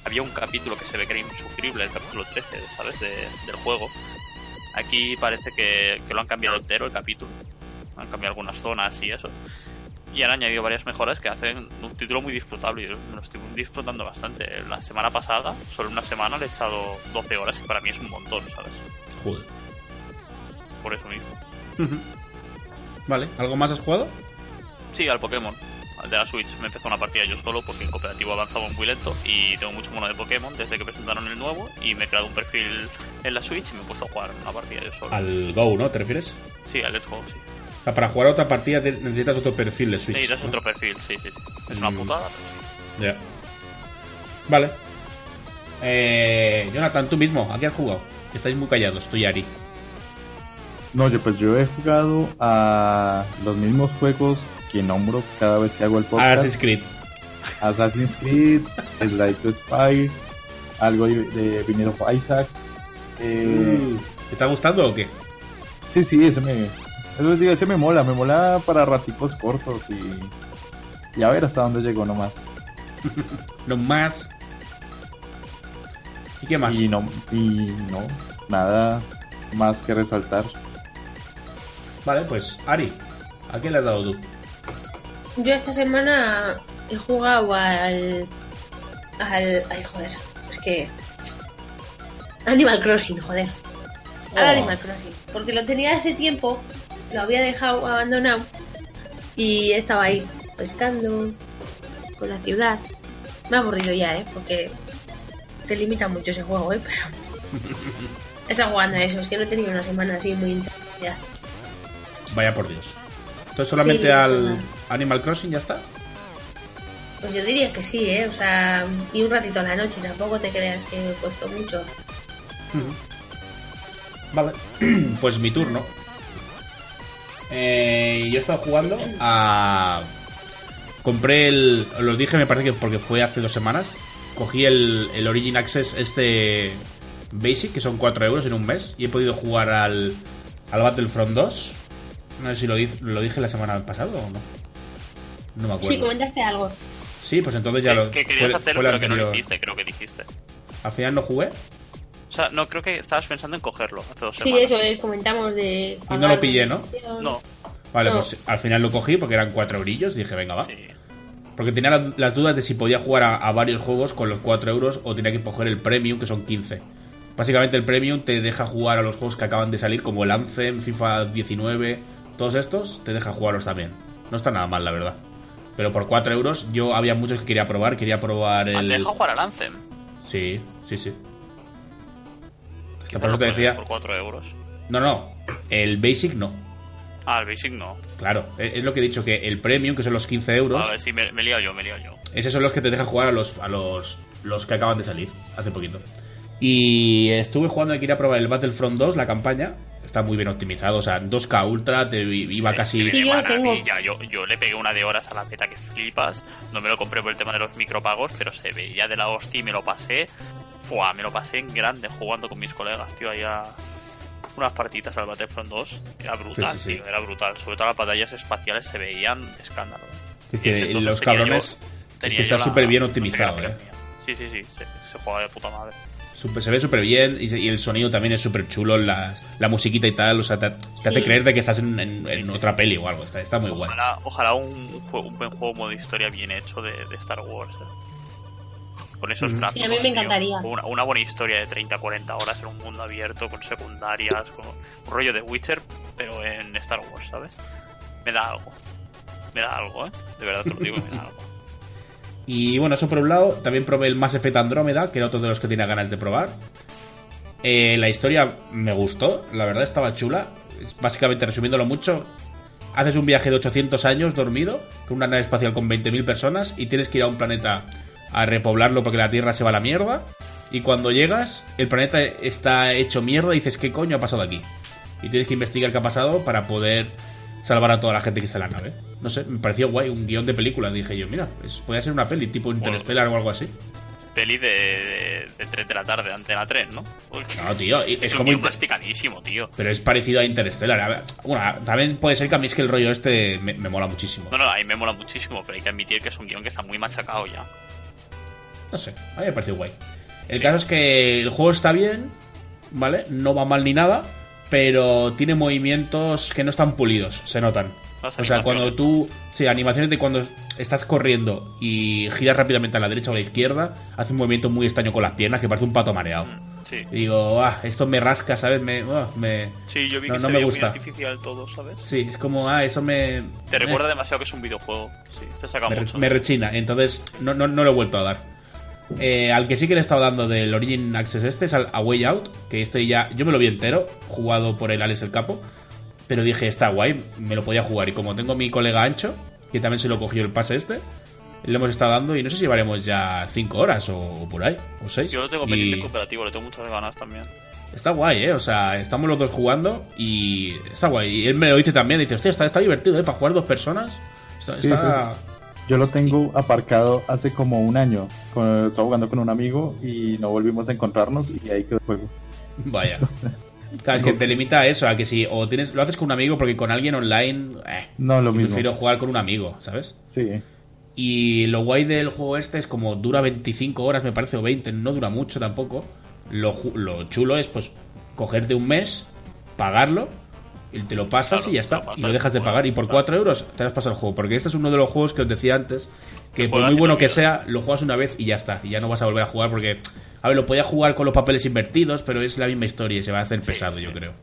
B: Había un capítulo que se ve que era insufrible, el capítulo 13, ¿sabes? De- del juego. Aquí parece que, que lo han cambiado entero el capítulo. Han cambiado algunas zonas y eso. Y han añadido varias mejoras que hacen un título muy disfrutable. y Yo me lo estoy disfrutando bastante. La semana pasada, solo una semana, le he echado 12 horas, que para mí es un montón, ¿sabes?
A: Joder.
B: Por eso mismo.
A: Vale, ¿algo más has jugado?
B: Sí, al Pokémon. Al de la Switch. Me empezó una partida yo solo porque en cooperativo avanzaba muy lento y tengo mucho mono de Pokémon desde que presentaron el nuevo y me he creado un perfil en la Switch y me he puesto a jugar una partida yo solo.
A: Al Go, ¿no? ¿Te refieres?
B: Sí, al Let's Go, sí.
A: O sea, para jugar otra partida necesitas otro perfil de Switch.
B: Necesitas
A: ¿no?
B: otro perfil, sí, sí, sí. Es una
A: Mm.
B: putada.
A: Ya. Vale. Eh, Jonathan, tú mismo, ¿a qué has jugado? Estáis muy callados, tú y Ari.
D: No, yo pues yo he jugado a los mismos juegos que nombro cada vez que hago el podcast.
A: Assassin's Creed.
D: Assassin's Creed, <laughs> Slide to Spy, algo de, of Isaac. Eh,
A: ¿Te está gustando o qué?
D: Sí, sí, ese me, eso digo, ese me mola, me mola para raticos cortos y, y a ver hasta dónde llego nomás. <laughs>
A: No más. ¿Y qué más?
D: Y no, y no, nada más que resaltar.
A: Vale, pues Ari, ¿a qué le has dado tú?
C: Yo esta semana he jugado al. al. Ay, joder. Es que. Animal Crossing, joder. Al
A: Oh.
C: Animal Crossing. Porque lo tenía hace tiempo, lo había dejado abandonado. Y estaba ahí, pescando, con la ciudad. Me ha aburrido ya, ¿eh? Porque te limita mucho ese juego, ¿eh? Pero. <laughs> Estado jugando a eso, es que no he tenido una semana así muy intensa.
A: Vaya por Dios. Entonces solamente
C: Sí,
A: al. Animal Crossing ya está.
C: Pues yo diría que sí, ¿eh? O sea, y un ratito a la noche, tampoco te creas que me he puesto mucho.
A: Vale, <clears throat> pues mi turno. Eh, yo he estado jugando a... Compré el... Los dije, me parece que porque fue hace dos semanas. Cogí el, el Origin Access este Basic, que son 4 euros en un mes. Y he podido jugar al, al Battlefront 2. No sé si lo, di- lo dije la semana pasada o no. No me acuerdo.
C: Sí, comentaste algo.
A: Sí, pues entonces ya
B: que,
A: lo...
B: que querías
A: fue-
B: hacerlo,
A: fue
B: pero que no lo hiciste, creo que dijiste.
A: Al final no jugué.
B: O sea, no, creo que estabas pensando en cogerlo hace dos
C: Sí,
B: semanas.
C: eso es, comentamos de...
A: Y no lo pillé, ¿no?
B: No,
A: Vale,
C: No.
A: pues al final lo cogí porque eran 4 eurillos. Dije, venga, va.
B: sí.
A: Porque tenía la- las dudas de si podía jugar a, a varios juegos con los 4 euros o tenía que coger el Premium, que son 15. Básicamente el Premium te deja jugar a los juegos que acaban de salir, como el Anthem, FIFA 19, todos estos, te deja jugarlos también. No está nada mal, la verdad. Pero por 4 euros yo había muchos que quería probar. Quería probar
B: Ah,
A: el...
B: te deja jugar al Anthem.
A: Sí, sí, sí. Que por eso te decía...
B: Por 4 euros.
A: No, no. El Basic no.
B: Ah, el Basic no.
A: Claro, es es lo que he dicho, que el Premium, que son los 15 euros...
B: A ver, sí, me, me he liado yo, me he liado yo.
A: Esos son los que te dejan jugar a los, a los, los que acaban de salir hace poquito. Y estuve jugando y quería probar el Battlefront 2, la campaña. Está muy bien optimizado, o sea, 2K Ultra, te iba casi...
C: Sí, yo tengo.
B: Yo, yo le pegué una de horas a la beta que flipas. No me lo compré por el tema de los micropagos, pero se veía de la hostia y me lo pasé. Fua, me lo pasé en grande jugando con mis colegas, tío, ahí a unas partitas al Battlefront 2. Era brutal,
A: Sí, sí, sí.
B: tío, era brutal. Sobre todo las batallas espaciales se veían de escándalo.
A: Es que los cabrones...
B: yo-
A: es que está súper bien optimizado, eh.
B: Sí, sí, sí, se, se juega de puta madre.
A: Se ve súper bien y, se- y el sonido también es súper chulo, la, la musiquita y tal, o sea, te, te hace creer de que estás en, en- en
B: Sí, sí.
A: otra peli o algo, está, está muy guay.
B: Ojalá, ojalá un, un buen juego modo historia bien hecho de, de Star Wars. eh. Con esos gráficos.
C: Sí, a mí me
B: tío.
C: encantaría.
B: Una, una buena historia de 30-40 horas en un mundo abierto, con secundarias, con un rollo de Witcher, pero en Star Wars, ¿sabes? Me da algo. Me da algo, ¿eh? De verdad te lo digo, me da algo. <laughs>
A: Y bueno, eso por un lado, también probé el Mass Effect Andrómeda, que era otro de los que tenía ganas de probar. Eh, la historia me gustó, la verdad estaba chula. Es Básicamente, resumiéndolo mucho, haces un viaje de 800 años dormido, con una nave espacial con 20.000 personas, y tienes que ir a un planeta a repoblarlo porque la Tierra se va a la mierda. Y cuando llegas, el planeta está hecho mierda y dices, ¿qué coño ha pasado aquí? Y tienes que investigar qué ha pasado para poder salvar a toda la gente que está en la nave. No sé, me pareció guay, un guion de película. Dije yo, mira, pues podría ser una peli tipo Interstellar o algo así.
B: Peli de, de, de 3 de la tarde, de Antena 3, ¿no?
A: No, tío,
B: es,
A: es
B: un
A: como...
B: masticadísimo, tío.
A: Pero es parecido a Interstellar. Bueno, también puede ser que a mí es que el rollo este me, me mola muchísimo.
B: No, no, a mí me mola muchísimo, pero hay que admitir que es un guion que está muy machacado ya.
A: No sé, a mí me pareció guay. El
B: Sí.
A: caso es que el juego está bien, ¿vale? No va mal ni nada, pero tiene movimientos que no están pulidos, se notan.
B: Las
A: O sea, cuando tú... Sí, animaciones de cuando estás corriendo y giras rápidamente a la derecha o a la izquierda, hace un movimiento muy extraño con las piernas que parece un pato mareado.
B: Mm, Sí.
A: Y digo, ah, esto me rasca, ¿sabes? Me, ah, me...
B: Sí, yo vi
A: No,
B: que
A: no
B: se
A: me
B: veía muy
A: gusta.
B: artificial todo, ¿sabes?
A: Sí, es como, ah, eso me...
B: Te
A: eh,
B: recuerda demasiado que es un videojuego. Sí, te saca
A: me, re-
B: mucho.
A: me rechina, entonces no, no, no lo he vuelto a dar. Eh, al que sí que le he estado dando del Origin Access este es al A Way Out, que este ya, yo me lo vi entero, jugado por el Alex el Capo, pero dije, está guay, me lo podía jugar. Y como tengo mi colega Ancho, que también se lo cogió el pase este, le hemos estado dando y no sé si llevaremos ya 5 horas o, por ahí, o 6.
B: Yo lo tengo pendiente en cooperativo, le tengo muchas ganas también.
A: Está guay, ¿eh? O sea, estamos los dos jugando y está guay. Y él me lo dice también, dice, hostia, está, está divertido, ¿eh? Para jugar dos personas. Está,
D: Sí,
A: está-
D: Yo lo tengo aparcado hace como un año. Con- Estaba jugando con un amigo y no volvimos a encontrarnos y ahí quedó el juego.
A: Vaya. <laughs>
D: Entonces,
A: Claro, es que te limita a eso, a que si o tienes, lo haces con un amigo, porque con alguien online, eh,
D: no, lo mismo.
A: prefiero jugar con un amigo, ¿sabes?
D: Sí.
A: Y lo guay del juego este es como dura 25 horas, me parece, o 20, no dura mucho tampoco. Lo, lo chulo es, pues, cogerte un mes, pagarlo, y te lo pasas
B: Claro,
A: y ya está.
B: lo pasas,
A: y lo dejas de
B: bueno,
A: pagar. Y por
B: claro.
A: 4 euros te has pasado el juego. Porque este es uno de los juegos que os decía antes, que por muy bueno que sea, lo juegas una vez y ya está. Y ya no vas a volver a jugar porque, a ver, lo podía jugar con los papeles invertidos, pero es la misma historia y se va a hacer pesado, yo
B: sí.
A: creo.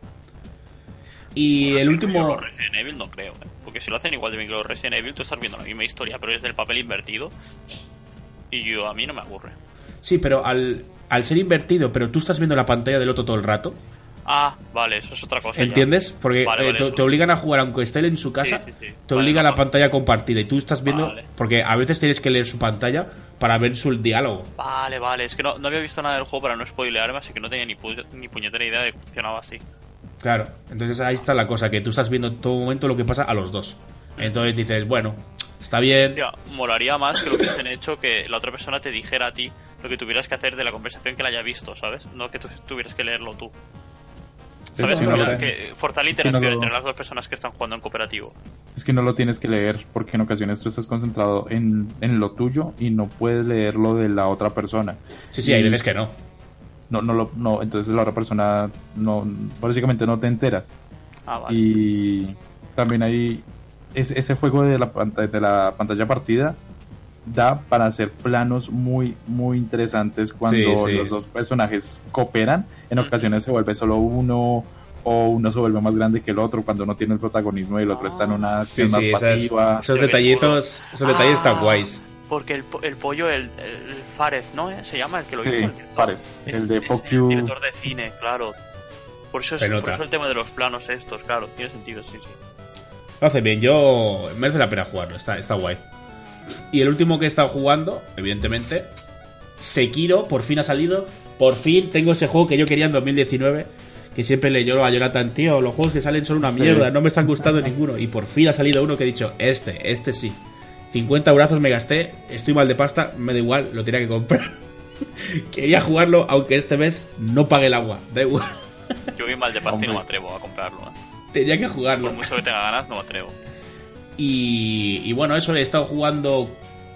A: Y
B: Bueno,
A: el
B: si
A: último...
B: Resident Evil no creo, ¿eh? Porque si lo hacen igual de bien que los Resident Evil, tú estás viendo la misma historia, pero es del papel invertido. Y yo, a mí no me aburre.
A: Sí, pero al, al ser invertido, pero tú estás viendo la pantalla del otro todo el rato,
B: Ah, vale, eso es otra cosa. ya.
A: ¿entiendes? Porque
B: Vale,
A: eh,
B: vale,
A: te, obligan a jugar, aunque esté él en su casa,
B: Sí, sí, sí.
A: te
B: Vale,
A: obliga a la pantalla compartida y tú estás viendo,
B: Vale.
A: porque a veces tienes que leer su pantalla para ver su diálogo.
B: Vale, vale, es que no, no había visto nada del juego para no spoilearme, así que no tenía ni, pu- ni puñetera idea de que funcionaba así.
A: Claro, entonces ahí está la cosa, que tú estás viendo en todo momento lo que pasa a los dos. Entonces dices, bueno, está bien.
B: Hostia, molaría más que lo hubiesen hecho que la otra persona te dijera a ti lo que tuvieras que hacer de la conversación que la haya visto, ¿sabes? No que tú tuvieras que leerlo tú. ¿Sabes?
D: sí, no lo
B: que forzar la
D: Es que no lo-
B: entre las dos personas que están jugando en cooperativo.
D: Es que no lo tienes que leer porque en ocasiones tú estás concentrado en, en lo tuyo y no puedes leer lo de la otra persona.
A: Sí, sí, hay
D: Y
A: veces que no.
D: No, no, lo, no, entonces la otra persona no, básicamente no te enteras.
B: Ah, vale.
D: Y también hay es- ese juego de la, pantalla, de la pantalla partida da para hacer planos muy muy interesantes cuando
A: Sí, sí.
D: los dos personajes cooperan. En
B: Ujú.
D: ocasiones se vuelve solo uno o uno se vuelve más grande que el otro cuando uno tiene el protagonismo y el otro está en una
A: Sí,
D: acción más
A: sí, esas-
D: pasiva.
A: esos detallitos, esos detalles están
B: Ah,
A: guays.
B: Porque el, po- el pollo, el, el Fares, ¿no? ¿Eh? Se llama el que lo
D: Sí,
B: hizo. el director.
D: Fares,
B: Es-
D: el de
B: el
D: You.
B: director de cine, claro. Por eso, es, por eso el tema de los planos estos, claro, tiene sentido, sí, sí.
A: Lo hace bien, yo merece la pena jugarlo, está, está guay. Y el último que he estado jugando, evidentemente, Sekiro, por fin ha salido. Por fin tengo ese juego que yo quería en 2019. Que siempre le lloro a Jonathan, tío, los juegos que salen son una
D: Sí.
A: mierda, no me están gustando ninguno. Y por fin ha salido uno que he dicho, este, este sí. 50 brazos me gasté, estoy mal de pasta, me da igual, lo tenía que comprar. <laughs> Quería jugarlo, aunque este mes no pague el agua, da igual.
B: Yo voy mal de pasta y no me atrevo a comprarlo. ¿eh?
A: Tenía que jugarlo.
B: Por mucho que tenga ganas, no me atrevo.
A: Y, y bueno, eso he estado jugando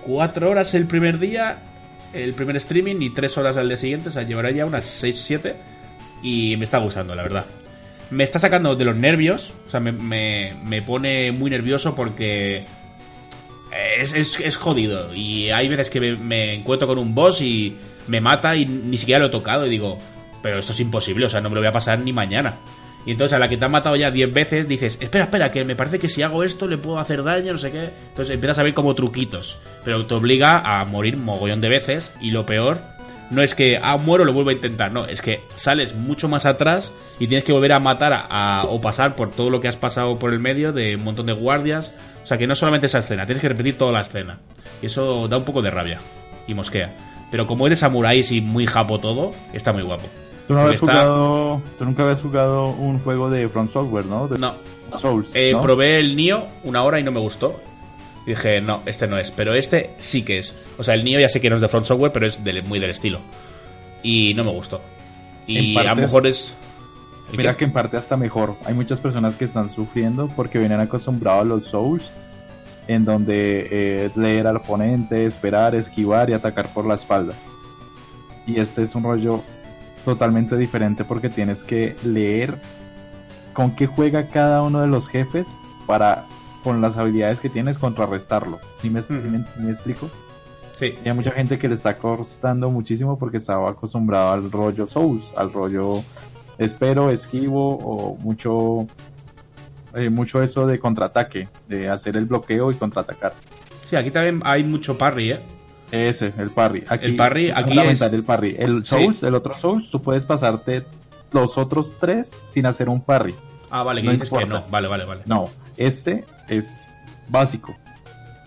A: cuatro horas el primer día, el primer streaming y 3 horas al día siguiente, o sea, llevaré ya unas 6-7 y me está gustando, la verdad. Me está sacando de los nervios, o sea, me, me, pone muy nervioso porque es, es, es jodido. Y hay veces que me, me encuentro con un boss y me mata y ni siquiera lo he tocado y digo, pero esto es imposible, o sea, no me lo voy a pasar ni mañana. Y entonces a la que te han matado ya 10 veces dices, espera, espera, que me parece que si hago esto le puedo hacer daño, no sé qué. Entonces empiezas a ver como truquitos. Pero te obliga a morir mogollón de veces. Y lo peor no es que, ah, muero, lo vuelvo a intentar. No, es que sales mucho más atrás y tienes que volver a matar a- o pasar por todo lo que has pasado por el medio de un montón de guardias. O sea que no solamente esa escena, tienes que repetir toda la escena. Y eso da un poco de rabia y mosquea. Pero como eres samuráis y muy japo todo, está muy guapo.
D: Tú, no habías
A: está-
D: jugado, tú nunca habías jugado un juego de Front Software, ¿no? De
A: No,
D: Souls.
A: Eh,
D: ¿no?
A: Probé el Nio una hora y no me gustó. Dije, no, este no es. Pero este sí que es. O sea, el Nio ya sé que no es de Front Software, pero es del- muy del estilo. Y no me gustó. Y
D: En
A: a lo
D: partes-
A: mejor es. ¿El
D: Mira
A: qué?
D: que en parte hasta mejor. Hay muchas personas que están sufriendo porque vienen acostumbrados a los Souls, en donde eh, leer al oponente, esperar, esquivar y atacar por la espalda. Y este es un rollo totalmente diferente porque tienes que leer con qué juega cada uno de los jefes para, con las habilidades que tienes, contrarrestarlo. ¿Sí me, sí me- sí me explico?
A: Sí.
D: Y hay mucha gente que le está costando muchísimo porque estaba acostumbrado al rollo Souls, al rollo espero, esquivo o mucho eh, mucho eso de contraataque, de hacer el bloqueo y contraatacar.
A: Sí, aquí también hay mucho parry, ¿eh?
D: Ese, el parry. Aquí,
A: El parry, aquí es-
D: el parry. El Souls, el otro Souls, tú puedes pasarte los otros tres sin hacer un parry.
A: Ah, vale, que
D: No
A: dices que no. Vale, vale, vale.
D: No, este es básico.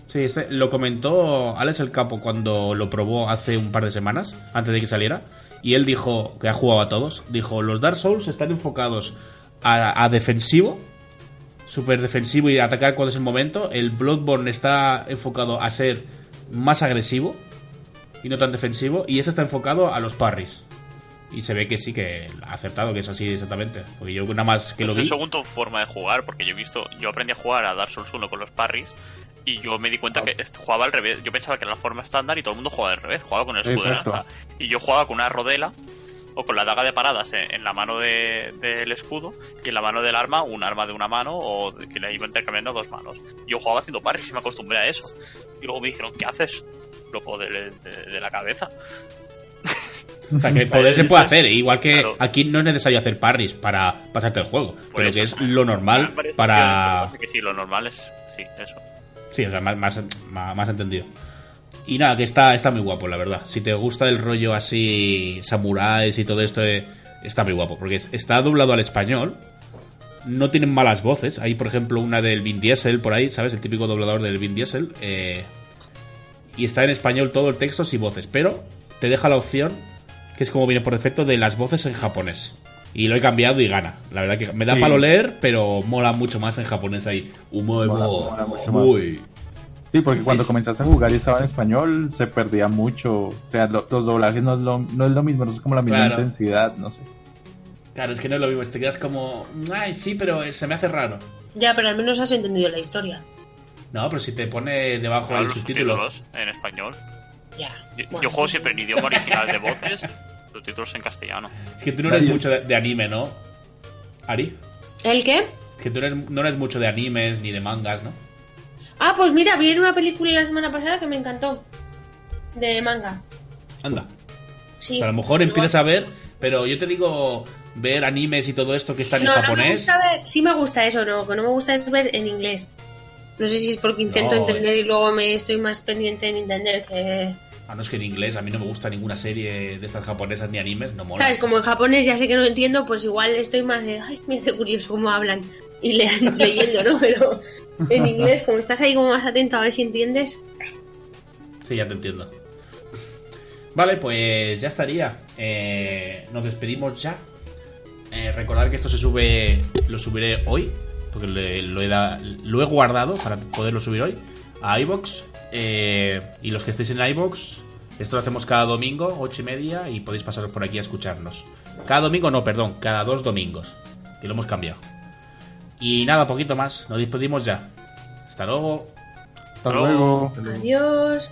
A: Sí, este lo comentó Alex el Capo cuando lo probó hace un par de semanas, antes de que saliera. Y él dijo, que ha jugado a todos, dijo, los Dark Souls están enfocados a, a defensivo, super defensivo y atacar cuando es el momento. El Bloodborne está enfocado a ser más agresivo y no tan defensivo. Y este está enfocado a los parries. Y se ve que sí que ha acertado, que es así exactamente. Porque yo nada más que lo vi...
B: según tu forma de jugar, porque yo he visto, yo aprendí a jugar a Dark Souls 1 con los parries y yo me di cuenta que est- jugaba al revés. Yo pensaba que era la forma estándar y todo el mundo jugaba al revés, jugaba con el escudo de lanza. Y yo jugaba con una rodela o con la daga de paradas en, en la mano de- del escudo y en la mano del arma un arma de una mano o de- que le iba intercambiando dos manos. Yo jugaba haciendo parries y me acostumbré a eso. Y luego me dijeron, ¿qué haces? Loco de, de- de la cabeza.
A: O sea, que el <laughs> poder se puede hacer. Igual que
B: claro.
A: aquí no es necesario hacer parries para pasarte el juego.
B: Por
A: pero
B: eso.
A: que es lo normal para.
B: que sí, lo normal es. Sí, eso.
A: Sí, o sea, más, más, más- más entendido. Y nada, que está, está muy guapo, la verdad. Si te gusta el rollo así, samuráis y todo esto, eh, está muy guapo. Porque es- está doblado al español. No tienen malas voces. Hay, por ejemplo, una del Vin Diesel por ahí, ¿sabes? El típico doblador del Vin Diesel. eh, y está en español todo el texto sin voces. Pero te deja la opción, que es como viene por defecto, de las voces en japonés. Y lo he cambiado y gana. La verdad que me da
D: Sí.
A: palo leer, pero mola mucho más en japonés ahí. Umoe
D: Mola-
A: mo.
D: mola mucho más.
A: Uy.
D: Sí, porque cuando comenzaste a jugar y estaba en español, se perdía mucho. O sea, lo- los doblajes no es, lo, no es lo mismo, no es como la misma
A: Claro.
D: intensidad, no sé.
A: Claro, es que no es lo mismo. Te quedas como, ay, sí, pero se me hace raro.
C: Ya, pero al menos has entendido la historia.
A: No, pero si te pone debajo
B: Claro,
A: el
B: los
A: subtítulo.
B: subtítulos en español.
C: Ya.
B: Yo,
C: Bueno,
B: yo juego siempre en idioma <laughs> original de voces, subtítulos en castellano.
A: Es que tú no eres
D: Nadie
A: mucho
D: es-
A: de, de anime, ¿no? Ari.
C: ¿El qué?
A: Es que tú eres- no eres mucho de animes ni de mangas, ¿no?
C: Ah, pues mira, vi una película la semana pasada que me encantó. De manga.
A: Anda.
C: Sí.
A: O sea, a lo mejor empiezas a ver, pero yo te digo, ver animes y todo esto que están
C: no,
A: en
C: no me
A: japonés.
C: gusta ver. Sí me gusta eso, no. Que no me gusta es ver en inglés. No sé si es porque intento
A: No,
C: entender y luego me estoy más pendiente en entender que...
A: Ah, no es que en inglés a mí no me gusta ninguna serie de estas japonesas ni animes, no mola.
C: ¿Sabes? Como en japonés ya sé que no lo entiendo, pues igual estoy más de... Ay, me hace curioso cómo hablan. Y le- <laughs> leyendo, ¿no? Pero en inglés, como estás ahí como más atento a ver si entiendes...
A: Sí, ya te entiendo. Vale, pues ya estaría. Eh, nos despedimos ya. Eh, recordar que esto se sube, lo subiré hoy, porque lo, he guardado para poderlo subir hoy a iBox. y los que estéis en iBox, esto lo hacemos cada domingo, ocho y media, y podéis pasaros por aquí a escucharnos. Cada domingo, no, perdón, cada dos domingos, que lo hemos cambiado. Y nada, poquito más, nos despedimos ya. Hasta luego.
D: Hasta
B: Luego.
D: luego.
C: Adiós.